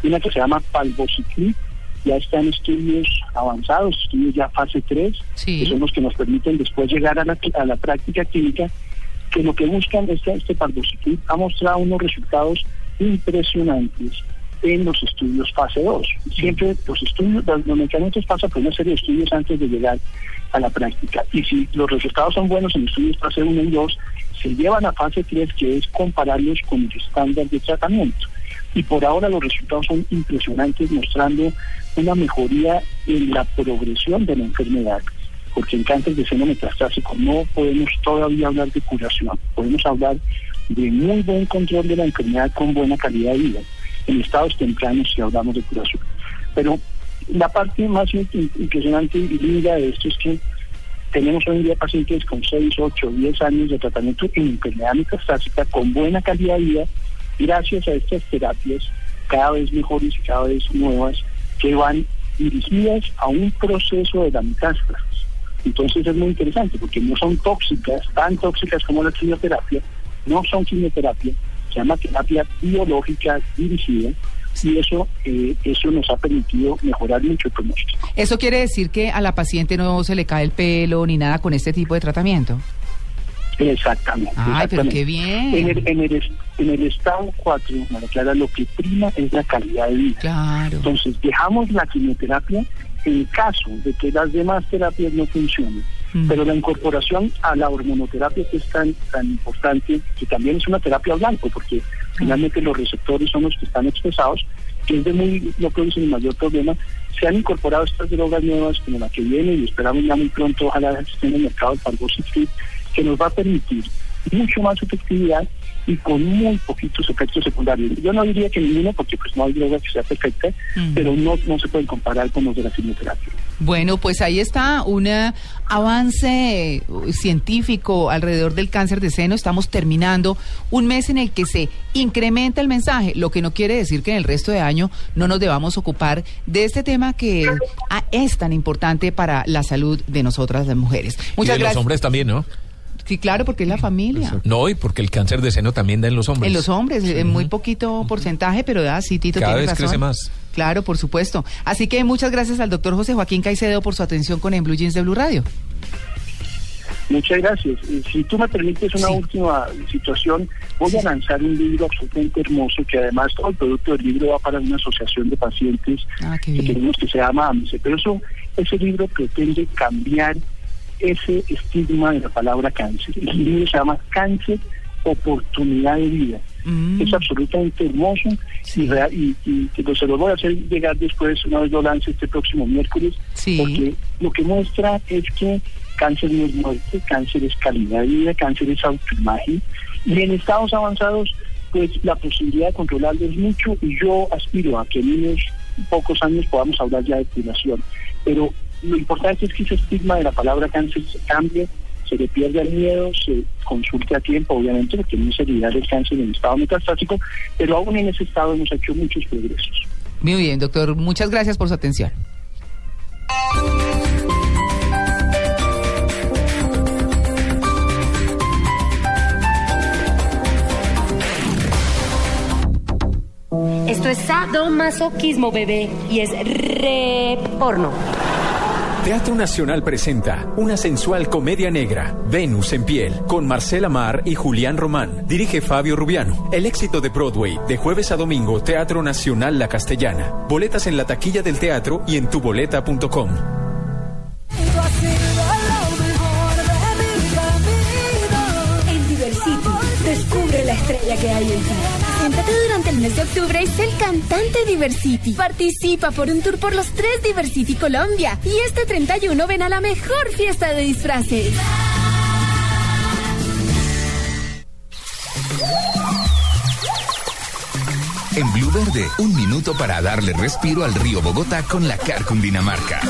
una que se llama palbociclib, ya está en estudios avanzados, estudios ya fase 3, que son los que nos permiten después llegar a la, a la práctica clínica, que lo que buscan este, este palbociclib ha mostrado unos resultados impresionantes en los estudios fase 2. Siempre los estudios, los, medicamentos pasan por una serie de estudios antes de llegar a la práctica. Y si los resultados son buenos en estudios fase 1 y 2, se llevan a fase 3, que es compararlos con el estándar de tratamiento. Y por ahora los resultados son impresionantes, mostrando una mejoría en la progresión de la enfermedad. Porque en cáncer de seno metastásico no podemos todavía hablar de curación, podemos hablar de muy buen control de la enfermedad con buena calidad de vida en estados tempranos si hablamos de curación. Pero la parte más impresionante y linda de esto es que tenemos hoy en día pacientes con 6, 8, 10 años de tratamiento en enfermedad metastásica con buena calidad de vida gracias a estas terapias cada vez mejores y cada vez nuevas que van dirigidas a un proceso de la metástasis. Entonces es muy interesante porque no son tóxicas, tan tóxicas como la quimioterapia, no son quimioterapia, se llama terapia biológica dirigida y eso, eh, eso nos ha permitido mejorar mucho el pronóstico. Eso quiere decir que a la paciente no se le cae el pelo ni nada con este tipo de tratamiento. Exactamente. Ay, pero qué bien. En el, en el, es- en el estado 4, María Clara, lo que prima es la calidad de vida. Claro. Entonces, dejamos la quimioterapia en caso de que las demás terapias no funcionen. Mm. Pero la incorporación a la hormonoterapia que es tan, tan importante, que también es una terapia blanco, porque finalmente los receptores son los que están expresados, que es de muy, no produce el mayor problema, se han incorporado estas drogas nuevas como la que viene y esperamos ya muy pronto, ojalá esté en el mercado el Palbociclib, que nos va a permitir mucho más efectividad y con muy poquitos efectos secundarios. Yo no diría que ninguno, porque pues no hay droga que sea perfecta, pero no, no se pueden comparar con los de la quimioterapia. Bueno, pues ahí está un eh, avance eh, científico alrededor del cáncer de seno. Estamos terminando un mes en el que se incrementa el mensaje, lo que no quiere decir que en el resto de año no nos debamos ocupar de este tema que ah, es tan importante para la salud de nosotras las mujeres. y Muchas de los hombres también, ¿no? Sí, claro, porque es la familia. No, y porque el cáncer de seno también da en los hombres. En los hombres, en muy poquito porcentaje, pero da, sí, Tito Cada tiene vez razón. crece más. Claro, por supuesto. Así que muchas gracias al doctor José Joaquín Caicedo por su atención con En Blue Jeans de Blue Radio. Muchas gracias. Si tú me permites una última situación, voy a lanzar un libro absolutamente hermoso que además todo el producto del libro va para una asociación de pacientes Ah, que tenemos que se llama AMSE. Pero eso, ese libro pretende cambiar ese estigma de la palabra cáncer. El libro se llama Cáncer, Oportunidad de Vida. Es absolutamente hermoso y, real- y, pues, se lo voy a hacer llegar después, una vez lo lance este próximo miércoles, porque lo que muestra es que cáncer no es muerte, cáncer es calidad de vida, cáncer es autoimagen y en estados avanzados pues la posibilidad de controlarlo es mucho y yo aspiro a que en unos pocos años podamos hablar ya de curación. Pero lo importante es que ese estigma de la palabra cáncer se cambie, se le pierda el miedo, se consulte a tiempo, obviamente, porque no se olvidar el cáncer en estado metastásico, pero aún en ese estado hemos hecho muchos progresos. Muy bien, doctor. Muchas gracias por su atención. Esto es es sadomasoquismo, bebé. Y es re porno. Teatro Nacional presenta una sensual comedia negra, Venus en piel, con Marcela Mar y Julián Román. Dirige Fabio Rubiano. El éxito de Broadway, de jueves a domingo, Teatro Nacional La Castellana. Boletas en la taquilla del teatro y en tuboleta.com. En Diversity, descubre la estrella que hay en ti. Siéntate durante el mes de octubre y sé el cantante Diversity. Participa por un tour por los tres Diversity Colombia. Y este 31 ven a la mejor fiesta de disfraces. En Blue Verde, un minuto para darle respiro al río Bogotá con la Car Cundinamarca.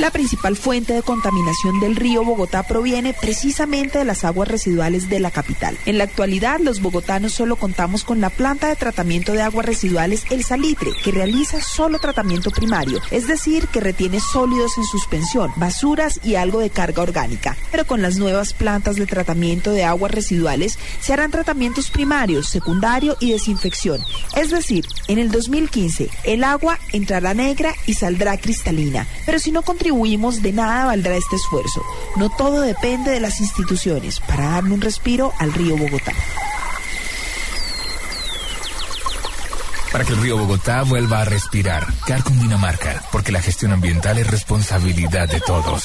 La principal fuente de contaminación del río Bogotá proviene precisamente de las aguas residuales de la capital. En la actualidad, los bogotanos solo contamos con la planta de tratamiento de aguas residuales El Salitre, que realiza solo tratamiento primario, es decir, que retiene sólidos en suspensión, basuras y algo de carga orgánica. Pero con las nuevas plantas de tratamiento de aguas residuales se harán tratamientos primarios, secundario y desinfección. Es decir, en el 2015 el agua entrará negra y saldrá cristalina. Pero si no de nada valdrá este esfuerzo. No todo depende de las instituciones para darle un respiro al río Bogotá. Para que el río Bogotá vuelva a respirar. Car Cundinamarca, porque la gestión ambiental es responsabilidad de todos.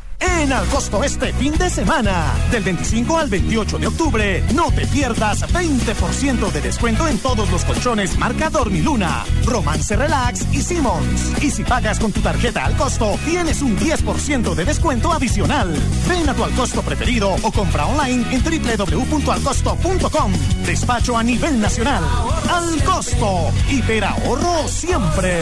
En Alcosto este fin de semana, del 25 al 28 de octubre, no te pierdas 20% de descuento en todos los colchones marca Dormiluna, Romance Relax y Simmons. Y si pagas con tu tarjeta al costo, tienes un 10% de descuento adicional. Ven a tu Alcosto preferido o compra online en www.alcosto.com. Despacho a nivel nacional. Al costo. Hiperahorro siempre.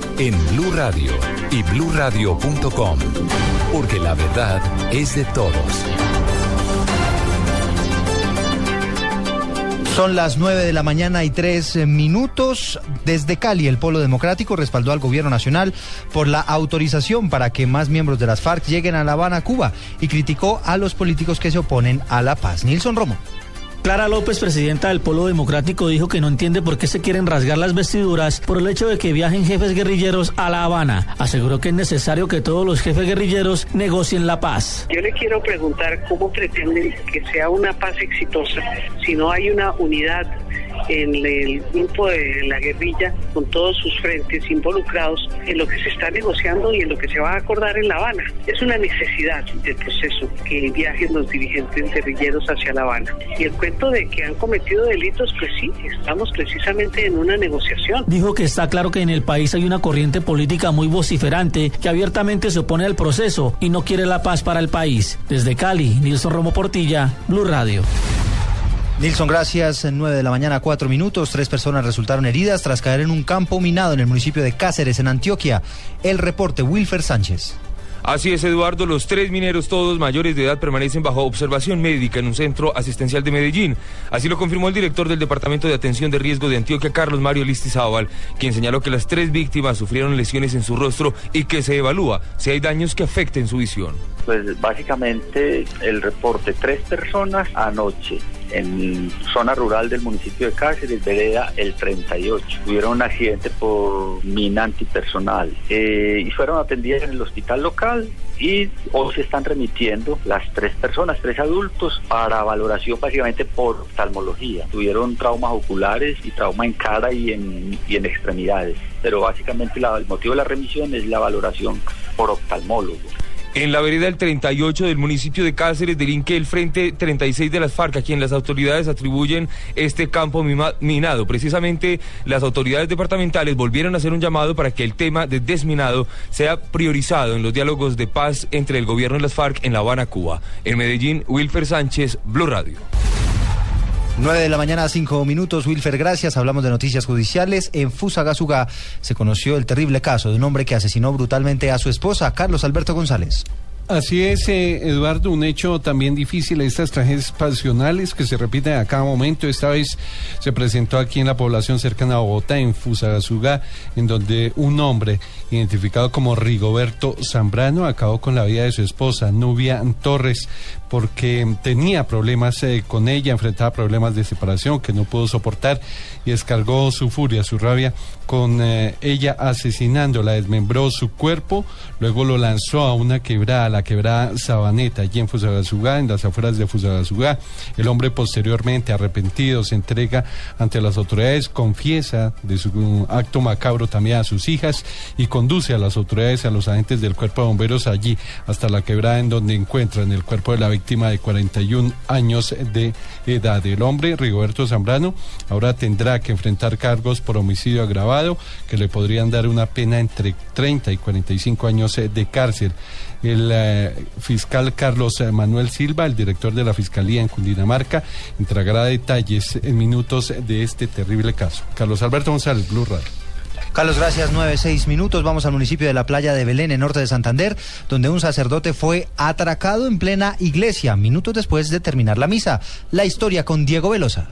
en Blue Radio y bluradio.com, porque la verdad es de todos. Son las 9 de la mañana y tres eh, minutos. Desde Cali, el Polo Democrático respaldó al gobierno nacional por la autorización para que más miembros de las FARC lleguen a La Habana, Cuba, y criticó a los políticos que se oponen a la paz. Nilson Romo. Clara López, presidenta del Polo Democrático, dijo que no entiende por qué se quieren rasgar las vestiduras por el hecho de que viajen jefes guerrilleros a La Habana. Aseguró que es necesario que todos los jefes guerrilleros negocien la paz. Yo le quiero preguntar cómo pretenden que sea una paz exitosa si no hay una unidad en el grupo de la guerrilla con todos sus frentes involucrados en lo que se está negociando y en lo que se va a acordar en La Habana. Es una necesidad del proceso que viajen los dirigentes guerrilleros hacia La Habana. Y el cuento de que han cometido delitos, pues sí, estamos precisamente en una negociación. Dijo que está claro que en el país hay una corriente política muy vociferante que abiertamente se opone al proceso y no quiere la paz para el país. Desde Cali, Nilson Romo Portilla, Blue Radio. Nilson, gracias. En 9 de la mañana, 4 minutos. Tres personas resultaron heridas tras caer en un campo minado en el municipio de Cáceres, en Antioquia. El reporte, Wilfer Sánchez. Así es, Eduardo. Los tres mineros, todos mayores de edad, permanecen bajo observación médica en un centro asistencial de Medellín. Así lo confirmó el director del Departamento de Atención de Riesgo de Antioquia, Carlos Mario Listizábal, quien señaló que las tres víctimas sufrieron lesiones en su rostro y que se evalúa si hay daños que afecten su visión. Pues básicamente el reporte, tres personas anoche en zona rural del municipio de Cáceres, vereda el 38. Tuvieron un accidente por mina antipersonal eh, y fueron atendidas en el hospital local y hoy se están remitiendo las tres personas, tres adultos, para valoración básicamente por oftalmología. Tuvieron traumas oculares y trauma en cara y en, y en extremidades, pero básicamente el motivo de la remisión es la valoración por oftalmólogo. En la vereda del 38 del municipio de Cáceres delinque el Frente 36 de las FARC, a quien las autoridades atribuyen este campo minado. Precisamente las autoridades departamentales volvieron a hacer un llamado para que el tema de desminado sea priorizado en los diálogos de paz entre el gobierno y las FARC en La Habana, Cuba. En Medellín, Wilfer Sánchez, Blue Radio. 9 de la mañana, 5 minutos. Wilfer, gracias. Hablamos de noticias judiciales. En Fusagasugá se conoció el terrible caso de un hombre que asesinó brutalmente a su esposa, Carlos Alberto González. Así es, eh, Eduardo, un hecho también difícil, estas tragedias pasionales que se repiten a cada momento. Esta vez se presentó aquí en la población cercana a Bogotá, en Fusagasugá, en donde un hombre identificado como Rigoberto Zambrano acabó con la vida de su esposa, Nubia Torres, porque tenía problemas eh, con ella, enfrentaba problemas de separación que no pudo soportar y descargó su furia, su rabia con eh, ella asesinándola, desmembró su cuerpo, luego lo lanzó a una quebrada, la quebrada Sabaneta, allí en Fusagasugá, en las afueras de Fusagasugá. El hombre posteriormente, arrepentido, se entrega ante las autoridades, confiesa de su acto macabro también a sus hijas y conduce a las autoridades, a los agentes del cuerpo de bomberos allí, hasta la quebrada en donde encuentran el cuerpo de la víctima de 41 años de edad. El hombre, Rigoberto Zambrano, ahora tendrá que enfrentar cargos por homicidio agravado que le podrían dar una pena entre 30 y 45 años de cárcel. El eh, fiscal Carlos Manuel Silva, el director de la Fiscalía en Cundinamarca, entregará detalles en minutos de este terrible caso. Carlos Alberto González, Blue Radio. Carlos, gracias. Nueve, seis minutos. Vamos al municipio de la playa de Belén, en norte de Santander, donde un sacerdote fue atracado en plena iglesia, minutos después de terminar la misa. La historia con Diego Velosa.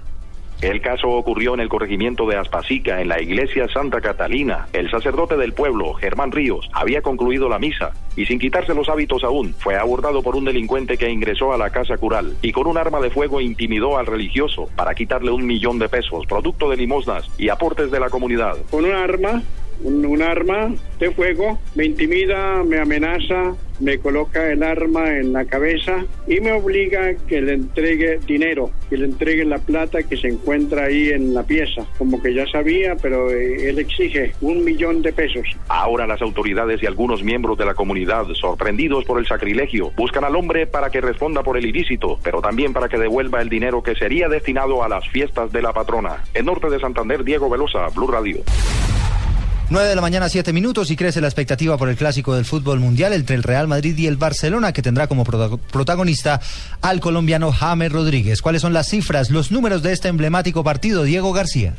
El caso ocurrió en el corregimiento de Aspasica, en la iglesia Santa Catalina. El sacerdote del pueblo, Germán Ríos, había concluido la misa y sin quitarse los hábitos aún, fue abordado por un delincuente que ingresó a la casa cural y con un arma de fuego intimidó al religioso para quitarle un millón de pesos, producto de limosnas y aportes de la comunidad. con un arma, un, arma de fuego, me intimida, me amenaza, me coloca el arma en la cabeza y me obliga a que le entregue dinero, que le entregue la plata que se encuentra ahí en la pieza. Como que ya sabía, pero eh, él exige un millón de pesos. Ahora las autoridades y algunos miembros de la comunidad, sorprendidos por el sacrilegio, buscan al hombre para que responda por el ilícito, pero también para que devuelva el dinero que sería destinado a las fiestas de la patrona. En norte de Santander, Diego Velosa, Blue Radio. 9 de la mañana, 7 minutos y crece la expectativa por el clásico del fútbol mundial entre el Real Madrid y el Barcelona, que tendrá como prota- protagonista al colombiano James Rodríguez. ¿Cuáles son las cifras, los números de este emblemático partido, Diego García?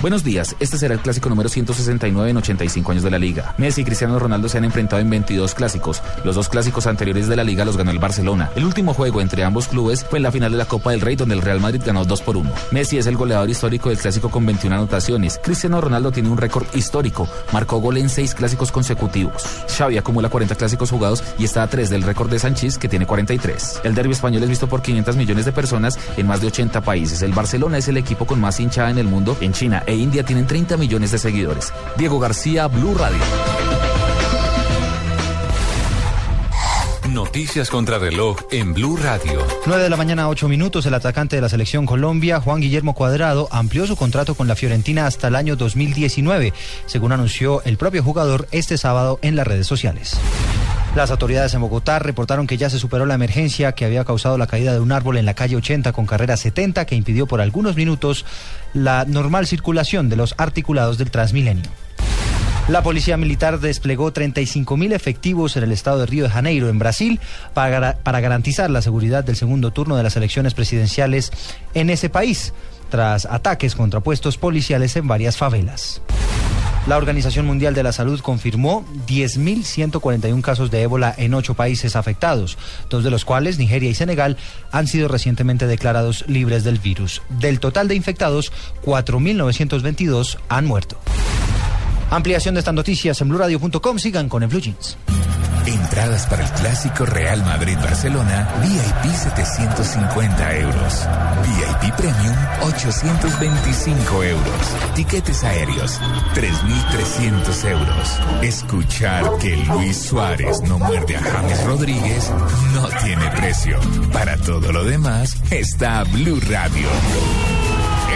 Buenos días, este será el clásico número 169 en 85 años de la liga. Messi y Cristiano Ronaldo se han enfrentado en 22 clásicos. Los dos clásicos anteriores de la liga los ganó el Barcelona. El último juego entre ambos clubes fue en la final de la Copa del Rey donde el Real Madrid ganó 2 por 1. Messi es el goleador histórico del clásico con 21 anotaciones. Cristiano Ronaldo tiene un récord histórico, marcó gol en 6 clásicos consecutivos. Xavi acumula 40 clásicos jugados y está a 3 del récord de Sanchís que tiene 43. El derbi español es visto por 500 millones de personas en más de 80 países. El Barcelona es el equipo con más hinchada en el mundo. En China e India tienen 30 millones de seguidores. Diego García, Blue Radio. Noticias contra reloj en Blue Radio. 9 de la mañana, 8 minutos. El atacante de la selección Colombia, Juan Guillermo Cuadrado, amplió su contrato con la Fiorentina hasta el año 2019, según anunció el propio jugador este sábado en las redes sociales. Las autoridades en Bogotá reportaron que ya se superó la emergencia que había causado la caída de un árbol en la calle 80 con carrera 70 que impidió por algunos minutos la normal circulación de los articulados del Transmilenio. La policía militar desplegó 35 mil efectivos en el estado de Río de Janeiro, en Brasil, para, para garantizar la seguridad del segundo turno de las elecciones presidenciales en ese país, tras ataques contra puestos policiales en varias favelas. La Organización Mundial de la Salud confirmó 10.141 casos de ébola en ocho países afectados, dos de los cuales, Nigeria y Senegal, han sido recientemente declarados libres del virus. Del total de infectados, 4.922 han muerto. Ampliación de estas noticias en blurradio.com. Sigan con el Blue Jeans. Entradas para el clásico Real Madrid-Barcelona, VIP 750 euros. VIP Premium 825 euros. Tiquetes aéreos 3.300 euros. Escuchar que Luis Suárez no muerde a James Rodríguez no tiene precio. Para todo lo demás está Blue Radio.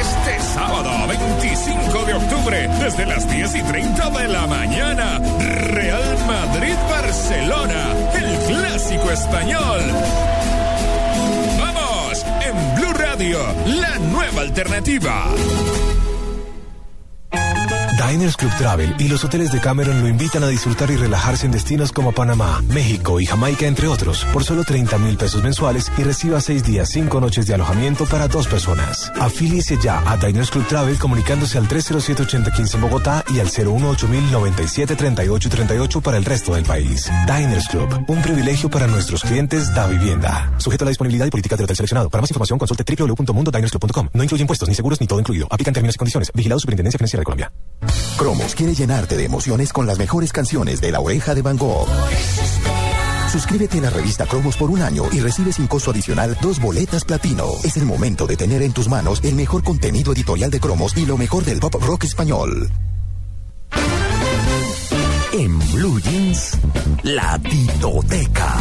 Este sábado 25 de octubre, desde las 10 y 30 de la mañana, Real Madrid-Barcelona, el clásico español. Vamos, en Blue Radio, la nueva alternativa. Diners Club Travel y los hoteles de Cameron lo invitan a disfrutar y relajarse en destinos como Panamá, México y Jamaica, entre otros, por solo 30 mil pesos mensuales y reciba seis días, cinco noches de alojamiento para dos personas. Afíliese ya a Diners Club Travel comunicándose al 307-8015 en Bogotá y al 018 97 38 38 para el resto del país. Diners Club, un privilegio para nuestros clientes da vivienda. Sujeto a la disponibilidad y política del hotel seleccionado. Para más información consulte www.mundodinersclub.com. No incluye impuestos ni seguros ni todo incluido. Aplican términos y condiciones. Vigilado Superintendencia Financiera de Colombia. Cromos quiere llenarte de emociones con las mejores canciones de La Oreja de Van Gogh. Suscríbete a la revista Cromos por un año y recibe sin costo adicional dos boletas platino. Es el momento de tener en tus manos el mejor contenido editorial de Cromos y lo mejor del pop rock español. En Blue Jeans, la Titoteca.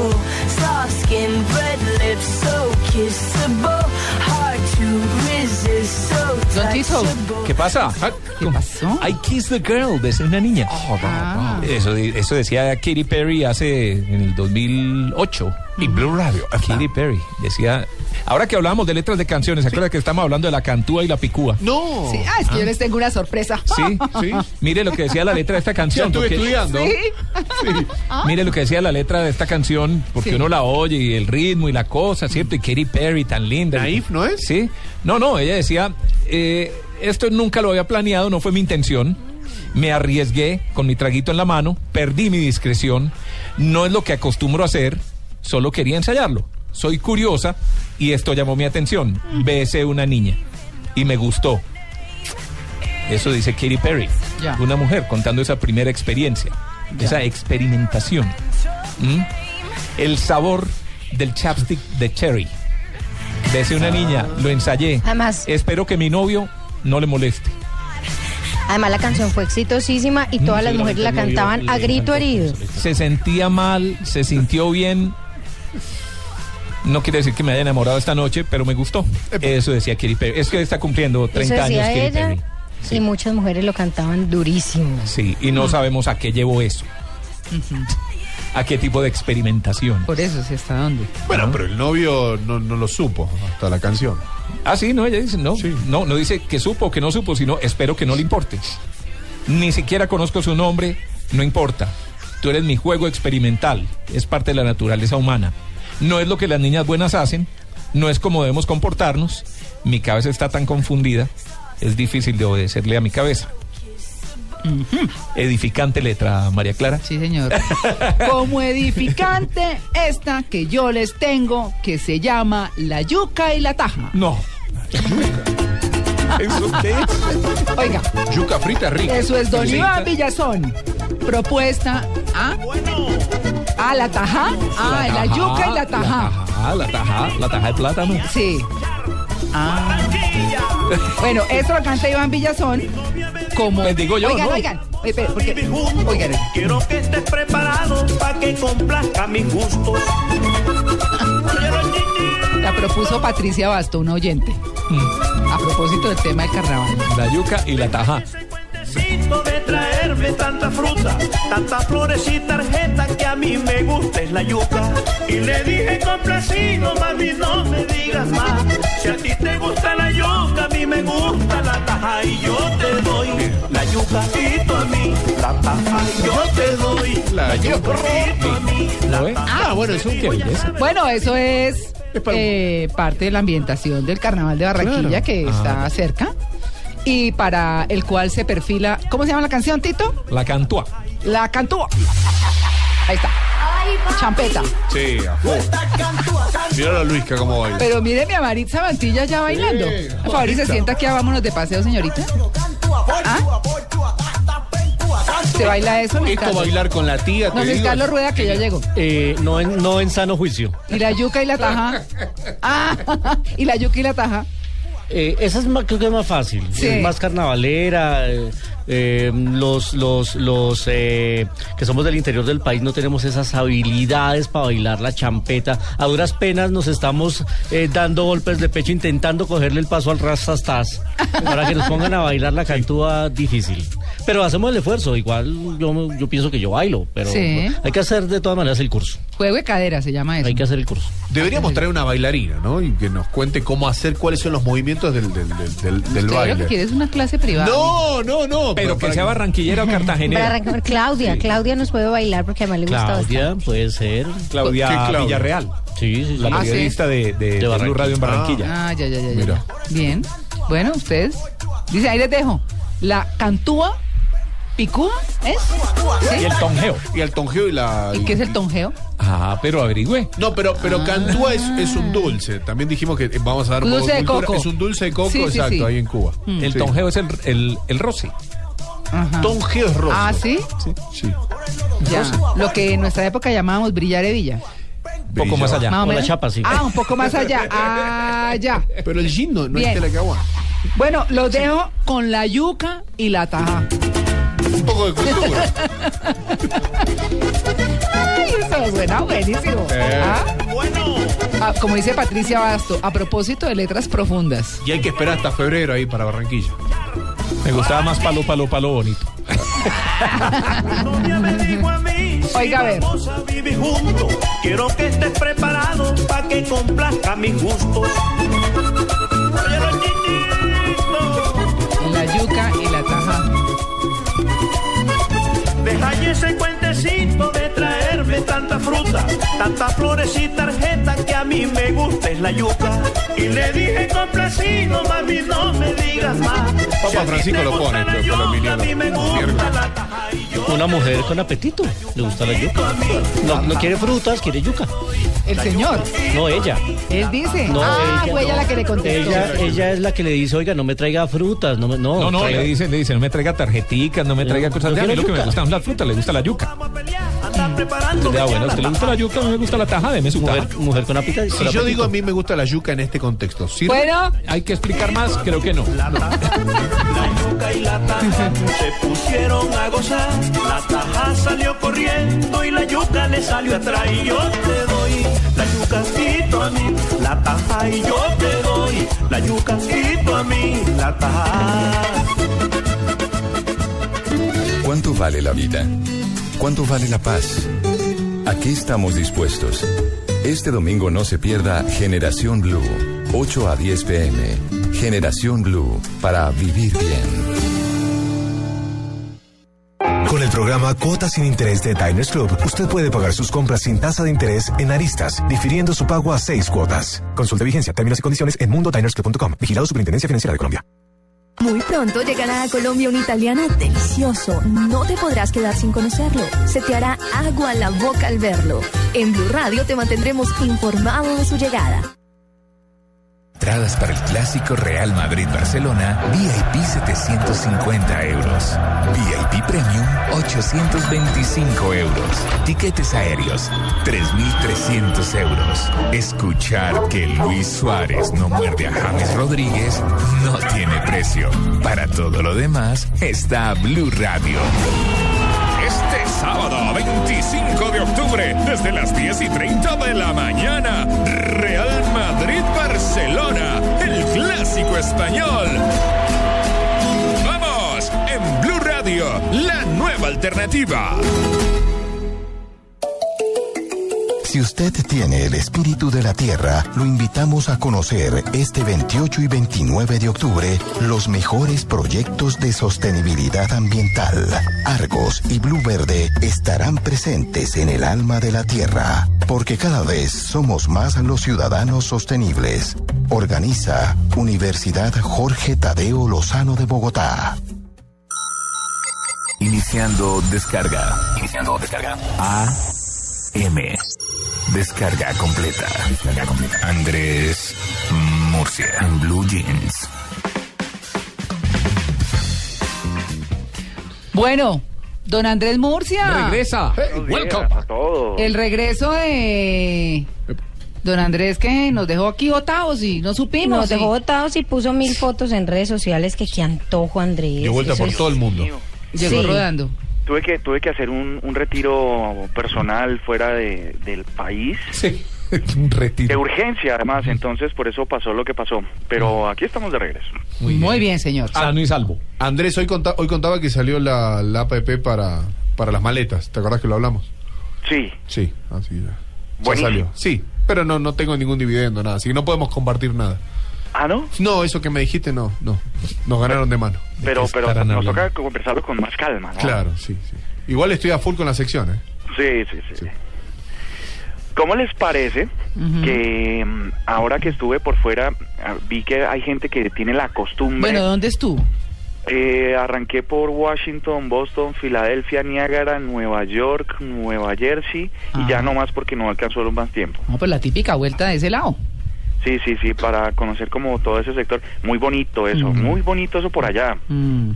Magical. Soft skin, red lips, so kissable. Hard to resist, so Don Tito, touchable. ¿Qué pasa? ¿Qué pasó? I Kiss the Girl, de ser una niña. Ah. Eso, eso decía Katy Perry hace en el 2008. Y Blue Radio. Katy Perry decía. Ahora que hablábamos de letras de canciones, ¿se acuerda que estamos hablando de la cantúa y la picúa? No. Sí, ah, es que yo les tengo una sorpresa. Sí, sí. [laughs] Mire lo que decía la letra de esta canción. estuve porque- estudiando. Sí. Ah. Mire lo que decía la letra de esta canción, porque Sí. uno la oye y el ritmo y la cosa, ¿cierto? Y Katy Perry tan linda. Naif, ¿no es? Sí. No, no, ella decía, eh, esto nunca lo había planeado, no fue mi intención. Me arriesgué con mi traguito en la mano, perdí mi discreción. No es lo que acostumbro a hacer, solo quería ensayarlo. Soy curiosa y esto llamó mi atención. Besé una niña y me gustó. Eso dice Katy Perry, una mujer contando esa primera experiencia, esa experimentación. ¿Mm? El sabor del chapstick de cherry. Besé una niña, lo ensayé. Además- Espero que mi novio no le moleste. Además, la canción fue exitosísima y todas las mujeres la cantaban a grito herido. Se sentía mal, se sintió bien. No quiere decir que me haya enamorado esta noche, pero me gustó. Eso decía Katy Perry. Es que está cumpliendo 30 Eso años decía Katy ella. Perry. Y muchas mujeres lo cantaban durísimo. Sí, y no sabemos a qué llevó eso. ¿A qué tipo de experimentación? Por eso, ¿sí hasta dónde? Bueno, pero el novio no, no lo supo hasta la canción. Ah, sí, no, ella dice, no, no, no dice que supo o que no supo, sino espero que no le importe. Ni siquiera conozco su nombre, no importa. Tú eres mi juego experimental, es parte de la naturaleza humana. No es lo que las niñas buenas hacen, no es como debemos comportarnos. Mi cabeza está tan confundida, es difícil de obedecerle a mi cabeza. Edificante letra, María Clara. Sí, señor. Como edificante esta que yo les tengo, que se llama la yuca y la taja. No. ¿Eso es? Oiga, Yuca frita rica. eso es Don. Iván Villazón. Propuesta a... Ah, la taja. Ah, la, yuca y la taja. Ah, la taja, la taja de plátano. Sí. Ah. Bueno, esto lo canta Iván Villazón como... Les digo yo, Oigan, ¿no? oigan. Espere, porque... Oigan. Quiero que estés preparado para que complazca mis gustos. La propuso Patricia Basto, una oyente. A propósito del tema del carnaval. La yuca y la taja. De traerme tanta fruta, tantas flores y tarjetas que a mí me gusta es la yuca. Y le dije complacido, mami, no me digas más. Si a ti te gusta la yuca, a mí me gusta la taja y yo te doy la yuca y tú a mí la taja y yo te doy la yuca y tú a mí la taja. Ah, bueno, es un belleza. Bueno, eso es eh, parte de la ambientación del carnaval de Barranquilla Claro. que está cerca y para el cual se perfila. ¿Cómo se llama la canción, Tito? La cantúa. La cantúa. Ahí está. Champeta. Sí, a full. Míralo a Luisca cómo baila. Pero mire mi Amaritza Mantilla ya bailando. Por favor, y se sienta aquí, vámonos de paseo, señorita. ¿Ah? ¿Se baila eso, Luis Esto Carlos? bailar con la tía, No, digo. Carlos Rueda, que ya llegó. Eh, no, en, no en sano juicio. ¿Y la yuca y la taja? [laughs] Ah, [laughs] ¿y la yuca y la taja? Eh, esa es más, creo que es más fácil. Sí. Es más carnavalera. eh, eh, los los, los eh, que somos del interior del país no tenemos esas habilidades para bailar la champeta. A duras penas nos estamos eh, dando golpes de pecho intentando cogerle el paso al rastastas para que nos pongan a bailar la cantúa difícil. Pero hacemos el esfuerzo. Igual yo, yo pienso que yo bailo, pero Sí. hay que hacer de todas maneras el curso. Juego de cadera se llama eso. Hay que hacer el curso. Deberíamos traer una bailarina, ¿no? Y que nos cuente cómo hacer, cuáles son los movimientos del, del, del, baile. que quiere es una clase privada. No, no, no. Pero que sea barranquillera o [laughs] cartagenera. Claudia, Claudia nos puede bailar porque además le gusta Claudia puede ser. Claudia ¿Qué Claudia? Villarreal. Sí, sí, sí. La Ah, sí. periodista de, de, de Blue Barranquilla. Radio en Barranquilla. Ah, ya, ya, ya. ya. Mira. Bien. Bueno, ustedes. Dice, ahí les dejo. La cantúa picúa, ¿es? Y el tonjeo. Y el tonjeo y la. ¿Y qué es el tonjeo? Ah, pero averigüe. No, pero, pero cantúa es, es un dulce. También dijimos que vamos a dar un poco Dulce de cultura. coco. Es un dulce de coco, Sí, exacto, sí. ahí en Cuba. El Sí. tonjeo es el, el, el roce. Ajá. Tonjeo es rosa. Ah, ¿sí? Sí. Ya. Lo que en nuestra época llamábamos brillar de villa. Un poco más allá. Más o O la chapa, sí. Ah, un poco más allá. [laughs] Ah, ya. Pero el gin no, no es Bien. que la cagua. Bueno, los dejo con la yuca y la taja. Un poco de cultura. [laughs] Ay, eso suena buenísimo. Eh. ¿Ah? Ah, como dice Patricia Basto, a propósito de letras profundas. Y hay que esperar hasta febrero ahí para Barranquilla. Me gustaba más palo, palo, palo bonito. Oiga, a ver. vamos a vivir juntos, quiero que estés preparado para que complazca mis gustos. Tantas flores y tarjetas que a mí me gusta es la yuca. Y le dije complacido, mami, no me digas más. Ti Francisco lo pone, para yuca, Emiliano. a mí me gusta Miércoles. la taja y yo Una mujer con apetito. Le gusta la yuca. No, no quiere frutas, quiere yuca. El señor. No, ella. Él dice. No, ah, ella fue ella no. la que le contestó. Ella, ella es la que le dice, oiga, no me traiga frutas. No, me- no, No, le dice, le dice, no me traiga tarjeticas, no me traiga cosas de a mí lo que me gustan las frutas, le gusta la yuca. Está preparando. Ya, bueno, usted le gusta la yuca, a mí me gusta la taja, deme su taja. Mujer con apetito. Si yo digo a mí me gusta la yuca en este contexto, ¿sirve? Bueno, Hay que explicar más, creo que no. La yuca y la taja se pusieron a gozar. La taja salió corriendo y la yuca le salió atrás. Y yo te doy la yucacito a mí, la taja y yo te doy la yucacito a mí, la taja. ¿Cuánto vale la vida? ¿Cuánto vale la paz? ¿A qué estamos dispuestos? Este domingo no se pierda Generación Blue, 8 a 10 pm. Generación Blue, para vivir bien. Con el programa Cuotas sin Interés de Diners Club, usted puede pagar sus compras sin tasa de interés en aristas, difiriendo su pago a seis cuotas. Consulte vigencia, términos y condiciones en mundodinersclub.com. Vigilado Superintendencia Financiera de Colombia. Muy pronto llegará a Colombia un italiano delicioso. No te podrás quedar sin conocerlo. Se te hará agua a la boca al verlo. En Blue Radio te mantendremos informado de su llegada. Entradas para el clásico Real Madrid-Barcelona, VIP 750 euros. VIP Premium 825 euros. Tiquetes aéreos 3.300 euros. Escuchar que Luis Suárez no muerde a James Rodríguez no tiene precio. Para todo lo demás está Blue Radio. Sábado 25 de octubre, desde las 10 y 30 de la mañana, Real Madrid-Barcelona, el clásico español. Vamos, en Blue Radio, la nueva alternativa. Si usted tiene el espíritu de la Tierra, lo invitamos a conocer este 28 y 29 de octubre los mejores proyectos de sostenibilidad ambiental. Argos y Blue Verde estarán presentes en el alma de la Tierra, porque cada vez somos más los ciudadanos sostenibles. Organiza Universidad Jorge Tadeo Lozano de Bogotá. Iniciando descarga. Iniciando descarga. A M. Descarga completa. Descarga completa. Andrés Murcia. En Blue Jeans. bueno, don Andrés Murcia. Regresa. welcome. a todos. El regreso de don Andrés que nos dejó aquí botados y no supimos. Nos sí. dejó votados y puso mil fotos en redes sociales que qué antojo, Andrés. Dio vuelta Eso por es- todo el mundo. Llegó Sí. rodando. Tuve que, tuve que hacer un, un retiro personal fuera de, del país. Sí, [laughs] un retiro. De urgencia, además, entonces por eso pasó lo que pasó. Pero aquí estamos de regreso. Muy bien, señor. Sano y salvo. Andrés, hoy, conta- hoy contaba que salió la, la APP para, para las maletas. ¿Te acordás que lo hablamos? Sí, Sí, así ya. Ya salió. Sí, pero no, no tengo ningún dividendo, nada. Así que no podemos compartir nada. ¿Ah, no? No, eso que me dijiste, no, no. Nos ganaron de mano. Pero, pero nos hablando? toca conversarlo con más calma, ¿no? Claro, sí, sí. Igual estoy a full con la sección, ¿eh? Sí, sí, sí. ¿Cómo les parece que mm, ahora que estuve por fuera ah, vi que hay gente que tiene la costumbre? Bueno, ¿dónde estuvo? Eh, arranqué por Washington, Boston, Filadelfia, Niágara, Nueva York, Nueva Jersey y ya no más porque no alcanzó más tiempo. No, pues la típica vuelta de ese lado. Sí, sí, sí, para conocer como todo ese sector. Muy bonito eso, muy bonito eso por allá. Mm.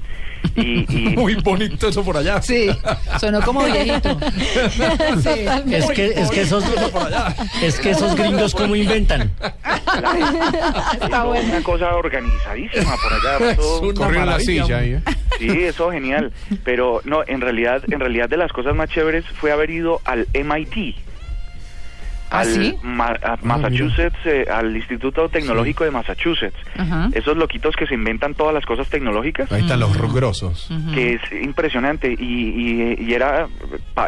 Y, y- [laughs] Muy bonito eso por allá. Sí, sonó como viejito. [laughs] Sí. Es que, es que esos, es que esos gringos como inventan. Eso, una cosa organizadísima por allá. [laughs] todo- Corrieron la silla ahí, ¿eh? Sí, eso genial. Pero no, en realidad, en realidad de las cosas más chéveres fue haber ido al MIT. ¿Ah, al sí? Ma- a Massachusetts, eh, al Instituto Tecnológico de Massachusetts. Esos loquitos que se inventan todas las cosas tecnológicas. Ahí están los grosos. que es impresionante. Y, y, y era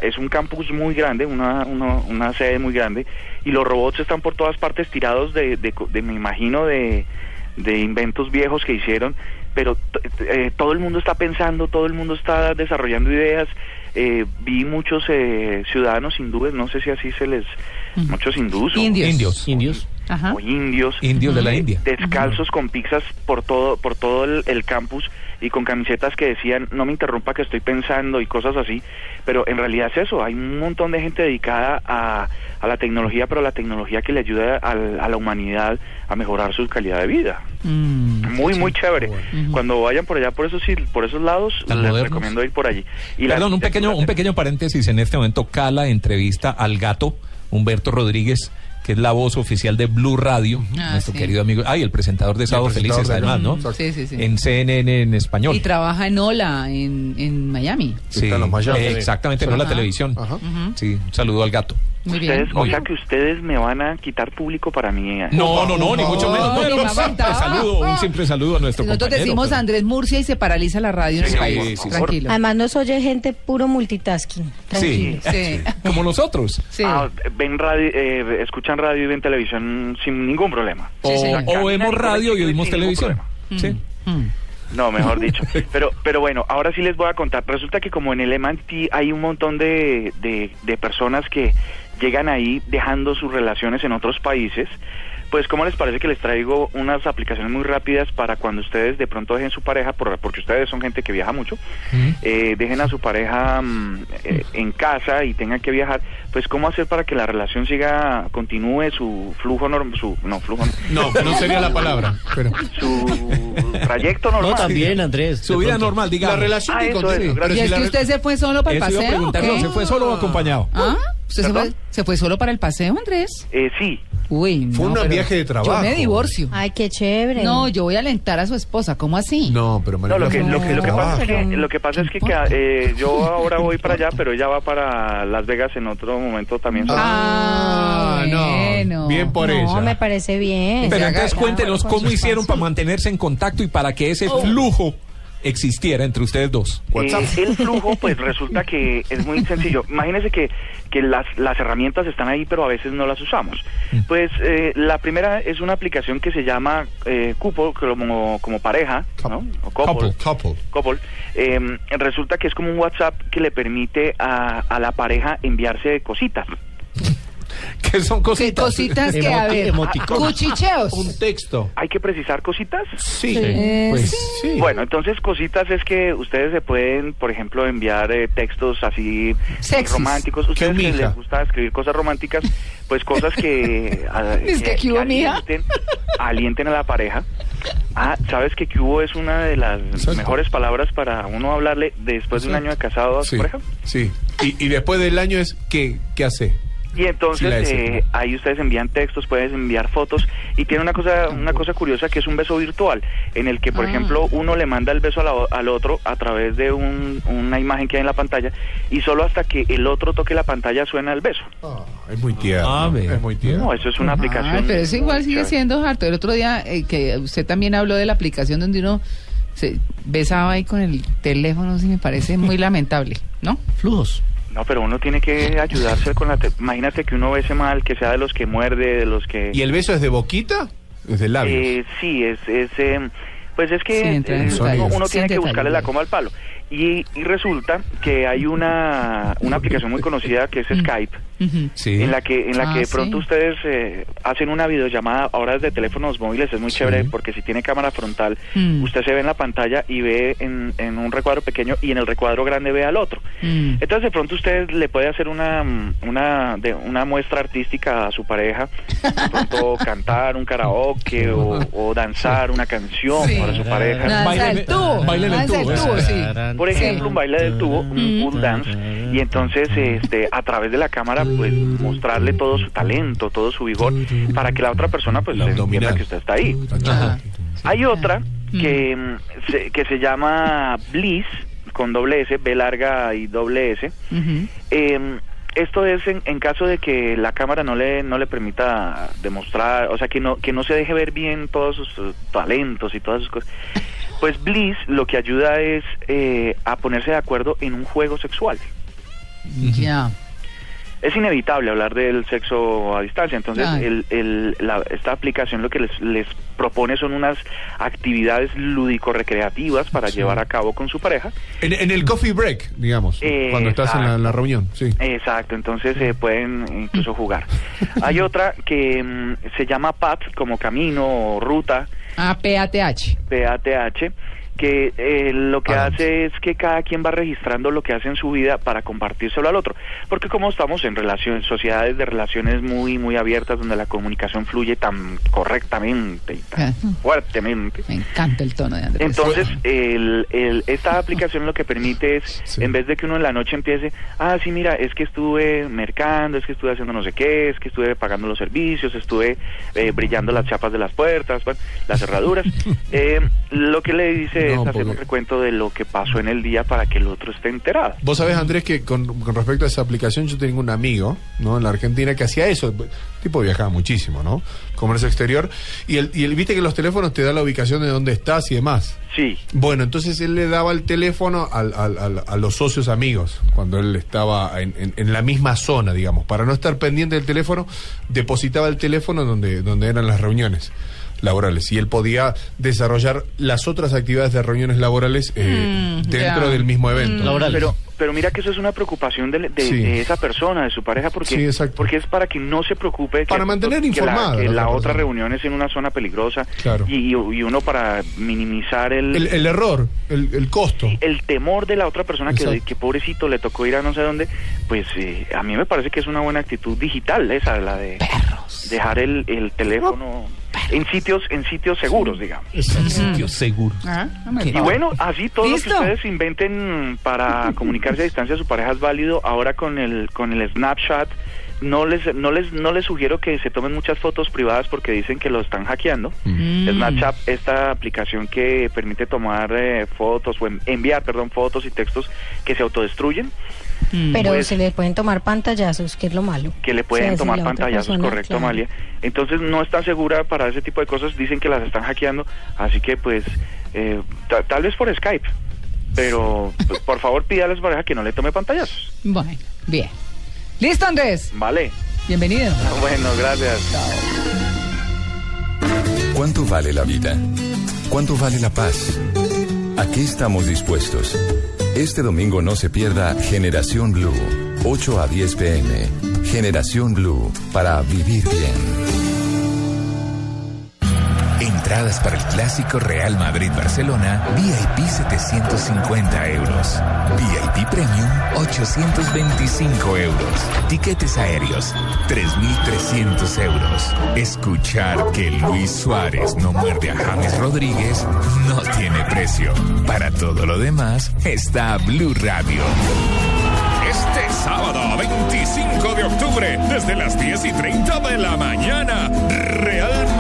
es un campus muy grande una, uno- una sede muy grande. Y los robots están por todas partes tirados de, de, co- de, me imagino de, de inventos viejos que hicieron. Pero eh, todo el mundo está pensando todo el mundo está desarrollando ideas. Eh, vi muchos eh, ciudadanos hindúes no sé si así se les muchos hindús o- Indios. Indios. Indios. Ajá. o indios. Indios de la eh, India. Descalzos con pizzas por todo, por todo el, el campus y con camisetas que decían no me interrumpa que estoy pensando y cosas así. Pero en realidad es eso, hay un montón de gente dedicada a, a la tecnología, pero la tecnología que le ayuda al- a la humanidad a mejorar su calidad de vida. muy, muy chévere. Cuando vayan por allá, por esos, por esos lados, Tan les modernos. recomiendo ir por allí. Y la Perdón, un pequeño, un pequeño paréntesis. En este momento, Cala entrevista al gato Humberto Rodríguez, que es la voz oficial de Blue Radio, Ah, nuestro sí. querido amigo. Ay, el presentador de Sábado Felices, de- además, ¿no? Sí, sí, sí. En CNN en español. Y trabaja en Ola, en, en Miami. Sí, eh, exactamente, no la Ajá. televisión. Ujú. Sí, un saludo al gato. Muy bien. Ustedes, o sea que ustedes me van a quitar público para mí. No, no, no, ni mucho menos. No, saludo, un simple saludo a nuestro Nosotros compañero. decimos pero- Andrés Murcia y se paraliza la radio en Sí, el país. sí, sí. Tranquilo. Además nos oye gente puro multitasking. Sí, Tranquilos. Sí. como nosotros. Ah, ven radio, eh, escuchan radio y ven televisión sin ningún problema. O, o vemos radio y oímos televisión. Sí. No, mejor dicho. Pero, pero bueno, ahora sí les voy a contar. Resulta que como en el MIT hay un montón de, de, de personas que llegan ahí dejando sus relaciones en otros países, pues ¿cómo les parece que les traigo unas aplicaciones muy rápidas para cuando ustedes de pronto dejen su pareja, por- porque ustedes son gente que viaja mucho, eh, dejen a su pareja mm, eh, en casa y tengan que viajar, pues cómo hacer para que la relación siga, continúe su flujo normal, su, no, flujo No, no sería la palabra. Pero... su trayecto normal. No, también, Andrés. Su vida normal, digamos. La relación Ah, que eso, continúe. eso, Pero ¿Y si es que re- usted se fue solo para el Eso iba a paseo? preguntar, no? ¿se fue solo o acompañado? ¿Ah? ¿Usted se fue, se fue solo para el paseo, Andrés? Eh, sí. Uy, Fue no, un viaje de trabajo. Yo me divorcio. Ay, qué chévere. No, yo voy a alentar a su esposa. ¿Cómo así? No, pero No, lo que, lo que, lo que pasa es que, No. lo que, pasa es que, que, eh, yo ahora voy para allá, pero ella va para Las Vegas en otro momento también. Ah, bueno. Bien por no, ella. me parece bien. Pero entonces cuéntenos cómo hicieron para mantenerse en contacto y para que ese flujo existiera entre ustedes dos. Eh, el flujo, pues resulta que es muy sencillo. Imagínense que, que las, las herramientas están ahí, pero a veces no las usamos. Pues eh, la primera es una aplicación que se llama eh, Couple, como, como pareja, ¿no? O couple. Couple. Couple. Eh, resulta que es como un WhatsApp que le permite a, a la pareja enviarse cositas. [laughs] ¿Qué son ¿Qué cositas? cositas que, a ver, cuchicheos. Un texto. ¿Hay que precisar cositas? Sí. Eh, Pues sí. Bueno, entonces cositas es que ustedes se pueden, por ejemplo, enviar eh, textos así románticos. Ustedes que les gusta escribir cosas románticas, pues cosas que, [laughs] a- Es que ¿qué hubo, mija? alienten, alienten a la pareja. Ah, ¿sabes que que hubo es una de las Exacto. mejores palabras para uno hablarle después de un año de casado a su Sí. pareja? Sí. Y, y después del año es ¿qué, qué hace? Y entonces Sí, eh, ahí ustedes envían textos, pueden enviar fotos y tiene una cosa una cosa curiosa que es un beso virtual en el que por Ah. ejemplo uno le manda el beso a la o- al otro a través de un- una imagen que hay en la pantalla y solo hasta que el otro toque la pantalla suena el beso. Es muy tierno. Ah, es muy tierno. No, eso es una aplicación. Pero eso igual sigue siendo harto. El otro día eh, que usted también habló de la aplicación donde uno se besaba ahí con el teléfono, sí me parece muy lamentable, ¿no? Flujos. No, pero uno tiene que ayudarse con la... te- Imagínate que uno bese mal, que sea de los que muerde, de los que... ¿Y el beso es de boquita? Es de labios. Eh, sí, es, es eh, pues es que Sí, eh, uno, uno tiene en que buscarle la coma al palo. Y, y resulta que hay una, una aplicación muy conocida que es Skype, Ujú. Sí. en la que en la Ah, que de sí. pronto ustedes eh, hacen una videollamada ahora desde teléfonos móviles, es muy chévere porque si tiene cámara frontal, Mm. usted se ve en la pantalla y ve en, en un recuadro pequeño y en el recuadro grande ve al otro. Mm. Entonces de pronto usted le puede hacer una una de, una muestra artística a su pareja, de pronto [laughs] cantar un karaoke o, o danzar una canción Sí. para su pareja. Bailen- el tubo, el tubo, ese. sí. Por ejemplo, un baile del tubo, un pool dance, y entonces este a través de la cámara pues mostrarle todo su talento, todo su vigor para que la otra persona pues entienda abdominal. que usted está ahí. Ajá. Hay otra que, mm, se, que se llama Bliss con doble S, B larga y doble S. Eh, esto es en, en caso de que la cámara no le no le permita demostrar, o sea, que no que no se deje ver bien todos sus eh, talentos y todas sus cosas. Pues Bliss lo que ayuda es eh, a ponerse de acuerdo en un juego sexual. Ya. es inevitable hablar del sexo a distancia. Entonces, el, el- la- esta aplicación lo que les, les propone son unas actividades lúdico-recreativas para llevar a cabo con su pareja. En, en el coffee break, digamos, Eh, cuando estás en la, reunión, sí. Exacto, entonces se pueden incluso jugar. [laughs] Hay otra que mm, se llama PAT, como camino o ruta, Ah, PATH. PATH, que eh, lo que Adams. hace es que cada quien va registrando lo que hace en su vida para compartírselo al otro. Porque como estamos en relaciones, sociedades de relaciones muy, muy abiertas, donde la comunicación fluye tan correctamente y tan fuertemente. Me encanta el tono de Andrés. Entonces, el, el- esta aplicación lo que permite es, en vez de que uno en la noche empiece, ah, sí, mira, es que estuve mercando, es que estuve haciendo no sé qué, es que estuve pagando los servicios, estuve eh, brillando las chapas de las puertas, bueno, las cerraduras, [laughs] eh, lo que le dice No, es hacer porque- un recuento de lo que pasó en el día para que el otro esté enterado. Vos sabés, Andrés, que con, con respecto a esa aplicación, yo tengo un amigo, ¿no? En la Argentina que hacía eso. El tipo viajaba muchísimo, ¿no? Comercio exterior. Y el, y el, viste que los teléfonos te dan la ubicación de dónde estás y demás. Sí. Bueno, entonces él le daba el teléfono al- al- al- a los socios amigos, cuando él estaba en, en- en la misma zona, digamos. Para no estar pendiente del teléfono, depositaba el teléfono donde, donde eran las reuniones laborales. Y él podía desarrollar las otras actividades de reuniones laborales eh, Mm, dentro del mismo evento. Pero, pero mira que eso es una preocupación de, de- Sí. de esa persona, de su pareja, porque, Sí, porque es para que no se preocupe. que- Para mantener que informada La, que la la otra reunión es en una zona peligrosa. Claro. Y, y- y uno para minimizar el, El, el error, el, el costo. el temor de la otra persona que, que pobrecito le tocó ir a no sé dónde, pues eh, a mí me parece que es una buena actitud digital esa, la de dejar el, el teléfono en sitios en sitios seguros, digamos. Sitios seguros. Ah, no Y parece. bueno, así todo lo que ¿Listo? ustedes inventen para [laughs] comunicarse a distancia a su pareja es válido. Ahora con el con el Snapchat no les no les no les sugiero que se tomen muchas fotos privadas porque dicen que lo están hackeando. Mm. Snapchat, esta aplicación que permite tomar eh, fotos o en- enviar, perdón, fotos y textos que se autodestruyen, Pero Pues- se le pueden tomar pantallazos, que es lo malo. que le O pueden sea, tomar pantallazos, persona, correcto, claro. Amalia. Entonces no está segura para ese tipo de cosas, dicen que las están hackeando, así que pues eh, ta- tal vez por Skype, pero pues, por favor pídale a su pareja que no le tome pantallazos. Bueno, bien. ¿Listo, Andrés? Vale. Bienvenido. Bueno, gracias. ¿Cuánto vale la vida? ¿Cuánto vale la paz? ¿A qué estamos dispuestos? Este domingo no se pierda Generación Blue, 8 a 10 pm. Generación Blue, para vivir bien. Entradas para el clásico Real Madrid-Barcelona, VIP 750 euros. VIP Premium 825 euros. Tiquetes aéreos 3.300 euros. Escuchar que Luis Suárez no muerde a James Rodríguez no tiene precio. Para todo lo demás está Blue Radio. Este sábado 25 de octubre, desde las 10 y 30 de la mañana, Real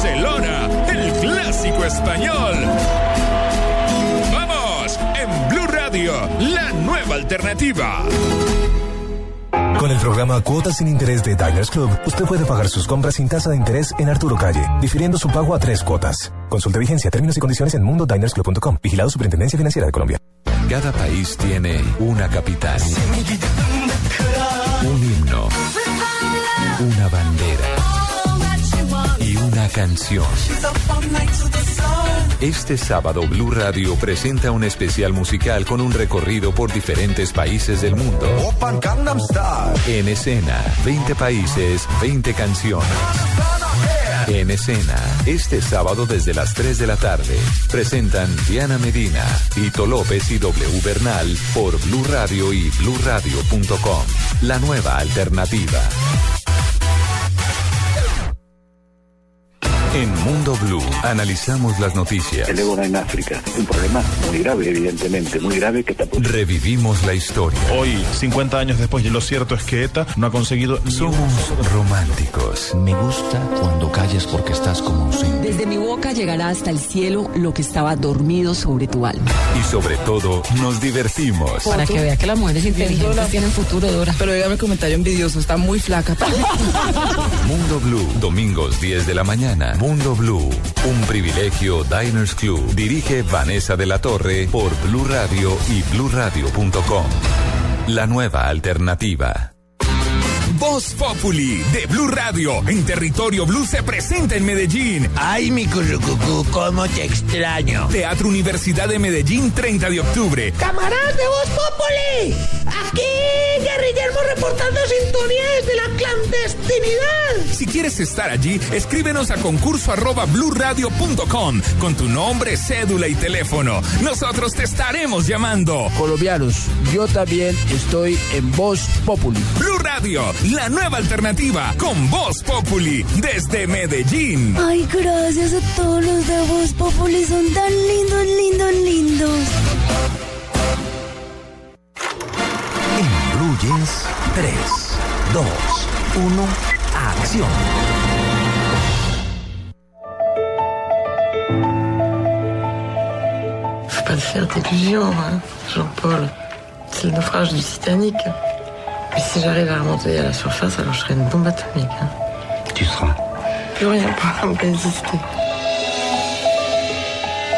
Madrid-Barcelona, el clásico español. ¡Vamos! En Blue Radio, la nueva alternativa. Con el programa Cuotas sin Interés de Diners Club, usted puede pagar sus compras sin tasa de interés en Arturo Calle, difiriendo su pago a tres cuotas. Consulte vigencia, términos y condiciones en mundodinersclub.com. Vigilado Superintendencia Financiera de Colombia. Cada país tiene una capital, un himno, una bandera canción. Este sábado Blue Radio presenta un especial musical con un recorrido por diferentes países del mundo. En escena, 20 países, 20 canciones. En escena, este sábado desde las 3 de la tarde, presentan Diana Medina, Tito López y W Bernal por Blue Radio y BlueRadio.com. La nueva alternativa. En Mundo Blue analizamos las noticias. El ébola en África es un problema muy grave, evidentemente, muy grave que tampoco... Revivimos la historia. Hoy, 50 años después, y lo cierto es que ETA no ha conseguido... Somos románticos. Me gusta cuando calles porque estás como ausente. Desde mi boca llegará hasta el cielo lo que estaba dormido sobre tu alma. Y sobre todo, nos divertimos. Para que vea que las mujeres inteligentes tienen futuro, Dora. Pero dígame el comentario envidioso, está muy flaca. [laughs] Mundo Blue, domingos 10 de la mañana. Mundo Blue, un privilegio Diners Club. Dirige Vanessa de la Torre por Blue Radio y BlueRadio.com. La nueva alternativa. Voz Populi de Blue Radio en territorio Blue se presenta en Medellín. Ay, mi currucucú, cómo te extraño. Teatro Universidad de Medellín, 30 de octubre. ¡Camaradas de Voz Populi! Aquí Guerrillermo reportando sintonía desde la clandestinidad. Si quieres estar allí, escríbenos a concurso arroba bluradio.com con tu nombre, cédula y teléfono. Nosotros te estaremos llamando. Colombianos, yo también estoy en Voz Populi. Blue Radio, la nueva alternativa con Voz Populi desde Medellín. Ay, gracias a todos los de Voz Populi, son tan lindos, lindos, lindos. Jeans, 3, 2, 1, acción. Faut pas te faire d'illusions, hein, Jean-Paul. C'est le naufrage du Titanic. Mais si j'arrive à remonter à la surface, alors je serai une bombe atomique. hein. Tu seras. Plus rien pourra me résister.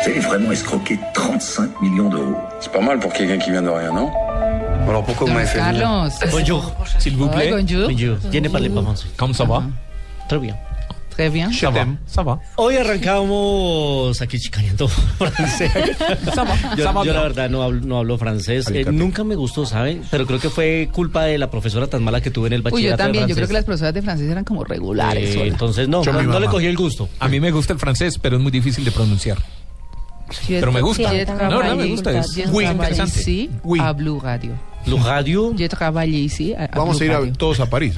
Vous avez vraiment escroqué 35 millions d'euros. C'est pas mal pour quelqu'un qui vient de rien, non? Alors pourquoi vous m'avez fait venir? Bonjour. S'il vous plaît. Ay, bonjour. Bonjour. Tiene parler pas français. ¿Cómo ça va? Très bien. Très bien. Ça va. Ça va. Hoy arrancamos aquí chicaneando [laughs] francés. yo, Ça va yo la verdad no hablo, no hablo francés. Eh, nunca me gustó, ¿sabe? Pero creo que fue culpa de la profesora tan mala que tuve en el Uy, yo bachillerato de también. Yo creo que las profesoras de francés eran como regulares. Eh, entonces no, Yo no, le cogí el gusto. A mí me gusta el francés, pero es muy difícil de pronunciar. Pero me gusta. No, no, me gusta. Es muy interesante. Oui. a Blue Radio. Blue Radio, J'ai travaillé ici a, a Vamos a ir a- todos a París.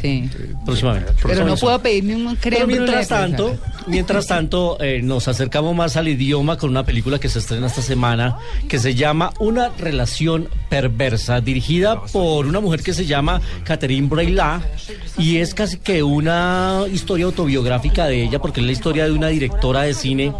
Sí. próximamente. Pero no puedo pedirme un creme Pero mientras tanto, mientras tanto eh, nos acercamos más al idioma con una película que se estrena esta semana que se llama Una relación perversa, dirigida por una mujer que se llama Catherine Breillat y es casi que una historia autobiográfica de ella porque es la historia de una directora de cine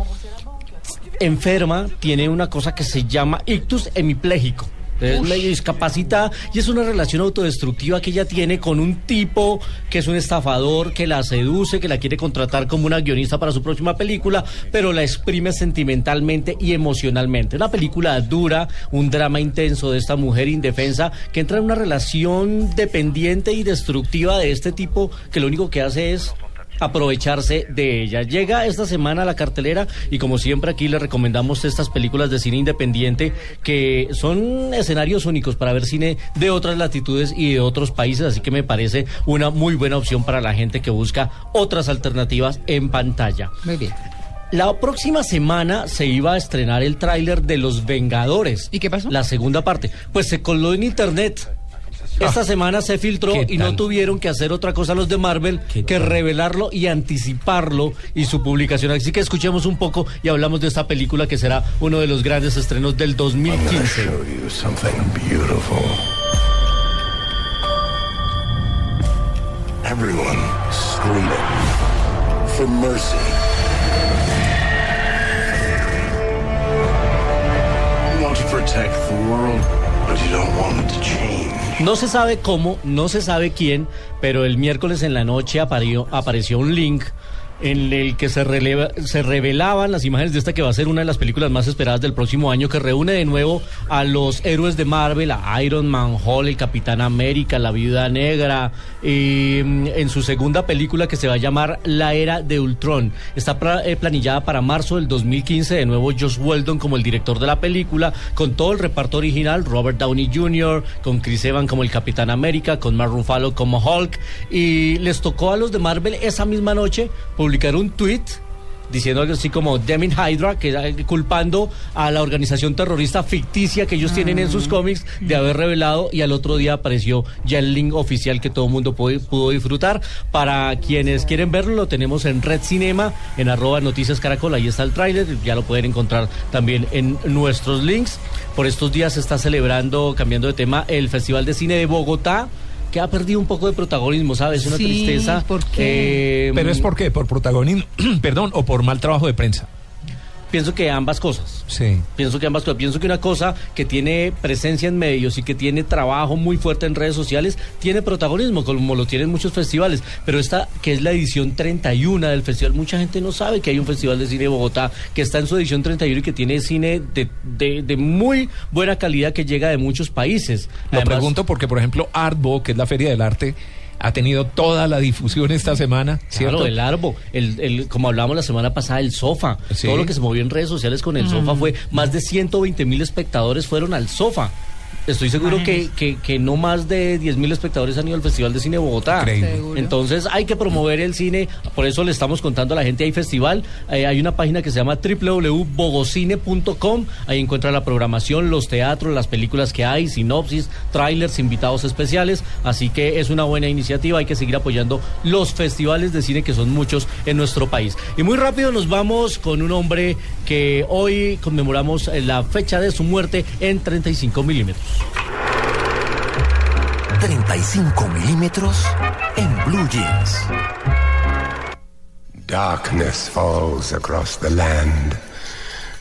enferma, tiene una cosa que se llama ictus hemipléjico. Es medio discapacitada y es una relación autodestructiva que ella tiene con un tipo que es un estafador, que la seduce, que la quiere contratar como una guionista para su próxima película, pero la exprime sentimentalmente y emocionalmente. Una película dura, un drama intenso de esta mujer indefensa que entra en una relación dependiente y destructiva de este tipo que lo único que hace es aprovecharse de ella. Llega esta semana a la cartelera y como siempre aquí le recomendamos estas películas de cine independiente que son escenarios únicos para ver cine de otras latitudes y de otros países, así que me parece una muy buena opción para la gente que busca otras alternativas en pantalla. Muy bien. La próxima semana se iba a estrenar el tráiler de Los Vengadores. ¿Y qué pasó? La segunda parte. Pues se coló en internet. Esta semana se filtró ¿Qué y no tuvieron que hacer otra cosa los de Marvel ¿Qué que revelarlo y anticiparlo y su publicación. Así que escuchemos un poco y hablamos de esta película que será uno de los grandes estrenos del 2015. you something beautiful. Everyone screaming for mercy. You want to protect the world, but you don't want it to change. No se sabe cómo, no se sabe quién, pero el miércoles en la noche apareció, apareció un link en el que se, revelaban las imágenes de esta que va a ser una de las películas más esperadas del próximo año, que reúne de nuevo a los héroes de Marvel, a Iron Man, Hulk, el Capitán América, la Viuda Negra, y, mm, en su segunda película que se va a llamar La Era de Ultron. Está eh, planillada para marzo del 2015, de nuevo Josh Weldon como el director de la película, con todo el reparto original, Robert Downey Jr., con Chris Evans como el Capitán América, con Mark Ruffalo como Hulk, y les tocó a los de Marvel esa misma noche publicar un tweet diciendo algo así como Demin Hydra, que culpando a la organización terrorista ficticia que ellos tienen en sus cómics de haber revelado y al otro día apareció ya el link oficial que todo el mundo pudo, pudo disfrutar. Para quienes quieren verlo, lo tenemos en Red Cinema, en arroba Noticias Caracol, ahí está el tráiler, ya lo pueden encontrar también en nuestros links. Por estos días se está celebrando, cambiando de tema, el Festival de Cine de Bogotá que ha perdido un poco de protagonismo, ¿sabes? Una Sí, tristeza. ¿por qué? Eh, Pero es por qué, por protagonismo, [clears throat] perdón, o por mal trabajo de prensa. Pienso que ambas cosas. Sí. Pienso que ambas cosas. Pienso que una cosa que tiene presencia en medios y que tiene trabajo muy fuerte en redes sociales tiene protagonismo, como lo tienen muchos festivales. Pero esta, que es la edición 31 del festival, mucha gente no sabe que hay un festival de cine de Bogotá que está en su edición 31 y que tiene cine de, de- de muy buena calidad que llega de muchos países. Lo Además- pregunto porque, por ejemplo, Artbo, que es la feria del arte, ha tenido toda la difusión esta semana, ¿cierto? Claro, el árbol, el, el- como hablábamos la semana pasada, el sofá. Sí. Todo lo que se movió en redes sociales con el Mm. sofá fue más de 120 mil espectadores fueron al sofá. Estoy seguro que, que, que no más de 10 mil espectadores han ido al Festival de Cine de Bogotá. Entonces hay que promover el cine, por eso le estamos contando a la gente, hay festival, eh, hay una página que se llama www.bogocine.com, ahí encuentra la programación, los teatros, las películas que hay, sinopsis, trailers, invitados especiales, así que es una buena iniciativa, hay que seguir apoyando los festivales de cine que son muchos en nuestro país. Y muy rápido nos vamos con un hombre que hoy conmemoramos la fecha de su muerte en 35 milímetros. 35 milímetros en Blue Jeans. Darkness falls across the land.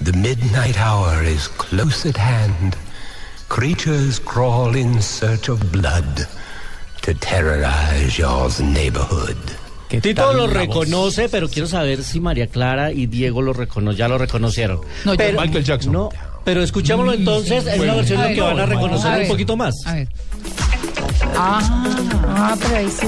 The midnight hour is close at hand. Creatures crawl in search of blood to terrorize your neighborhood. Tito lo reconoce, pero quiero saber si María Clara y Diego lo recono ya lo reconocieron. No, pero, Michael Jackson. No, pero escuchémoslo entonces, es una versión que van a reconocer a un poquito más. A ver. Ah, Ah, pero ahí sí.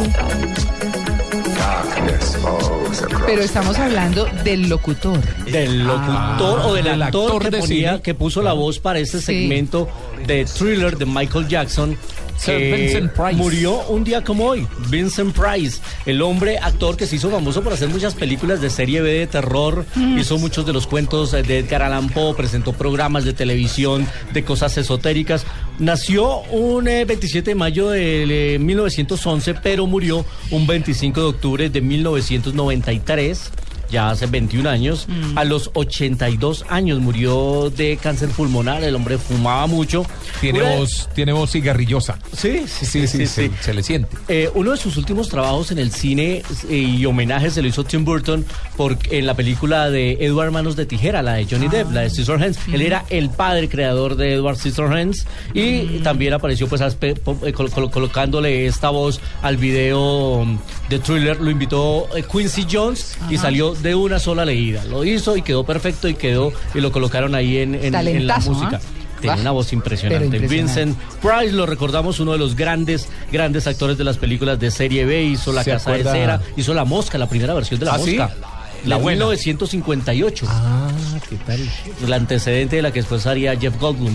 Pero estamos hablando del locutor. Del locutor o del del actor, actor que, ponía- que puso la voz para este Sí. segmento de thriller de Michael Jackson. Sir que Vincent Price. murió un día como hoy, Vincent Price, el hombre actor que se hizo famoso por hacer muchas películas de serie B de terror, hizo muchos de los cuentos de Edgar Allan Poe, presentó programas de televisión de cosas esotéricas. Nació un eh, 27 de mayo de eh, 1911, pero murió un 25 de octubre de 1993 ya hace 21 años. A los 82 años murió de cáncer pulmonar. El hombre fumaba mucho. Tiene Una- voz, tiene voz cigarrillosa. Sí, sí, sí, sí. se, sí. se le siente. Eh, uno de sus últimos trabajos en el cine eh, y homenaje se lo hizo Tim Burton por, en la película de Edward Manos de Tijera, la de Johnny Depp, la de Scissorhands. Él era el padre creador de Edward Scissorhands y también apareció pues aspe- po- eh, col- col- colocándole esta voz al video um, de thriller. Lo invitó eh, Quincy Jones y salió de una sola leída. Lo hizo y quedó perfecto y quedó y lo colocaron ahí en, en- en la música. ¿ah? Tiene una voz impresionante. Vincent Price, lo recordamos, uno de los grandes, grandes actores de las películas de serie B, hizo La ¿Se Casa acuerda? de Cera, hizo La Mosca, la primera versión de La ¿Ah, sí? Mosca. La La buena. 1958. Ah, ¿qué tal? El antecedente de la que después haría Jeff Goldblum.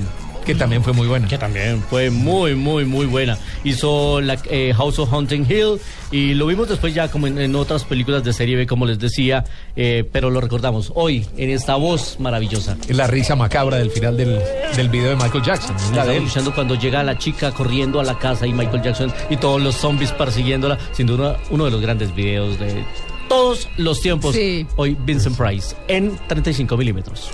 Que también fue muy buena. Que también fue muy, muy, muy buena. Hizo la, eh, House of Hunting Hill y lo vimos después ya como en, en otras películas de serie B, como les decía, eh, pero lo recordamos hoy en esta voz maravillosa. La risa macabra del final del, del video de Michael Jackson. La La de él. escuchando cuando llega la chica corriendo a la casa y Michael Jackson y todos los zombies persiguiéndola. Sin duda, uno de los grandes videos de todos los tiempos. Sí. Hoy Vincent Price en 35 milímetros.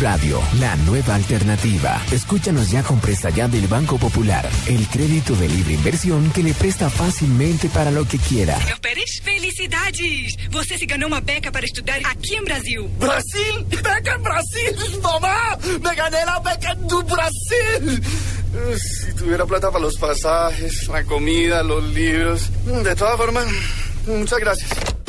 Radio, la nueva alternativa. Escúchanos ya con presta ya del Banco Popular, el crédito de libre inversión que le presta fácilmente para lo que quiera. Meu Pérez, felicidades! Você se ganhou uma beca para estudar aqui em Brasil. Brasil, beca Brasil, mamá, me gané la beca do Brasil. Uh, Si tuviera plata para los pasajes, la comida, los libros. De todas formas, muchas gracias.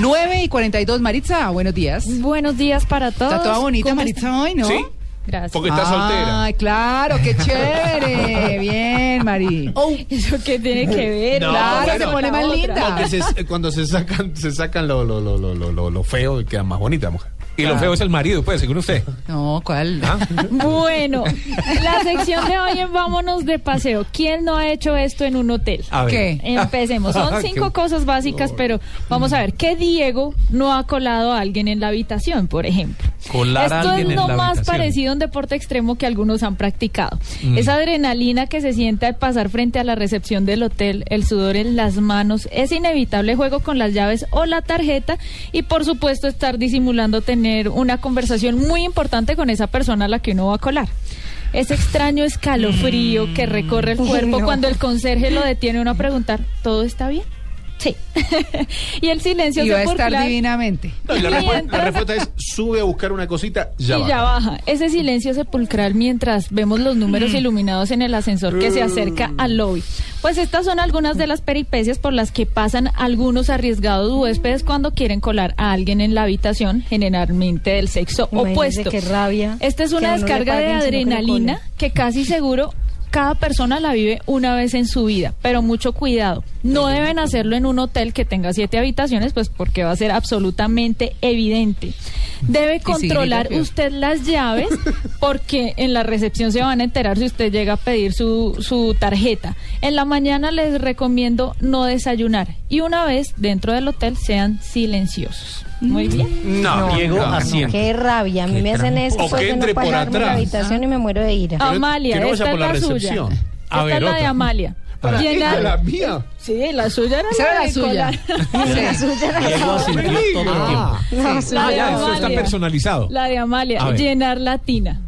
Nueve y 42, Maritza, buenos días. Buenos días para todos. Está toda bonita ¿Cómo Maritza hoy, ¿no? Sí. Gracias. Porque está soltera. Ay, claro, qué [laughs] chévere. Bien, Mari. ¿Eso qué tiene que ver? No, claro, bueno, se pone más linda. Porque se- cuando se sacan, se sacan lo, lo, lo, lo, lo, lo- feo queda más bonita, mujer. Y lo feo es el marido, pues, según usted. No, ¿cuál? [laughs] Bueno, la sección de hoy en Vámonos de Paseo. ¿Quién no ha hecho esto en un hotel? A ver. ¿Qué? Empecemos. Son [laughs] cinco Qué- cosas básicas, pero vamos a ver. ¿Qué Diego no ha colado a alguien en la habitación, por ejemplo? Colar a Esto alguien es en lo la más habitación. parecido a un deporte extremo que algunos han practicado. Mm. Esa adrenalina que se siente al pasar frente a la recepción del hotel, el sudor en las manos, ese inevitable juego con las llaves o la tarjeta y por supuesto estar disimulando tener una conversación muy importante con esa persona a la que uno va a colar. Ese extraño escalofrío que recorre el Uy, cuerpo no. cuando el conserje lo detiene uno a preguntar, ¿todo está bien? Sí. [laughs] y el silencio Y va a estar sepulcral- divinamente. No, y la, respu- la respuesta es sube a buscar una cosita, ya y va. ya baja. Ese silencio sepulcral mientras vemos los números Mm. iluminados en el ascensor que se acerca al lobby. Pues estas son algunas de las peripecias por las que pasan algunos arriesgados huéspedes cuando quieren colar a alguien en la habitación, generalmente del sexo Imagínese opuesto. qué rabia Esta es una descarga de paguen, adrenalina que casi seguro cada persona la vive una vez en su vida, pero mucho cuidado. No deben hacerlo en un hotel que tenga siete habitaciones, pues porque va a ser absolutamente evidente. Debe controlar usted las llaves [laughs] porque en la recepción se van a enterar si usted llega a pedir su, su tarjeta. En la mañana les recomiendo no desayunar y una vez dentro del hotel sean silenciosos. Muy bien. No, Diego no, no. Hacienda. Qué rabia, a mí me hacen esto O que de entre no por pagarme la atrás. habitación y me muero de ira. Amalia, que no esta es la la, suya. recepción. Esta A ver, es la de. Amalia. Para- Llenar- ¿Esta la mía? Sí, la suya era Esa la era la suya. colar. [laughs] La suya era Diego la asintió todo el Ah. La Ah, ya, eso está Amalia. personalizado. La de Amalia, A llenar la tina.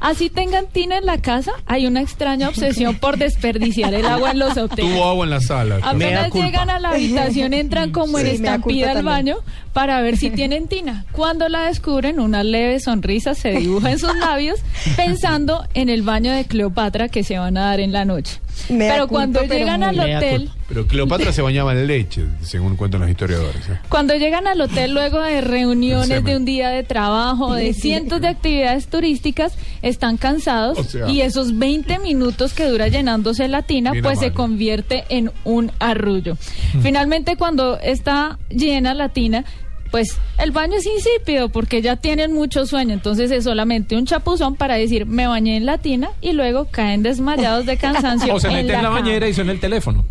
Así tengan tina en la casa, hay una extraña obsesión por desperdiciar el agua en los hoteles. Tuvo agua en la sala. Apenas llegan a la habitación, entran como en Sí, mea estampida al baño para ver si [laughs] tienen tina. Cuando la descubren, una leve sonrisa se dibuja en sus labios, [laughs] pensando en el baño de Cleopatra que se van a dar en la noche. Mea pero culpa, cuando pero llegan al hotel, culpa. Pero Cleopatra se bañaba en leche, según cuentan los historiadores. ¿eh? Cuando llegan al hotel luego de reuniones de un día de trabajo, de [laughs] cientos de actividades turísticas, están cansados O sea. y esos 20 minutos que dura llenándose la tina, pues se convierte en un arrullo. Finalmente, cuando está llena la tina, pues el baño es insípido porque ya tienen mucho sueño, entonces es solamente un chapuzón para decir me bañé en la tina y luego caen desmayados de cansancio. O se mete en la bañera y suena el teléfono.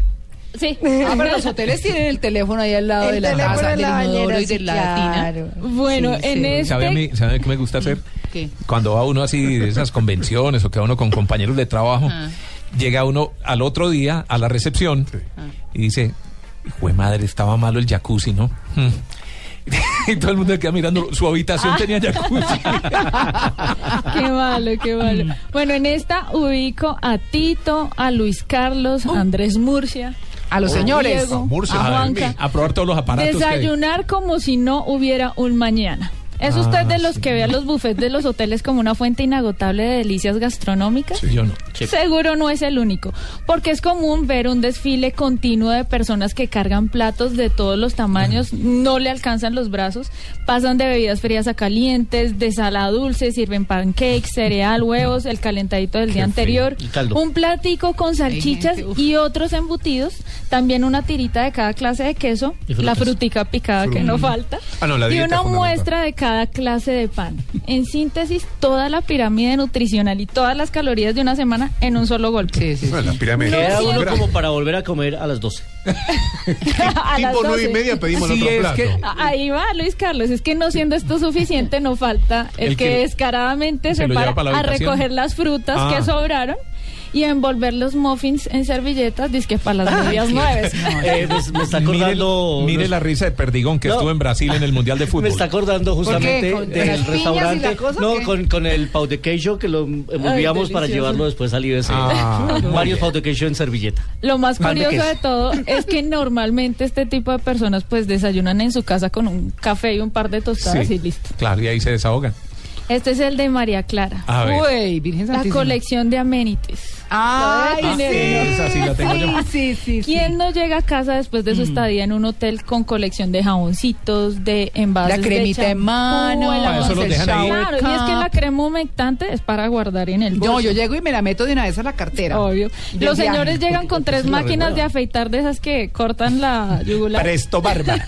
Sí. Ah, pero los hoteles tienen el teléfono ahí al lado El de la en del inodoro y de la claro. tina. Bueno, Sí, en sí. este ¿Sabe a mí, sabe qué me gusta hacer? ¿Qué? Cuando va uno así de esas convenciones o que va uno con compañeros de trabajo, Ah. llega uno al otro día a la recepción y dice, fue madre, estaba malo el jacuzzi, ¿no? Hmm. [laughs] y todo el mundo queda mirando, su habitación tenía jacuzzi. [laughs] Qué malo, qué malo. Mm. Bueno, en esta ubico a Tito, a Luis Carlos, a Andrés Murcia. A los señores. Diego, A Murcia, a Juanca. a probar todos los aparatos. que hay. Desayunar como si no hubiera un mañana. ¿Es Ah, usted de los sí. que ve a los buffets de los hoteles como una fuente inagotable de delicias gastronómicas? Yo no. Seguro no es el único, porque es común ver un desfile continuo de personas que cargan platos de todos los tamaños, no le alcanzan los brazos, pasan de bebidas frías a calientes, de sal a dulce, sirven pancakes, cereal, huevos, el calentadito del día anterior, un platico con salchichas gente, uf. y otros embutidos, también una tirita de cada clase de queso, la frutica picada que no falta, Ah, no, la y una muestra de cada clase de pan. En síntesis, toda la pirámide nutricional y todas las calorías de una semana en un solo golpe. Sí, sí, Bueno, las pirámides. Queda No, uno sí. como para volver a comer a las 12. [laughs] A las Tipo nueve 12. y media pedimos el Sí, otro es plato. que- Ah, Ahí va, Luis Carlos. Es que no siendo esto suficiente, no falta el, El que, que descaradamente se se, para la a recoger las frutas Ah. que sobraron y a envolver los muffins en servilletas, dizque para las medias nueve. [laughs] Eh, pues, me está Mire, acordando. mire unos- la risa de Perdigón que No. estuvo en Brasil en el Mundial de Fútbol. [laughs] Me está acordando justamente ¿Con- con las del restaurante. la cosa, o no, qué? con, con el pau de queijo que lo envolvíamos para llevarlo después al IBC. Ah, [laughs] Varios pau de queijo en servilleta. Lo más Pan curioso de todo es que normalmente este tipo de personas pues desayunan en su casa con un café y un par de tostadas Sí, y listo. Claro, y ahí se desahogan. Este es el de María Clara. A ver. Uy, Virgen La colección de amenities. Ay, debe sí. sí la tengo yo. Sí. ¿Quién no llega a casa después Mm. de su estadía en un hotel con colección de jaboncitos, de envases La cremita de en mano, el Ah, eso los dejan ahí. Claro, y es que la crema humectante es para guardar en el bolso. No, yo llego y me la meto de una vez a la cartera. Obvio. Los viaje. señores llegan con tres máquinas de afeitar de esas que cortan la yugular. Presto barba. [laughs]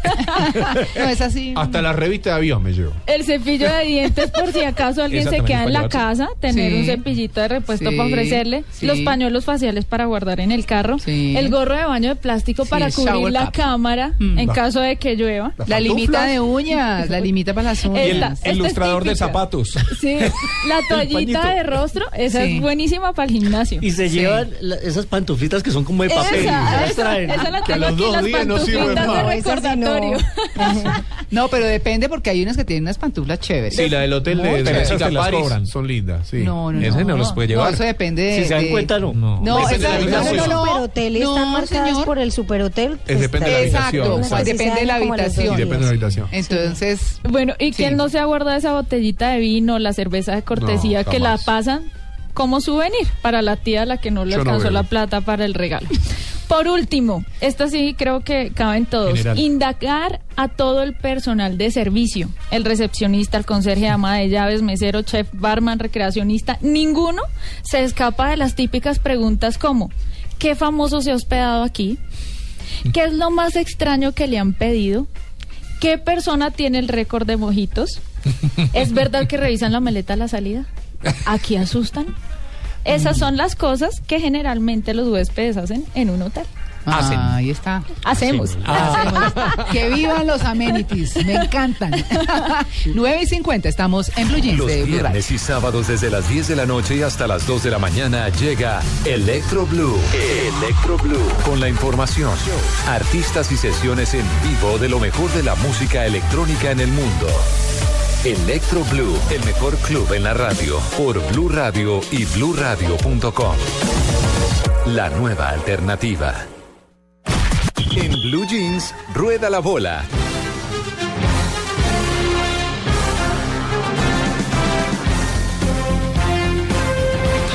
No, es así. Hasta la revista de avión me llevo. El cepillo de dientes por si acaso alguien se queda en la casa, tener Sí. un cepillito de repuesto Sí, para ofrecerle. sí. Los los pañuelos faciales para guardar en el carro, el gorro de baño de plástico Sí, para cubrir la cap. cámara Mm. en caso de que llueva. La limita de uñas, la limita para las uñas. Esta es ilustrador de zapatos. Sí, [laughs] la toallita de rostro, esa Sí. es buenísima para el gimnasio. Y se Sí. llevan la- esas pantuflitas que son como de Esa, papel. esa, Las traen. esa la tengo los aquí, dos las días no sirven pantuflitas de. No, esa sí no. recordatorio. [laughs] No, pero depende porque hay unas que tienen unas pantuflas chéveres. Sí, la del hotel de, Pero de esas Jessica te las cobran. son lindas, sí. No, no, Ese no. los puede llevar. Eso depende de... De- cuenta, no. No, Depende esa, de la no, habitación. no, no, superhotel están no, marcadas señor. por el superhotel. Es depende de la Exacto, habitación. Unas así depende de la habitación. Depende de la habitación. Entonces, Bueno, ¿y Sí. quién no se ha guardado esa botellita de vino, la cerveza de cortesía No, que la pasan como souvenir para la tía a la que no le Yo no alcanzó la plata para el regalo? Por último, esta sí creo que caben todos. General. Indagar a todo el personal de servicio, el recepcionista, el conserje, ama de llaves, mesero, chef, barman, recreacionista, ninguno se escapa de las típicas preguntas como ¿qué famoso se ha hospedado aquí? ¿Qué es lo más extraño que le han pedido? ¿Qué persona tiene el récord de mojitos? ¿Es verdad que revisan la maleta a la salida? ¿Aquí asustan? Esas son las cosas que generalmente los huéspedes hacen en un hotel. Hacen. Ah, ahí está. Hacemos. Hacemos. [laughs] Que vivan los amenities, me encantan. [laughs] 9 y 50, estamos en Blue Jeans Los de Blue Radio. viernes y sábados desde las 10 de la noche y hasta las 2 de la mañana llega Electro Blue. Electro Blue. Con la información, artistas y sesiones en vivo de lo mejor de la música electrónica en el mundo. Electro Blue, el mejor club en la radio, por Blue Radio y bluradio.com. La nueva alternativa. En Blue Jeans, rueda la bola.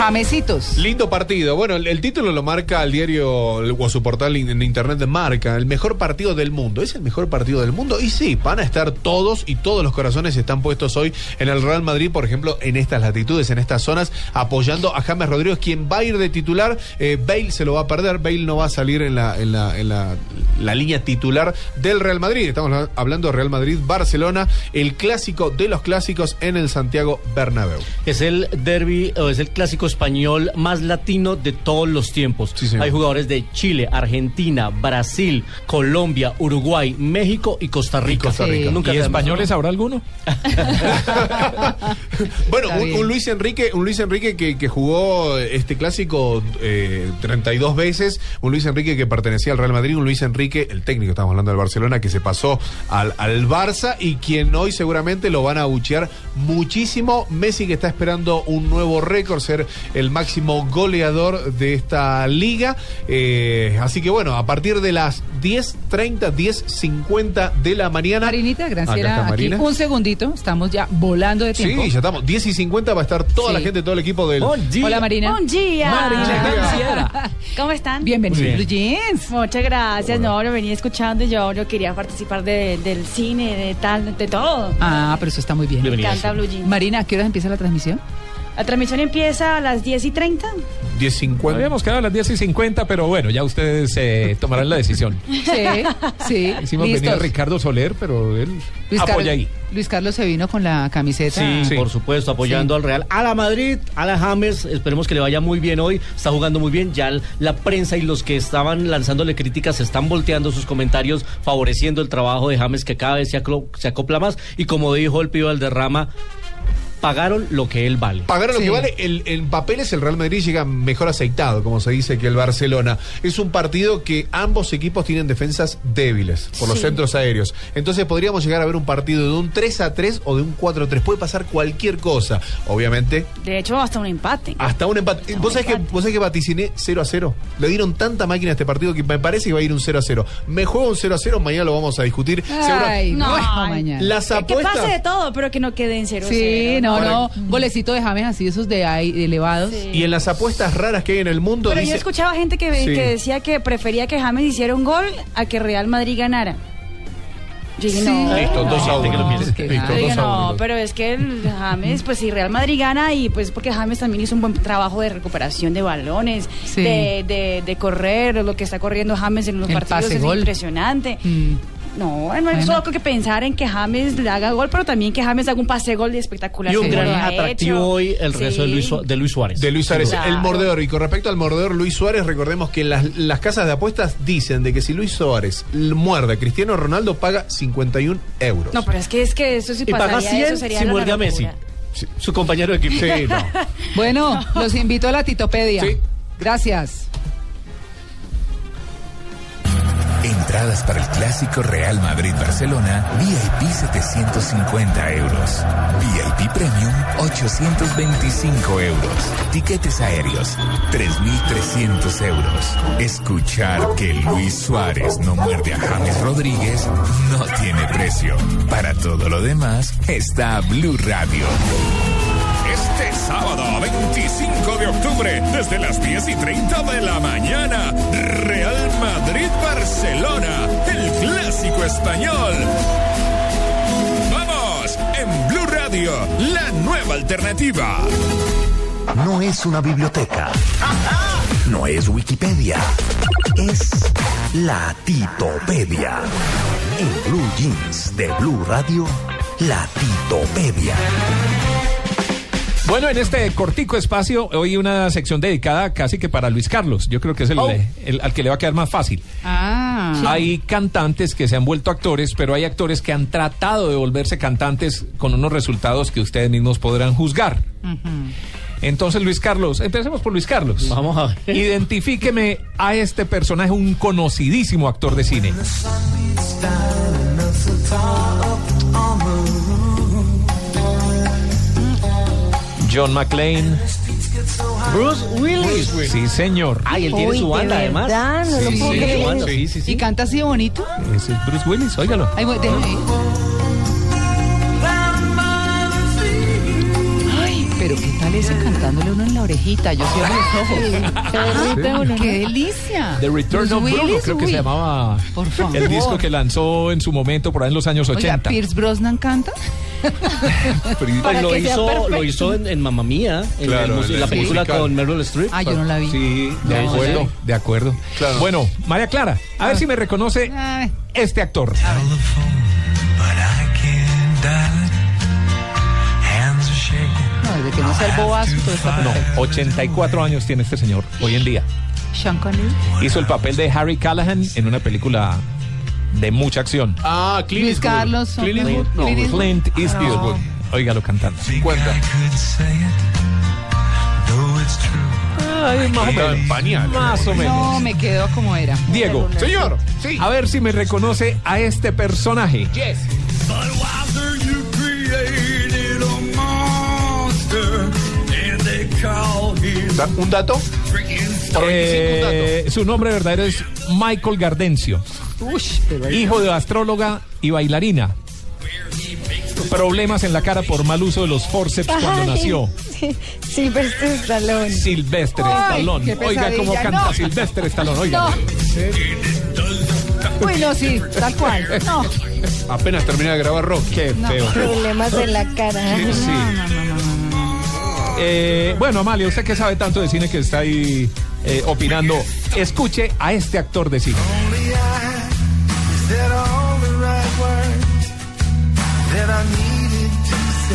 Jamesitos. Lindo partido. Bueno, el, título lo marca el diario o su portal en internet de marca. El mejor partido del mundo. ¿Es el mejor partido del mundo? Y sí, van a estar todos y todos los corazones están puestos hoy en el Real Madrid, por ejemplo, en estas latitudes, en estas zonas, apoyando a James Rodríguez, quien va a ir de titular. Eh, Bale se lo va a perder. Bale no va a salir en la, en la, en la, la línea titular del Real Madrid. Estamos hablando de Real Madrid-Barcelona, el clásico de los clásicos en el Santiago Bernabéu. Es el derby o es el clásico español más latino de todos los tiempos. Hay jugadores de Chile, Argentina, Brasil, Colombia, Uruguay, México y Costa Rica. Costa Rica. Sí. Nunca ¿Y sabemos. españoles habrá alguno? [laughs] Bueno, un, Luis Enrique, un Luis Enrique que, que jugó este clásico eh, 32 veces, un Luis Enrique que pertenecía al Real Madrid, un Luis Enrique, el técnico, estamos hablando del Barcelona, que se pasó al, al Barça y quien hoy seguramente lo van a abuchear muchísimo. Messi que está esperando un nuevo récord, ser el máximo goleador de esta liga. Eh, así que bueno, a partir de las 10.30, 10.50 de la mañana. Marinita Graciela, aquí Marina. un segundito, estamos ya volando de tiempo. Sí, ya estamos. 10 y 50 va a estar toda Sí. la gente, todo el equipo del. Hola Marina. Buen día. Marina ¿Cómo están? Bienvenido Muy a bien. Blue Jeans. Muchas gracias. No, lo venía escuchando y yo, yo quería participar de- del cine, de tal, de todo. Ah, pero eso está muy bien. Me encanta Blue Jeans. Marina, ¿a qué hora empieza la transmisión? La transmisión empieza a las 10 y 30. 10.50. Habíamos quedado a las 10 y 50, pero bueno, ya ustedes eh, tomarán la decisión. [laughs] Sí, sí. Hicimos venir a. Ricardo Soler, pero él Luis apoya Carlos- ahí. Luis Carlos se vino con la camiseta. Sí, por supuesto, apoyando al Real. A la Madrid, a la James, esperemos que le vaya muy bien hoy. Está jugando muy bien. Ya la prensa y los que estaban lanzándole críticas están volteando sus comentarios, favoreciendo el trabajo de James, que cada vez se, aclo- se acopla más. Y como dijo el pibe Valderrama, pagaron lo que él vale. Pagaron lo Sí. que vale. El, en papeles el Real Madrid llega mejor aceitado, como se dice, que el Barcelona. Es un partido que ambos equipos tienen defensas débiles por los centros aéreos. Entonces podríamos llegar a ver un partido de un 3 a 3 o de un 4 a 3. Puede pasar cualquier cosa. Obviamente, De hecho, hasta un empate. hasta un empate. ¿Vos sabés, que, ¿Vos sabés que vaticiné 0 a 0? Le dieron tanta máquina a este partido que me parece que va a ir un 0 a 0. Me juego un 0 a 0, mañana lo vamos a discutir. Ay, Seguro- no, ay. mañana. Las Que- Que apuestas. pase de todo, pero que no quede en cero. Sí, cero. No, no. Golecito de James así, esos de ahí elevados. Y en las apuestas raras que hay en el mundo, Pero yo dice- escuchaba gente que, Sí. que decía que prefería que James hiciera un gol a que Real Madrid ganara. Yo Sí. no. Listo, dos a No, uno. no, Listo, Yo dije, dos a no, uno. pero es que el James, pues si Real Madrid gana y pues porque James también hizo un buen trabajo de recuperación de balones, Sí. de, de, de correr, lo que está corriendo James en los El partidos es gol. impresionante. Mm. No, no es solo que pensar en que James le haga gol, pero también que James haga un pase gol espectacular. Y un gran atractivo hecho. hoy el regreso de, Sí. Luis, Su- de Luis Suárez. De Luis Suárez, Claro. el mordedor. Y con respecto al mordedor Luis Suárez, recordemos que las, las casas de apuestas dicen de que si Luis Suárez muerde a Cristiano Ronaldo, paga 51 euros. No, pero es que es que eso sí Y paga pasaría, 100 eso sería si muerde a Messi. Su compañero de equipo. [laughs] Sí, no. Bueno, [laughs] los invito a la Titopedia. Sí. Gracias. Entradas para el clásico Real Madrid-Barcelona, VIP 750 euros. VIP Premium 825 euros. Tiquetes aéreos 3.300 euros. Escuchar que Luis Suárez no muerde a James Rodríguez no tiene precio. Para todo lo demás está Blue Radio. Este sábado 25 de octubre, desde las 10 y 30 de la mañana, Real Madrid-Barcelona, el clásico español. ¡Vamos! En Blue Radio, la nueva alternativa. No es una biblioteca. No es Wikipedia. Es la Titopedia. En Blue Jeans de Blue Radio, la Titopedia. Bueno, en este cortico espacio, hoy una sección dedicada casi que para Luis Carlos. Yo creo que es el, Oh. el- al que le va a quedar más fácil. Ah. Hay cantantes que se han vuelto actores, pero hay actores que han tratado de volverse cantantes con unos resultados que ustedes mismos podrán juzgar. Entonces, Luis Carlos, empecemos por Luis Carlos. Vamos a ver. Identifíqueme a este personaje, un conocidísimo actor de cine. John McClane. Bruce Willis. Sí, señor. Ay, él tiene Uy, su de banda además. verdad, no lo Sí, puedo sí, creer. sí, sí, sí. ¿Y canta así de bonito? Ese es Bruce Willis, óigalo. Ay, voy- déjame pero ¿qué tal ese cantándole uno en la orejita? Yo cierro los ojos. ¿no? ¡Qué delicia! The Return Bruce of Bruno, Willis, creo que se llamaba Por favor. el disco que lanzó en su momento por ahí en los años Oiga, 80. Pierce Brosnan canta. [laughs] Pues lo, hizo, lo hizo en, en Mamma Mía, en, Claro, el mus- en en la el película musical. con Meryl Streep. Ah, yo no la vi. Sí, de No, acuerdo, sí. de acuerdo. Claro. Bueno, María Clara, a ver si me reconoce Ay, este actor. Desde que no sea el bobazo, todo está No, perfecto. 84 años tiene este señor hoy en día. Sean Connery. Hizo el papel de Harry Callahan en una película de mucha acción. Ah, Clint Luis Eastwood. Carlos. Clint Eastwood. no, Clint Eastwood. Clint Eastwood. Óigalo cantando. 50. Ay, más o en pañales. Más o menos. No, me quedo como era. Diego, Señor, sí. a ver si me reconoce a este personaje. Yes. ¿Un dato? Por 25 Eh, su nombre verdadero es Michael Gardencio, hijo de astróloga y bailarina. Problemas en la cara por mal uso de los forceps cuando nació. sí, [laughs] Silvestre Stallone. Silvestre Stallone. Oiga cómo canta no. Silvestre Stallone. Oiga. No. Uy, no, sí, tal cual. No. Apenas terminé de grabar Rocky. Qué feo. Problemas en la cara. Sí. Eh, bueno, Amalia, usted que sabe tanto de cine que está ahí eh, opinando, escuche a este actor de cine.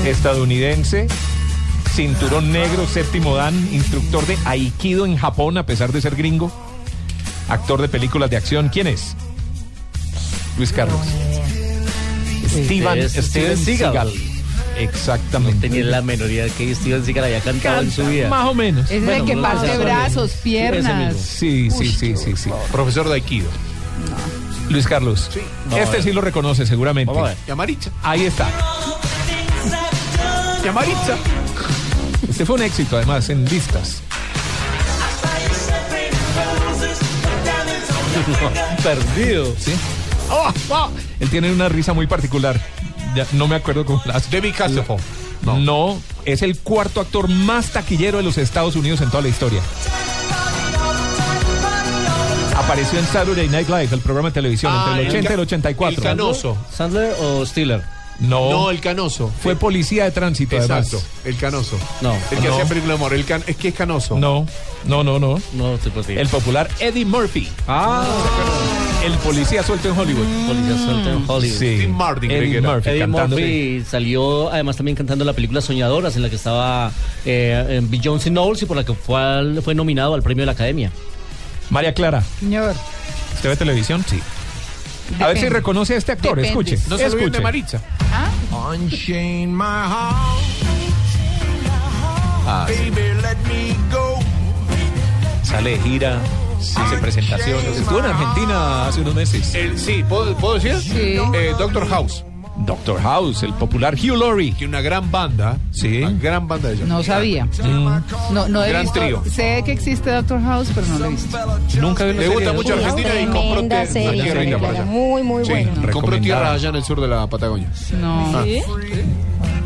Estadounidense, cinturón negro, séptimo dan, instructor de Aikido en Japón a pesar de ser gringo, actor de películas de acción. ¿Quién es? Luis Carlos. Steven, Es Steven Steven Seagal. Exactamente. Tenía la menor idea que Steven Seagal había cantado en su vida. Más o menos. Es Bueno, el que no parte brazos, Ese piernas. mismo. Sí, sí, sí, sí, sí. Profesor de Aikido. Luis Carlos. Este sí lo reconoce seguramente. Vamos a ver. Yamaricha. Ahí está. Yamaricha. Este fue un éxito además en listas. [laughs] Perdido. ¿Sí? ¡Oh, oh! Él tiene una risa muy particular. Ya no me acuerdo cómo la hace. David Hasselhoff. No. es el cuarto actor más taquillero de los Estados Unidos en toda la historia. Apareció en Saturday Night Live, el programa de televisión, Ah, entre el el 80 y el ca- 84. el canoso. ¿Sandler o Stiller? No, No, el canoso. fue policía de tránsito además. Exacto, el canoso. No. El que No. hacía película de amor. El can- es que es canoso. No, no, no, no. No, te puedo decir. El popular Eddie Murphy. Ah, El policía suelto en Hollywood. Policía suelto en Hollywood. Sí. Steve Martin, Eddie. Murphy Eddie cantando. Murphy salió además también cantando la película Soñadoras en la que estaba eh, en Beyoncé Knowles y por la que fue, al- fue nominado al premio de la Academia. María Clara, Señor. ¿usted ve televisión? Sí. A ver si reconoce a este actor. Depende. Escuche. No se escuche. de Maritza. Unchain my heart, Ah, sí. baby, let me go. Sale gira, hace presentaciones. Estuvo en Argentina hace unos meses. El- sí, ¿puedo, ¿puedo decir? Sí. Eh, Doctor House. Doctor House, el popular Hugh Laurie. Tiene una gran banda. Sí. Una gran banda de ellos. No sabía. No, no he Gran visto. trío. Sé que existe Doctor House, pero no lo he visto. Nunca vi la Le gusta mucho. Argentina y compró, tierra muy, muy Sí, buena. compró tierra allá en el sur de la Patagonia. No. ¿Sí?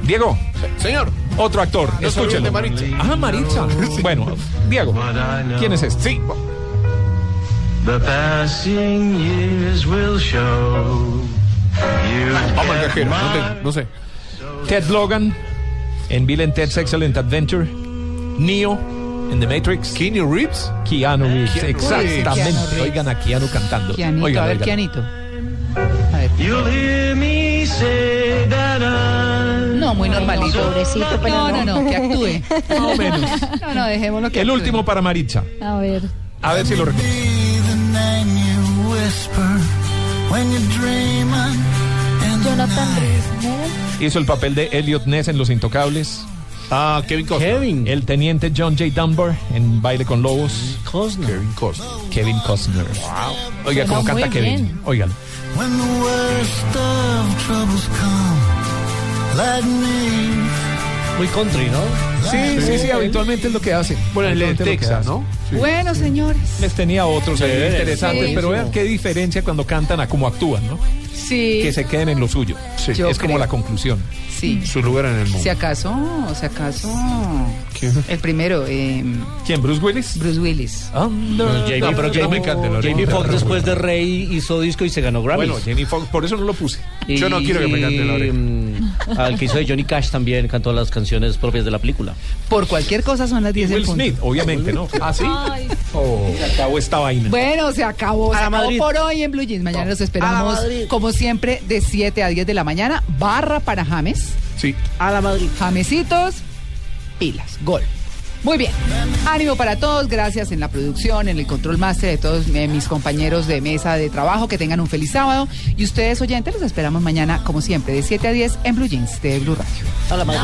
Diego, Señor, otro actor. No Escúchelo. de Maritza. Ah, Maritza. [laughs] Bueno, Diego, ¿quién es este? sí. The passing years will show you. Vamos al cajero. No, te- no sé. Ted Logan en Bill and Ted's Excellent Adventure. Neo en The Matrix. Keanu Reeves. Keanu Reeves. Keanu Exactamente. Reeves. Oigan a Keanu cantando. Kianito, Oigan, a ver, oigan. Kianito. A ver. You'll hear me say that I. No, muy normalito. Pobrecito, pero No, no, no. que actúe. [laughs] Más o menos. No, no, dejémoslo que El actúe. último para Maritza. A ver. A ver si lo reconoce. Jonathan. Hizo el papel de Elliot Ness en Los Intocables. Ah, Kevin Costner. Kevin. El teniente John J. Dunbar en Baile con Lobos. Costner. Kevin Costner. Kevin Costner. Oiga Suena cómo canta Kevin. bien. Óigalo. When the worst of troubles come, let me. Muy country, ¿no? Sí, sí, sí, habitualmente es lo que hace. Bueno, el de Texas. ¿no? Bueno, señores. Les tenía otros ahí interesantes, Sí. pero vean qué diferencia cuando cantan a cómo actúan, ¿no? Sí. Que se queden en lo suyo. Sí. Yo es como la conclusión. Sí. Su lugar en el mundo. Si acaso, si acaso. ¿Quién? El primero, eh, ¿Quién? ¿Bruce Willis? Bruce Willis. Jamie, the No, pero Jamie- no me encanta el Jamie original. Foxx después de Rey hizo disco y se ganó Grammy. Bueno, Jamie Foxx, por eso no lo puse. Yo no quiero que me canten la oreja. [laughs] Al que hizo de Johnny Cash también cantó las canciones propias de la película. Por cualquier cosa son las 10 en punto. Smith, obviamente, ¿no? [laughs] Ah, sí. Ay, Oh, se acabó esta vaina. Bueno, se acabó. A Se la acabó Madrid. por hoy en Blue Jeans. Mañana los A esperamos, la Madrid. como siempre, de 7 a 10 de la mañana. Barra para James. Sí. A la Madrid. Jamesitos, pilas, gol. Muy bien. Ánimo para todos. Gracias en la producción, en el control máster de todos eh, mis compañeros de mesa de trabajo. Que tengan un feliz sábado. Y ustedes, oyentes, los esperamos mañana, como siempre, de 7 a 10 en Blue Jeans de Blue Radio. A la Madrid.